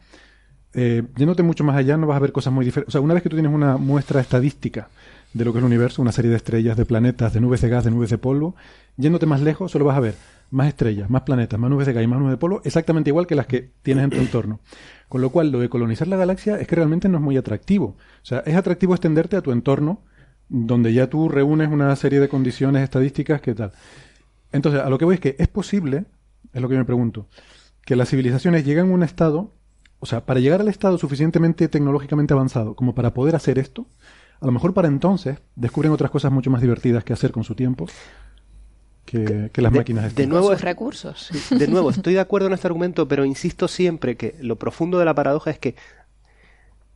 eh, yéndote mucho más allá no vas a ver cosas muy diferentes. O sea, una vez que tú tienes una muestra estadística de lo que es el universo, una serie de estrellas, de planetas, de nubes de gas, de nubes de polvo. Yéndote más lejos, solo vas a ver más estrellas, más planetas, más nubes de gas y más nubes de polvo, exactamente igual que las que tienes en tu entorno. Con lo cual, lo de colonizar la galaxia es que realmente no es muy atractivo. O sea, es atractivo extenderte a tu entorno, donde ya tú reúnes una serie de condiciones estadísticas que tal. Entonces, a lo que voy es que es posible, es lo que me pregunto, que las civilizaciones lleguen a un estado, o sea, para llegar al estado suficientemente tecnológicamente avanzado como para poder hacer esto, a lo mejor para entonces descubren otras cosas mucho más divertidas que hacer con su tiempo que, las máquinas. De nuevo, recursos. De nuevo, estoy de acuerdo en este argumento, pero insisto siempre que lo profundo de la paradoja es que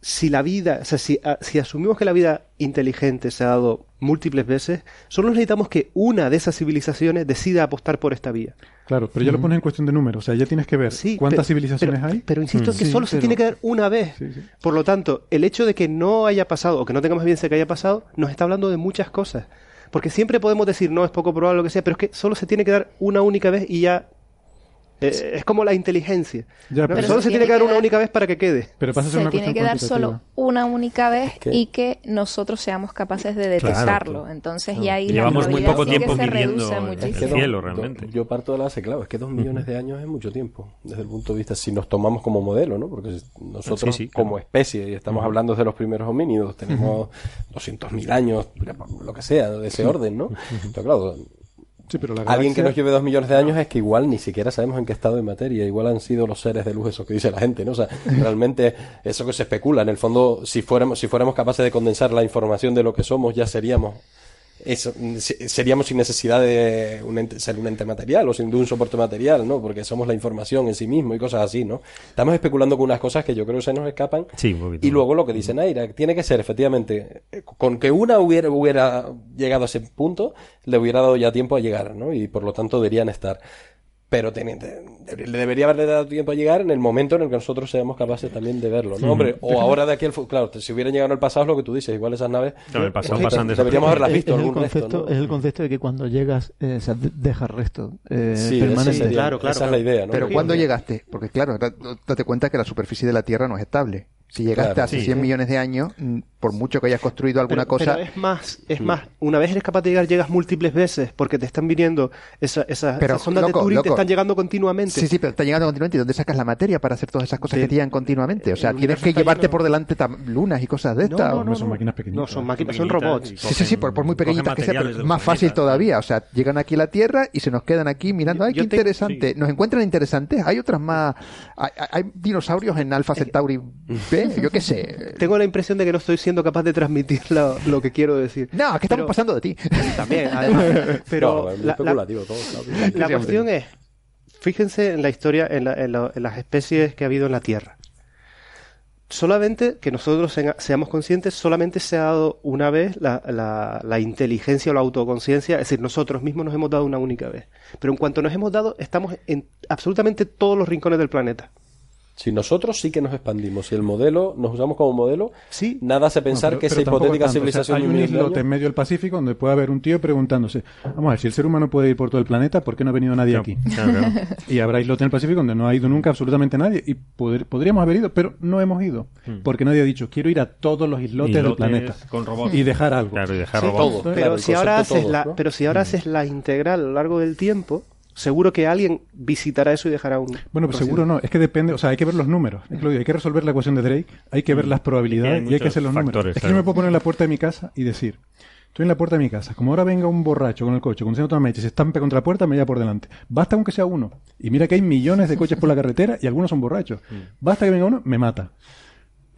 si la vida, o sea, si, ah, si, asumimos que la vida inteligente se ha dado múltiples veces, solo necesitamos que una de esas civilizaciones decida apostar por esta vía. Claro, pero ya lo pones en cuestión de números, o sea, ya tienes que ver cuántas civilizaciones hay. Pero insisto que solo se tiene que dar una vez. Por lo tanto, el hecho de que no haya pasado o que no tengamos evidencia de que haya pasado, nos está hablando de muchas cosas. Porque siempre podemos decir, no, es poco probable lo que sea, pero es que solo se tiene que dar una única vez y ya eh, es como la inteligencia. pero solo se tiene que dar una única vez para que quede. Pero pasa se tiene que dar solo una única vez y que nosotros seamos capaces de detectarlo. Entonces ya ahí Llevamos muy poco tiempo viviendo el cielo realmente. Yo parto de la base, claro, es que dos millones de años es mucho tiempo desde el punto de vista si nos tomamos como modelo, ¿no? Porque nosotros como especie y estamos hablando de los primeros homínidos, tenemos 200.000 años, lo que sea, de ese orden, ¿no? Pero claro, Alguien que nos lleve dos millones de años es que igual ni siquiera sabemos en qué estado de materia. Igual han sido los seres de luz, eso que dice la gente, ¿no? O sea, realmente eso que se especula. En el fondo, si fuéramos, si fuéramos capaces de condensar la información de lo que somos, ya seríamos eso, seríamos sin necesidad de un ser un ente material o sin de un soporte material, ¿no? Porque somos la información en sí mismo y cosas así, ¿no? Estamos especulando con unas cosas que yo creo que se nos escapan. y luego lo que dice Naira, tiene que ser efectivamente, con que una hubiera, hubiera llegado a ese punto, le hubiera dado ya tiempo a llegar, ¿no? Y por lo tanto deberían estar pero le debería haberle dado tiempo a llegar en el momento en el que nosotros seamos capaces también de verlo, ¿no? Hombre, o ahora de aquí al claro, si hubieran llegado en el pasado es lo que tú dices, igual esas naves el pasado pasan deberíamos haberlas visto es, el concepto, es el concepto de que cuando llegas eh, se deja resto eh, sí, permanente. claro, claro, esa es la idea, ¿no? Pero cuando llegaste, porque claro, date cuenta que la superficie de la Tierra no es estable. Si llegaste hace 100 millones de años, por mucho que hayas construido alguna cosa. Pero es más, es más, una vez eres capaz de llegar, llegas múltiples veces porque te están viniendo esa, esa, esas ondas de Turing, te están llegando continuamente. Sí, sí, pero te están llegando continuamente. ¿Y dónde sacas la materia para hacer todas esas cosas que te llegan continuamente? O sea, tienes que llevarte por delante lunas y cosas de estas. No, no, son máquinas pequeñitas. No, son máquinas, son robots. Sí, sí, sí, por, muy pequeñitas que sean, pero más fácil todavía. O sea, llegan aquí a la Tierra y se nos quedan aquí mirando. ¡Ay, qué interesante! ¿Nos encuentran interesantes? Hay otras más. Hay, dinosaurios en Alpha Centauri B, yo qué sé. Tengo la impresión de que no estoy siendo capaz de transmitir lo, que quiero decir. No, es que estamos pasando de ti. También, Pero la, cuestión es, fíjense en la historia, en, las especies que ha habido en la Tierra. Solamente que nosotros seamos conscientes, solamente se ha dado una vez la, la, inteligencia o la autoconciencia, es decir, nosotros mismos nos hemos dado una única vez. Pero en cuanto nos hemos dado, estamos en absolutamente todos los rincones del planeta. Si nosotros sí que nos expandimos, si el modelo nos usamos como modelo, sí. nada hace pensar que esa hipotética civilización. hay un islote en medio del Pacífico donde puede haber un tío preguntándose, vamos a ver, si el ser humano puede ir por todo el planeta, ¿por qué no ha venido nadie aquí? y habrá islote en el Pacífico donde no ha ido nunca absolutamente nadie y podríamos haber ido, pero no hemos ido, hmm. porque nadie ha dicho, quiero ir a todos los islotes, del planeta con robots. y dejar algo. Claro, y dejar robots. pero, si ahora haces la, pero si ahora haces la integral a lo largo del tiempo, seguro que alguien visitará eso y dejará un. Bueno, pues seguro no. Es que depende, o sea, hay que ver los números. Hay que resolver la ecuación de Drake, hay que ver mm. las probabilidades y hay que hacer los números. Es que yo me puedo poner en la puerta de mi casa y decir. Estoy en la puerta de mi casa. Como ahora venga un borracho con el coche, con otra mecha y se estampe contra la puerta, me lleva por delante. Basta aunque sea uno. Y mira que hay millones de coches por la carretera y algunos son borrachos. Mm. Basta que venga uno, me mata.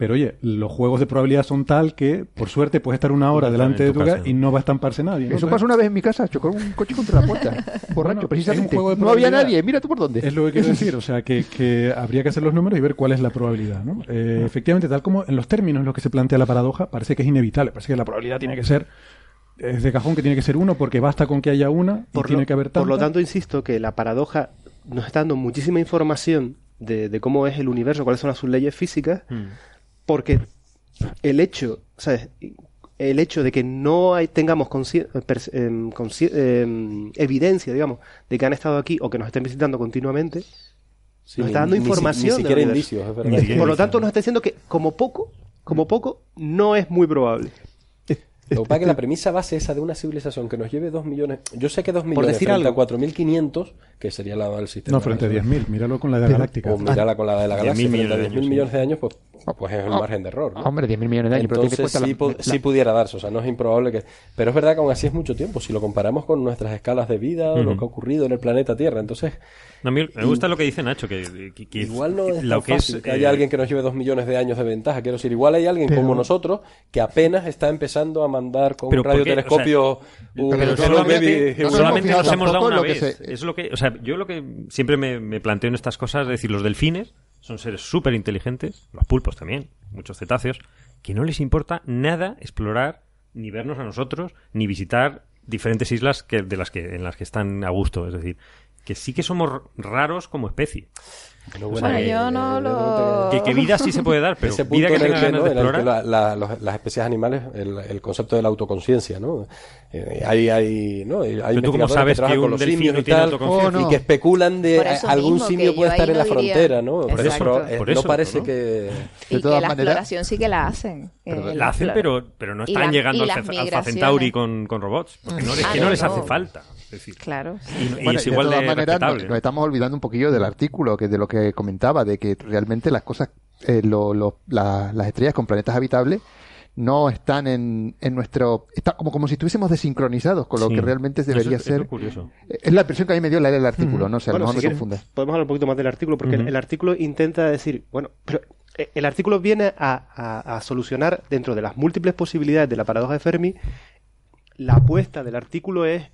Pero oye, los juegos de probabilidad son tal que, por suerte, puedes estar una hora delante de tu casa y no va a estamparse nadie. Eso pasó una vez en mi casa, chocó un coche contra la puerta. Borracho, precisamente. no había nadie, mira tú por dónde. Es lo que quiero decir, o sea, que, habría que hacer los números y ver cuál es la probabilidad. ¿no? Eh, efectivamente, tal como en los términos en los que se plantea la paradoja, parece que es inevitable, parece que la probabilidad tiene que ser es de cajón que tiene que ser uno porque basta con que haya una y tiene que haber tanta. Por lo tanto, insisto que la paradoja nos está dando muchísima información de, cómo es el universo, cuáles son sus leyes físicas, hmm. Porque el hecho, ¿sabes? el hecho de que no hay, tengamos em, evidencia, digamos, de que han estado aquí o que nos estén visitando continuamente, nos está dando información. Por lo tanto, nos está diciendo que como poco, como poco, no es muy probable. Lo que pasa es que la premisa base esa de una civilización que nos lleve 2 millones. Yo sé que 2 millones Por decir frente algo. a 4.500, que sería la del sistema. No, frente a 10.000, míralo con la de la galáctica. O mírala con la de la galaxia, frente a 10.000 millones de años, pues Ah, pues es el margen de error. ¿no? Hombre, 10.000 millones de años. Entonces pero sí, pudiera darse, o sea, no es improbable que... Pero es verdad que aún así es mucho tiempo, si lo comparamos con nuestras escalas de vida o lo que ha ocurrido en el planeta Tierra, entonces... me gusta lo que dice Nacho, que, igual no es lo que, es, que haya eh, alguien que nos lleve dos millones de años de ventaja, quiero decir, igual hay alguien como nosotros que apenas está empezando a mandar con un radiotelescopio solamente, nos hemos dado una vez. Es lo que, o sea, yo lo que siempre me, me planteo en estas cosas, es decir, los delfines son seres súper inteligentes, los pulpos también, muchos cetáceos, que no les importa nada explorar, ni vernos a nosotros, ni visitar diferentes islas que, de las que, en las que están a gusto. Es decir, que sí que somos raros como especie. bueno, yo no lo... Que, vida sí se puede dar, pero vida que tenga ganas de explorar... las especies animales, el, concepto de la autoconciencia, ¿no? Eh, hay, hay, ¿no? hay pero tú cómo sabes que, un delfín no tiene autoconciencia? y que especulan de algún simio puede estar en la frontera, ¿no? Por eso, por eso, no parece que... De y que la exploración sí que la hacen. Eh, la hacen, pero, pero no están llegando al, al Centauri con, con robots, porque no, es que no les hace falta decir, claro. Y, es igual de, todas maneras, nos, estamos olvidando un poquillo del artículo, que de lo que comentaba, de que realmente las cosas, eh, las estrellas con planetas habitables no están en, en nuestro... Está como, como si estuviésemos desincronizados con lo que realmente debería ser... Es, la impresión que a mí me dio leer el artículo, no sé, a lo mejor me confunde. Podemos hablar un poquito más del artículo, porque el, artículo intenta decir, bueno, pero eh, el artículo viene a, a, solucionar, dentro de las múltiples posibilidades de la paradoja de Fermi, la apuesta del artículo es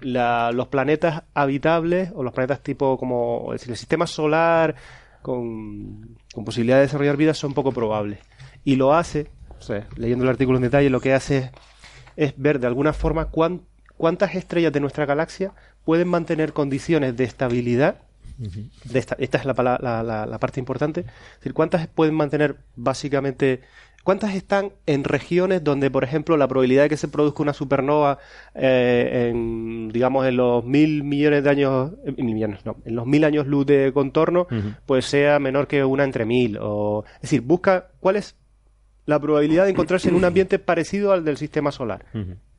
los planetas habitables o los planetas tipo como decir, el sistema solar con, posibilidad de desarrollar vida son poco probables. Y lo hace, leyendo el artículo en detalle, lo que hace es, ver de alguna forma cuántas estrellas de nuestra galaxia pueden mantener condiciones de estabilidad. de esta, esta, es la, la, la, parte importante. Es decir, cuántas pueden mantener básicamente ¿Cuántas están en regiones donde, por ejemplo, la probabilidad de que se produzca una supernova eh, en, digamos, en los mil millones de años, eh, millones, no, en los mil años luz de contorno, pues sea menor que una entre mil? O, es decir, busca cuál es la probabilidad de encontrarse en un ambiente parecido al del sistema solar,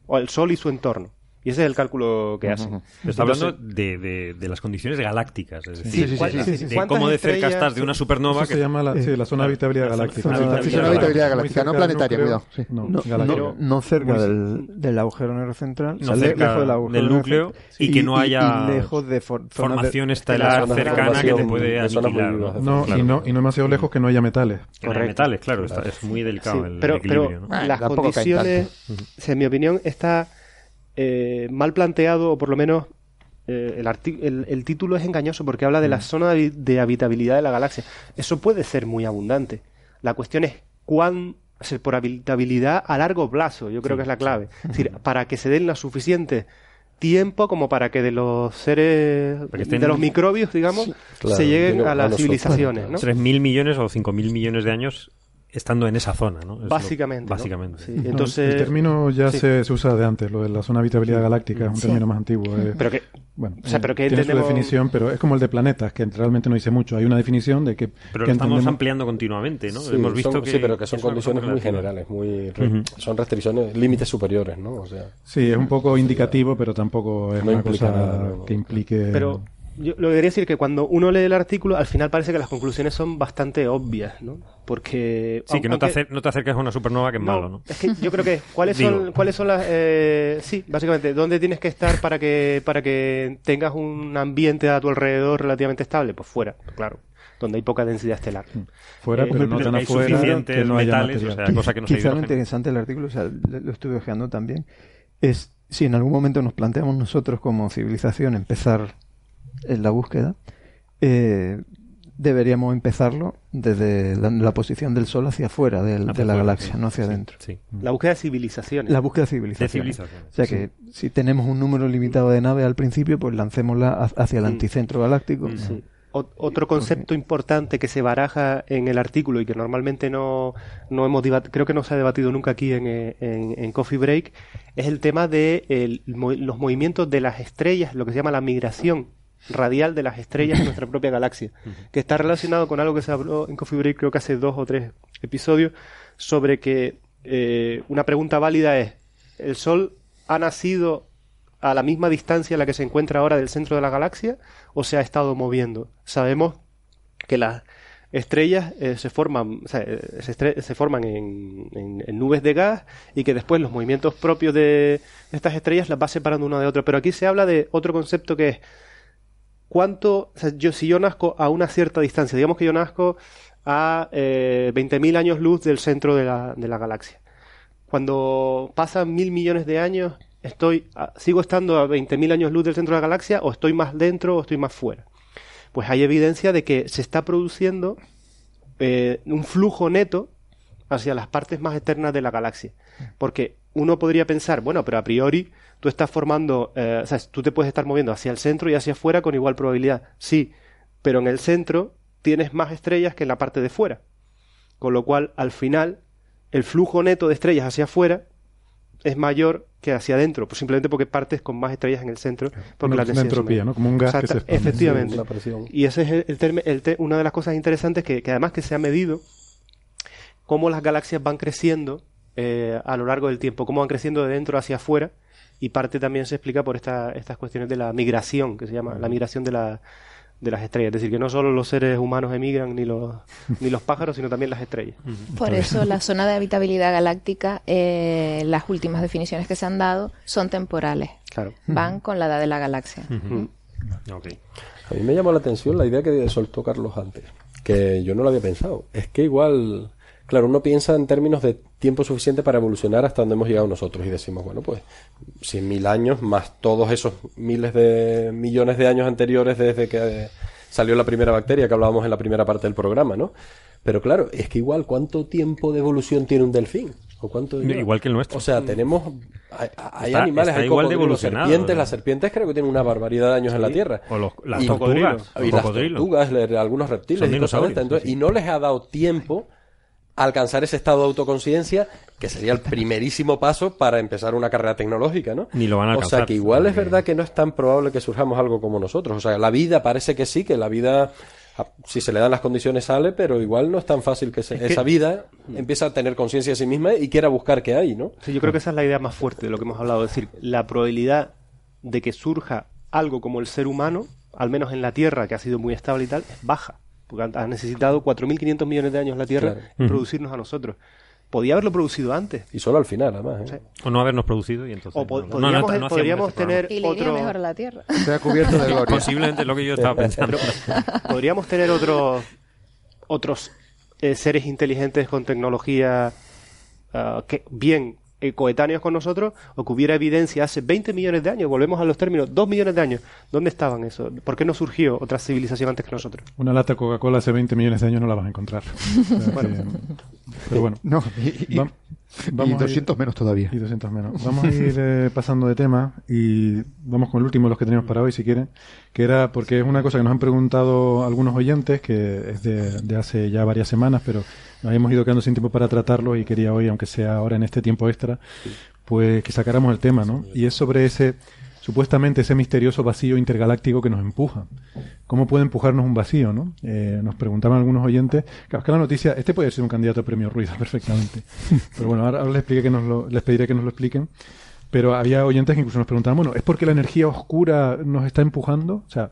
o al Sol y su entorno. Y ese es el cálculo que hace. Está hablando de, de, las condiciones galácticas, es decir, de cómo de cerca estás de una supernova. que se llama la, la zona de habitabilidad galáctica. La zona de habitabilidad galáctica, no planetaria, cuidado. No, no, cerca del, del, agujero negro central, no cerca lejos del, agujero del núcleo y, que no haya lejos de formación estelar cercana que te puede aniquilar. No, y no, y no demasiado lejos que no haya metales. Correcto. metales, claro, es muy delicado el equilibrio. Pero las condiciones, en mi opinión, está eh, mal planteado, o por lo menos eh, el, el, título es engañoso porque habla de la mm. zona de, habitabilidad de la galaxia. Eso puede ser muy abundante. La cuestión es cuán por habitabilidad a largo plazo, yo creo que es la clave. Es decir, para que se den la suficiente tiempo como para que de los seres, de los microbios, digamos, se lleguen a las civilizaciones. ¿no? 3.000 millones o 5.000 millones de años estando en esa zona, ¿no? básicamente. básicamente. entonces, el término ya se, usa de antes, lo de la zona de habitabilidad galáctica, es un término más antiguo. Eh. pero que, bueno, o sea, pero que tiene su definición, pero es como el de planetas, que realmente no dice mucho. Hay una definición de que. Pero lo estamos ampliando continuamente, ¿no? Hemos visto que. Sí, pero que son condiciones muy generales, muy son restricciones, límites superiores, ¿no? O sea, sí, es un poco indicativo, pero tampoco es una cosa que implique. Pero yo lo que quería decir que cuando uno lee el artículo, al final parece que las conclusiones son bastante obvias, ¿no? Porque... Sí, que no te, no te acerques a una supernova que es malo, ¿no? Es que yo creo que... ¿Cuáles son, ¿cuáles son las... Eh, sí, básicamente, ¿dónde tienes que estar para que, para que tengas un ambiente a tu alrededor relativamente estable? Pues fuera, claro donde hay poca densidad estelar. Mm. Fuera, eh, pero no tan afuera que no haya metales, o sea, cosa que no Quizá lo interesante del artículo, o sea, lo estuve ojeando también, es si en algún momento nos planteamos nosotros como civilización empezar en la búsqueda, eh, deberíamos empezarlo desde la, posición del Sol hacia afuera de la galaxia, no hacia adentro. La búsqueda de civilizaciones. La búsqueda de civilizaciones. O sea que si tenemos un número limitado de naves al principio, pues lancémosla hacia el anticentro galáctico. otro concepto importante que se baraja en el artículo y que normalmente no, no hemos creo que no se ha debatido nunca aquí en, en, Coffee Break, es el tema de los movimientos de las estrellas, lo que se llama la migración radial de las estrellas de nuestra propia galaxia, que está relacionado con algo que se habló en Coffee Break creo que hace dos o tres episodios, sobre que eh, una pregunta válida es, el Sol ha nacido a la misma distancia a la que se encuentra ahora del centro de la galaxia o se ha estado moviendo. Sabemos que las estrellas eh, se forman, eh, se, forman en, nubes de gas y que después los movimientos propios de estas estrellas las va separando una de otra. Pero aquí se habla de otro concepto que es cuánto, yo, si yo nazco a una cierta distancia, digamos que yo nazco a eh, 20.000 años luz del centro de la, de la galaxia. Cuando pasan mil millones de años, estoy, sigo estando a 20.000 años luz del centro de la galaxia o estoy más dentro o estoy más fuera pues hay evidencia de que se está produciendo eh, un flujo neto hacia las partes más externas de la galaxia. Porque uno podría pensar, bueno, pero a priori tú estás formando, eh, o sea, tú te puedes estar moviendo hacia el centro y hacia afuera con igual probabilidad. Sí, pero en el centro tienes más estrellas que en la parte de fuera. Con lo cual, al final, el flujo neto de estrellas hacia afuera es mayor que hacia adentro, pues simplemente porque partes con más estrellas en el centro. Porque la entropía, ¿no? Como un gas que se Efectivamente. y ese es el, el, una de las cosas interesantes que, además que se ha medido cómo las galaxias van creciendo eh, a lo largo del tiempo, cómo van creciendo de dentro hacia afuera y parte también se explica por esta, estas cuestiones de la migración, que se llama la migración de la, de las estrellas. Es decir, que no solo los seres humanos emigran, ni los, ni los pájaros, sino también las estrellas. Por eso la zona de habitabilidad galáctica, eh, las últimas definiciones que se han dado son temporales. Claro. Van con la edad de la galaxia. A mí me llamó la atención la idea que soltó Carlos antes, que yo no lo había pensado. Es que igual Claro, uno piensa en términos de tiempo suficiente para evolucionar hasta donde hemos llegado nosotros y decimos, bueno, pues 100.000 años más todos esos miles de millones de años anteriores desde que salió la primera bacteria que hablábamos en la primera parte del programa, ¿no? Pero claro, es que igual, ¿cuánto tiempo de evolución tiene un delfín? ¿O cuánto igual que el nuestro. O sea, tenemos. Hay, animales, hay igual de serpientes. Las serpientes creo que tienen una barbaridad de años en la Tierra. O los, las tortugas. Y, las tortugas, algunos reptiles y, y no les ha dado tiempo alcanzar ese estado de autoconciencia, que sería el primerísimo paso para empezar una carrera tecnológica, ¿no? Ni lo van a alcanzar. O sea, que igual es verdad que no es tan probable que surjamos algo como nosotros. O sea, la vida parece que sí, que la vida, si se le dan las condiciones, sale, pero igual no es tan fácil que, esa vida empiece a tener conciencia de sí misma y quiera buscar qué hay, ¿no? Sí, yo creo que esa es la idea más fuerte de lo que hemos hablado. Es decir, la probabilidad de que surja algo como el ser humano, al menos en la Tierra, que ha sido muy estable y tal, es baja porque ha necesitado 4.500 millones de años la Tierra producirnos a nosotros. Podía haberlo producido antes. Y solo al final, además. ¿eh? O no habernos producido y entonces... O podríamos, tener y otro... mejor a la Tierra. Se ha cubierto de gloria. Posiblemente lo que yo estaba pensando. podríamos tener otros otros eh, seres inteligentes con tecnología ah, que bien coetáneos con nosotros o que hubiera evidencia hace 20 millones de años, volvemos a los términos, 2 millones de años. ¿Dónde estaban eso? ¿Por qué no surgió otra civilización antes que nosotros? Una lata de Coca-Cola hace 20 millones de años no la vas a encontrar. pero bueno. No, y, 200 menos todavía. Y 200 menos. Vamos a ir eh, pasando de tema y vamos con el último de los que tenemos para hoy, si quieren, que era porque es una cosa que nos han preguntado algunos oyentes, que es de, de hace ya varias semanas, pero nos habíamos ido quedando sin tiempo para tratarlo y quería hoy, aunque sea ahora en este tiempo extra, pues que sacáramos el tema, ¿no? Y es sobre ese, supuestamente ese misterioso vacío intergaláctico que nos empuja. ¿Cómo puede empujarnos un vacío, no? Eh, nos preguntaban algunos oyentes. Claro, que la noticia, este puede ser un candidato a premio Ruiz perfectamente. Pero bueno, ahora, les, expliqué que nos lo, les pediré que nos lo expliquen. Pero había oyentes que incluso nos preguntaban, bueno, ¿es porque la energía oscura nos está empujando? O sea,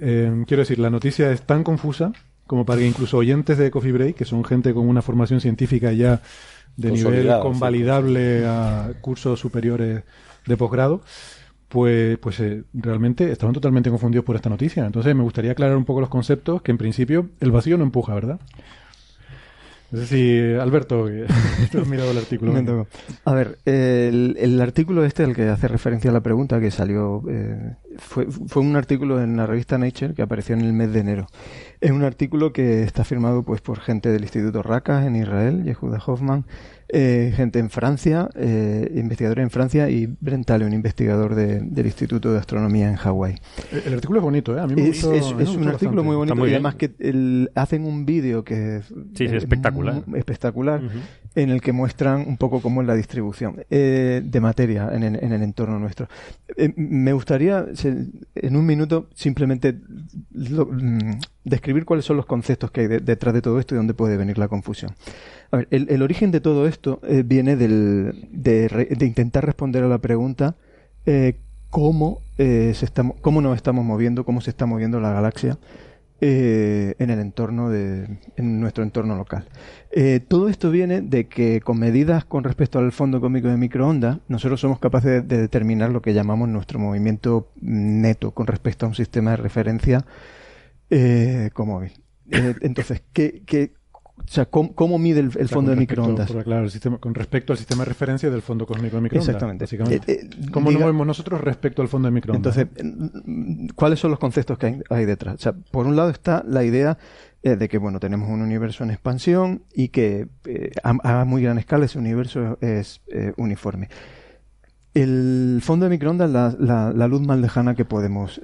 eh, quiero decir, la noticia es tan confusa como para que incluso oyentes de Coffee Break, que son gente con una formación científica ya de nivel convalidable a cursos superiores de posgrado, pues, pues eh, realmente estaban totalmente confundidos por esta noticia. Entonces me gustaría aclarar un poco los conceptos, que en principio el vacío no empuja, ¿verdad? No sé si, Alberto, has mirado el artículo. A ver, el, artículo este al que hace referencia a la pregunta que salió, eh, fue, fue un artículo en la revista Nature que apareció en el mes de enero. Es un artículo que está firmado pues por gente del Instituto Raqqa en Israel, Yehuda Hoffman, eh, gente en Francia, eh, investigadores en Francia y Brent un investigador del Instituto de Astronomía en Hawái. El, artículo es bonito, ¿eh? A mí me es, es, un artículo muy bonito y además que hacen un vídeo que es, espectacular. espectacular en el que muestran un poco cómo es la distribución eh, de materia en, el entorno nuestro. Eh, me gustaría, en un minuto, simplemente mm, describir cuáles son los conceptos que hay detrás de todo esto y dónde puede venir la confusión. El, origen de todo esto eh, viene de, intentar responder a la pregunta cómo, cómo nos estamos moviendo, cómo se está moviendo la galaxia eh, en el entorno de, en nuestro entorno local. Eh, todo esto viene de que con medidas con respecto al fondo cómico de microondas, nosotros somos capaces de, determinar lo que llamamos nuestro movimiento neto con respecto a un sistema de referencia eh, como móvil. entonces, ¿qué, qué, o sea, ¿cómo, mide el, fondo de microondas? claro, el sistema, con respecto al sistema de referencia del fondo cósmico de microondas. Exactamente. Básicamente. Eh, eh, ¿Cómo nos vemos nosotros respecto al fondo de microondas? Entonces, ¿cuáles son los conceptos que hay, detrás? O sea, por un lado está la idea eh, de que, bueno, tenemos un universo en expansión y que a, muy gran escala ese universo es uniforme. El fondo de microondas es la, la, luz más lejana que podemos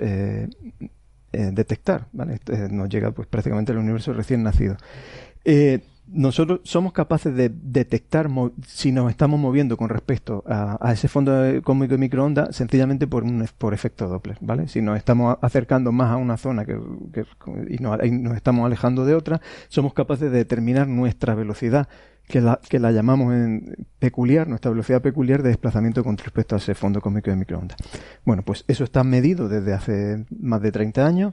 detectar, ¿vale? nos llega pues prácticamente al universo recién nacido. Eh, nosotros somos capaces de detectar si nos estamos moviendo con respecto a, ese fondo cósmico de microondas sencillamente por un por efecto Doppler, ¿vale? Si nos estamos acercando más a una zona que, y, nos, estamos alejando de otra, somos capaces de determinar nuestra velocidad que la, que la llamamos peculiar, nuestra velocidad peculiar de desplazamiento con respecto a ese fondo cósmico de microondas. Bueno, pues eso está medido desde hace más de 30 años.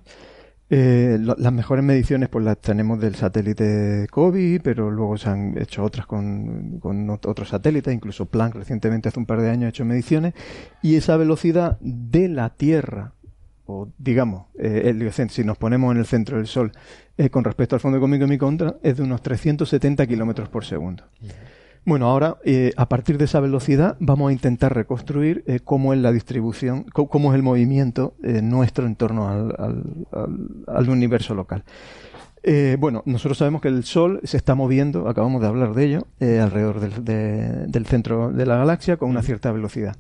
Eh, las mejores mediciones pues las tenemos del satélite COBI, pero luego se han hecho otras con, otros satélites, incluso Planck recientemente hace un par de años ha hecho mediciones, y esa velocidad de la Tierra, o digamos, eh, si nos ponemos en el centro del Sol eh, con respecto al fondo cósmico de microondas, es de unos 370 kilómetros por segundo. Bueno, ahora eh, a partir de esa velocidad vamos a intentar reconstruir eh, cómo es la distribución, cómo, es el movimiento eh, nuestro en torno al, universo local. bueno, nosotros sabemos que el Sol se está moviendo, acabamos de hablar de ello, alrededor del, centro de la galaxia con una cierta velocidad.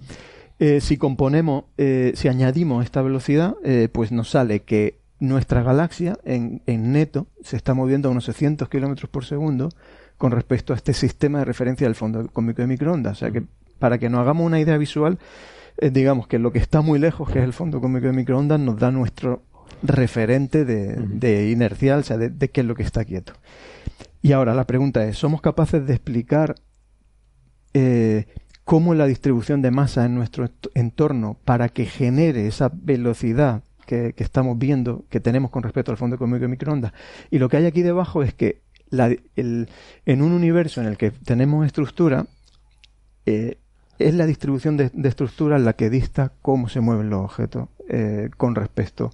si componemos, si añadimos esta velocidad, pues nos sale que nuestra galaxia en, en neto se está moviendo a unos 600 kilómetros por segundo, con respecto a este sistema de referencia del fondo cósmico de microondas. O sea que para que nos hagamos una idea visual, eh, digamos que lo que está muy lejos, que es el fondo cósmico de microondas, nos da nuestro referente de, inercial, o sea, de, qué es lo que está quieto. Y ahora la pregunta es, ¿somos capaces de explicar eh, cómo es la distribución de masa en nuestro entorno para que genere esa velocidad que, que, estamos viendo, que tenemos con respecto al fondo cósmico de microondas? Y lo que hay aquí debajo es que en un universo en el que tenemos estructura, eh, es la distribución de, estructura la que dista cómo se mueven los objetos eh, con respecto,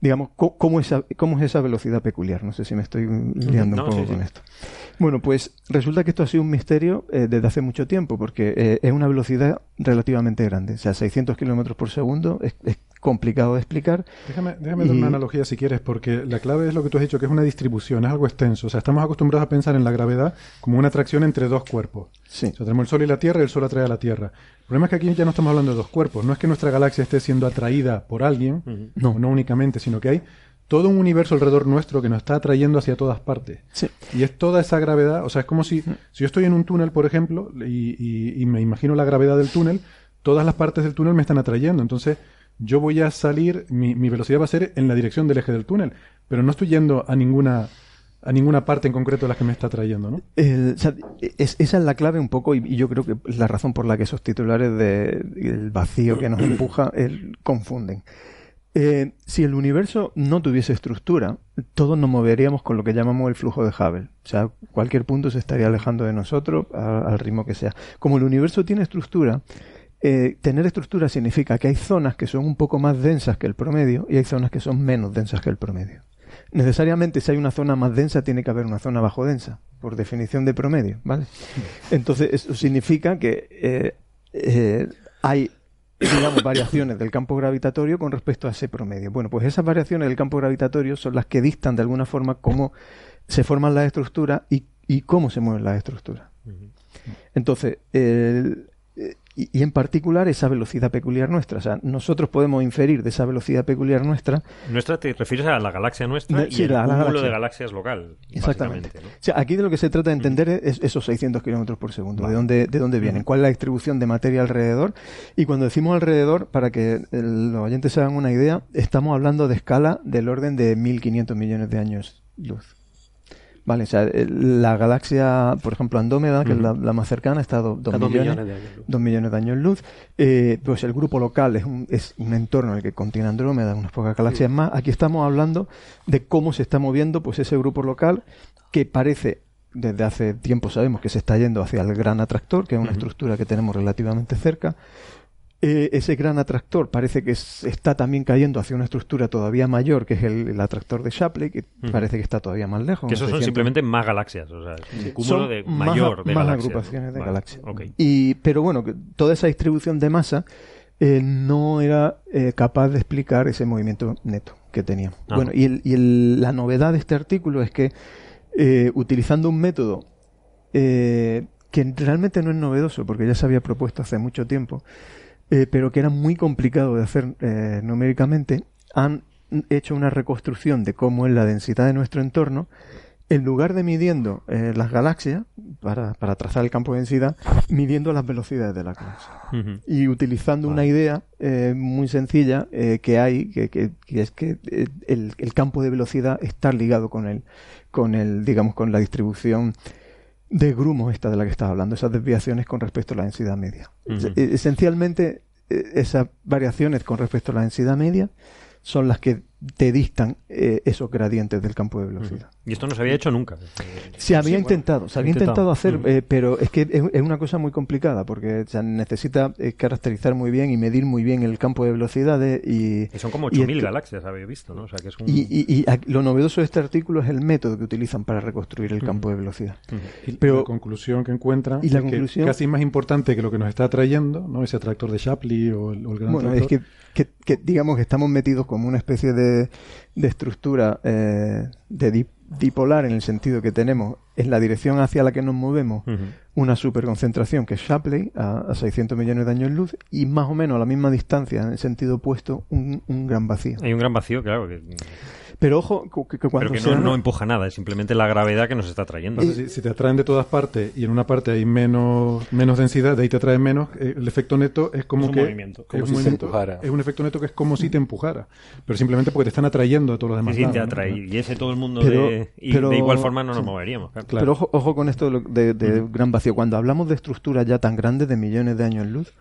digamos, cómo, esa, cómo es esa velocidad peculiar. No sé si me estoy liando un poco con esto. Bueno, pues resulta que esto ha sido un misterio eh, desde hace mucho tiempo, porque es una velocidad relativamente grande. O sea, 600 kilómetros por segundo es, es complicado de explicar. Déjame, déjame dar una analogía si quieres, porque la clave es lo que tú has dicho, que es una distribución, es algo extenso. O sea, estamos acostumbrados a pensar en la gravedad como una atracción entre dos cuerpos. Sí. O sea, tenemos el Sol y la Tierra y el Sol atrae a la Tierra. El problema es que aquí ya no estamos hablando de dos cuerpos. No es que nuestra galaxia esté siendo atraída por alguien, no, no únicamente, sino que hay todo un universo alrededor nuestro que nos está atrayendo hacia todas partes. Sí. Y es toda esa gravedad, o sea, es como si, si yo estoy en un túnel, por ejemplo, y, y me imagino la gravedad del túnel, todas las partes del túnel me están atrayendo. Entonces, yo voy a salir, mi, velocidad va a ser en la dirección del eje del túnel, pero no estoy yendo a ninguna a ninguna parte en concreto de la que me está trayendo, ¿no? esa es la clave un poco y, yo creo que es la razón por la que esos titulares del vacío que nos empuja confunden. Eh, si el universo no tuviese estructura, todos nos moveríamos con lo que llamamos el flujo de Hubble. O sea, cualquier punto se estaría alejando de nosotros al ritmo que sea. Como el universo tiene estructura, eh, tener estructura significa que hay zonas que son un poco más densas que el promedio y hay zonas que son menos densas que el promedio. Necesariamente, si hay una zona más densa, tiene que haber una zona bajo densa, por definición de promedio, ¿vale? Entonces, eso significa que eh, eh, hay, digamos, variaciones del campo gravitatorio con respecto a ese promedio. Bueno, pues esas variaciones del campo gravitatorio son las que dictan de alguna forma cómo se forman las estructuras y, y cómo se mueven las estructuras. Entonces, el y, en particular esa velocidad peculiar nuestra. O sea, nosotros podemos inferir de esa velocidad peculiar nuestra. Nuestra te refieres a la galaxia nuestra y el cúmulo de galaxias local. Exactamente. O sea, aquí de lo que se trata de entender es esos 600 kilómetros por segundo, de dónde, de dónde vienen, cuál es la distribución de materia alrededor. Y cuando decimos alrededor, para que los oyentes se hagan una idea, estamos hablando de escala del orden de 1.500 millones de años luz. Vale, o sea, la galaxia, por ejemplo, Andrómeda, que es la, más cercana, está a 2 millones, de años luz. millones de años luz. Eh, pues el grupo local es un, es un entorno en el que contiene Andrómeda, unas pocas galaxias más. Aquí estamos hablando de cómo se está moviendo pues ese grupo local que parece desde hace tiempo sabemos que se está yendo hacia el gran atractor, que es una estructura que tenemos relativamente cerca, eh, ese gran atractor parece que está también cayendo hacia una estructura todavía mayor, que es el, atractor de Shapley, que parece que está todavía más lejos. Que esos son simplemente más galaxias, o sea, un cúmulo de mayor de más agrupaciones de galaxias. Y, pero bueno, toda esa distribución de masa eh, no era eh, capaz de explicar ese movimiento neto que teníamos. Ah. Bueno, y, y la novedad de este artículo es que utilizando un método que realmente no es novedoso, porque ya se había propuesto hace mucho tiempo, eh, pero que era muy complicado de hacer eh, numéricamente, han hecho una reconstrucción de cómo es la densidad de nuestro entorno, en lugar de midiendo eh, las galaxias, para, para, trazar el campo de densidad, midiendo las velocidades de la galaxia. Y utilizando una idea muy sencilla que hay, que, que, es que el, el, campo de velocidad está ligado con el, con el, digamos, con la distribución de grumos esta de la que estaba hablando, esas desviaciones con respecto a la densidad media. E, esencialmente, e, esas variaciones con respecto a la densidad media son las que te dictan eh, esos gradientes del campo de velocidad. Y esto no se había hecho nunca. Se había intentado, se había intentado hacer, eh, pero es que es, una cosa muy complicada porque se necesita eh, caracterizar muy bien y medir muy bien el campo de velocidades y... son como 8.000 galaxias, habéis visto, ¿no? O sea, que es un... y, lo novedoso de este artículo es el método que utilizan para reconstruir el campo de velocidad. Pero, la conclusión que encuentran y la conclusión, que casi más importante que lo que nos está trayendo, ¿no? Ese atractor de Shapley o el, gran Bueno, es que, que, digamos que estamos metidos como una especie de, de estructura eh, de dipolar en el sentido que tenemos en la dirección hacia la que nos movemos una superconcentración que es Shapley a, 600 millones de años luz y más o menos a la misma distancia en el sentido opuesto un, un gran vacío. Hay un gran vacío, claro. Que... Pero ojo, que, cuando Pero que no, empuja nada, es simplemente la gravedad que nos está trayendo. si, te atraen de todas partes y en una parte hay menos, menos densidad, de ahí te atraen menos, eh, el efecto neto es como que. Movimiento, es, un empujara. es un efecto neto que es como si te empujara. Pero simplemente porque te están atrayendo a todos los demás. Sí, te atrae. Y ese todo el mundo de, y de igual forma no nos moveríamos. Pero ojo, ojo, con esto de, de, gran vacío. Cuando hablamos de estructuras ya tan grandes de millones de años luz,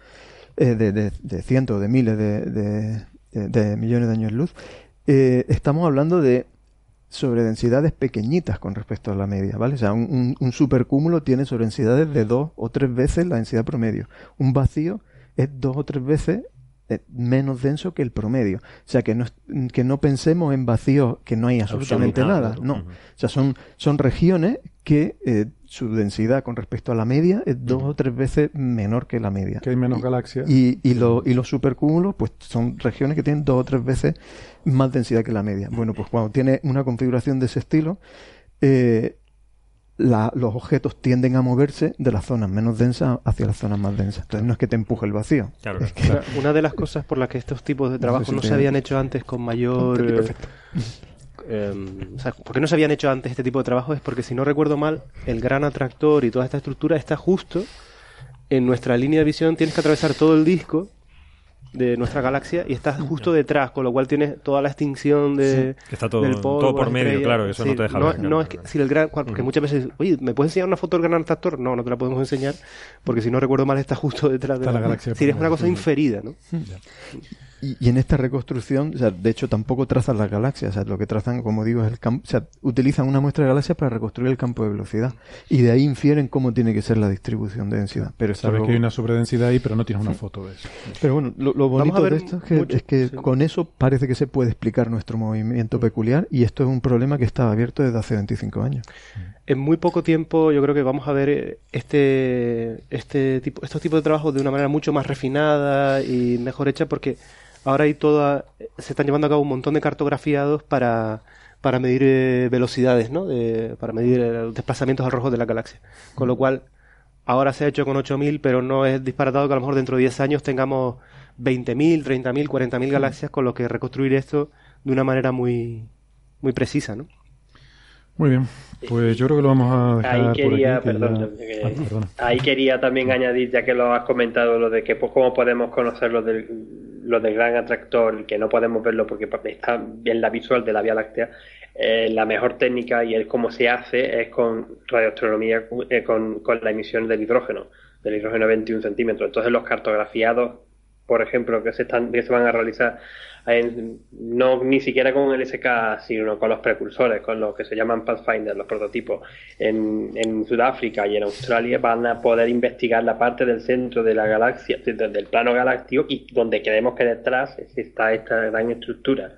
eh, de, de, cientos, de miles de, de, millones de años luz, eh, estamos hablando de sobre densidades pequeñitas con respecto a la media, ¿vale? O sea, un, un, supercúmulo tiene sobre densidades de dos o tres veces la densidad promedio. Un vacío es dos o tres veces menos denso que el promedio. O sea, que no, que no pensemos en vacíos que no hay absolutamente nada. No. O sea, son, son regiones que eh, su densidad con respecto a la media es dos o tres veces menor que la media. Que hay menos galaxias. Y, y, lo, y los supercúmulos, pues son regiones que tienen dos o tres veces más densidad que la media. Bueno, pues cuando tiene una configuración de ese estilo, eh, los objetos tienden a moverse de las zonas menos densas hacia las zonas más densas. Entonces no es que te empuje el vacío. Claro, Una de las cosas por las que estos tipos de trabajo no, se habían hecho antes con mayor... Perfecto. Em, o sea, ¿por qué no se habían hecho antes este tipo de trabajo? Es porque, si no recuerdo mal, el gran atractor y toda esta estructura está justo en nuestra línea de visión. Tienes que atravesar todo el disco de nuestra galaxia y está justo detrás, con lo cual tienes toda la extinción de, está todo, del todo por medio, claro, eso no te deja ver. No, es que si el gran, porque muchas veces, oye, ¿me puedes enseñar una foto del gran atractor? No, no te la podemos enseñar, porque si no recuerdo mal está justo detrás de la, galaxia. Si es una cosa inferida, ¿no? Y, en esta reconstrucción, o sea, de hecho, tampoco trazan las galaxias. O sea, lo que trazan, como digo, es el campo. O sea, utilizan una muestra de galaxias para reconstruir el campo de velocidad. Y de ahí infieren cómo tiene que ser la distribución de densidad. Pero Sabes que hay una sobredensidad ahí, pero no tienes una foto de eso. Pero bueno, lo, bonito de esto es que, con eso parece que se puede explicar nuestro movimiento peculiar. Y esto es un problema que estaba abierto desde hace 25 años. En muy poco tiempo, yo creo que vamos a ver este, este tipo, estos tipos de trabajos de una manera mucho más refinada y mejor hecha, porque ahora hay toda, se están llevando a cabo un montón de cartografiados para, para medir eh, velocidades, ¿no? para medir eh, desplazamientos al rojo de la galaxia. Con lo cual, ahora se ha hecho con 8.000, pero no es disparatado que a lo mejor dentro de 10 años tengamos 20.000, 30.000, 40.000 galaxias con lo que reconstruir esto de una manera muy, muy precisa, ¿no? Muy bien, pues yo creo que lo vamos a dejar ahí quería, por perdón, ah, ahí quería también añadir, ya que lo has comentado, lo de que pues, cómo podemos conocer lo del, lo del gran atractor, que no podemos verlo porque está bien la visual de la Vía Láctea, eh, la mejor técnica y el cómo se hace es con radioastronomía, eh, con, con la emisión del hidrógeno, del hidrógeno 21 centímetros. Entonces los cartografiados, por ejemplo, que se, están, que se van a realizar no ni siquiera con el SK, sino con los precursores, con los que se llaman Pathfinder, los prototipos, en, en Sudáfrica y en Australia van a poder investigar la parte del centro de la galaxia, del plano galáctico, y donde creemos que detrás está esta gran estructura.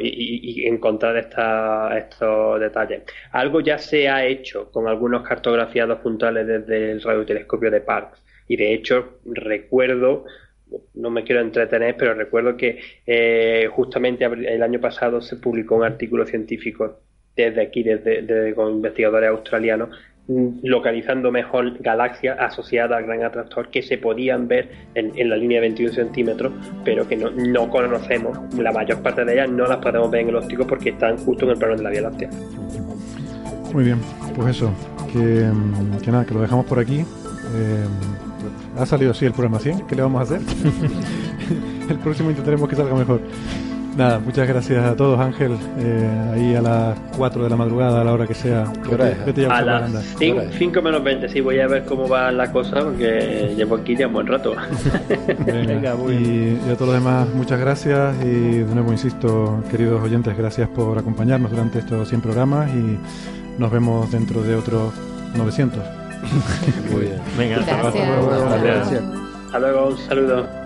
y, encontrar esta, estos detalles. Algo ya se ha hecho con algunos cartografiados puntuales desde el radiotelescopio de Parkes y de hecho recuerdo no me quiero entretener, pero recuerdo que eh, justamente el año pasado se publicó un artículo científico desde aquí, desde, con investigadores australianos, mm, localizando mejor galaxias asociadas al gran atractor que se podían ver en, la línea de 21 centímetros, pero que no, conocemos. La mayor parte de ellas no las podemos ver en el óptico porque están justo en el plano de la Vía Láctea. Muy bien, pues eso, que, mm, nada, que lo dejamos por aquí. Eh, ha salido así el programa 100, ¿qué le vamos a hacer? el próximo intentaremos que salga mejor. Nada, muchas gracias a todos, Ángel. Eh, ahí a las 4 de la madrugada, a la hora que sea. a, las 5 menos 20, sí, voy a ver cómo va la cosa, porque llevo aquí ya un buen rato. Venga, y, y, a todos los demás, muchas gracias. Y de nuevo, insisto, queridos oyentes, gracias por acompañarnos durante estos 100 programas y nos vemos dentro de otros 900. Muy bien. Venga, hasta luego. Gracias. Hasta luego, un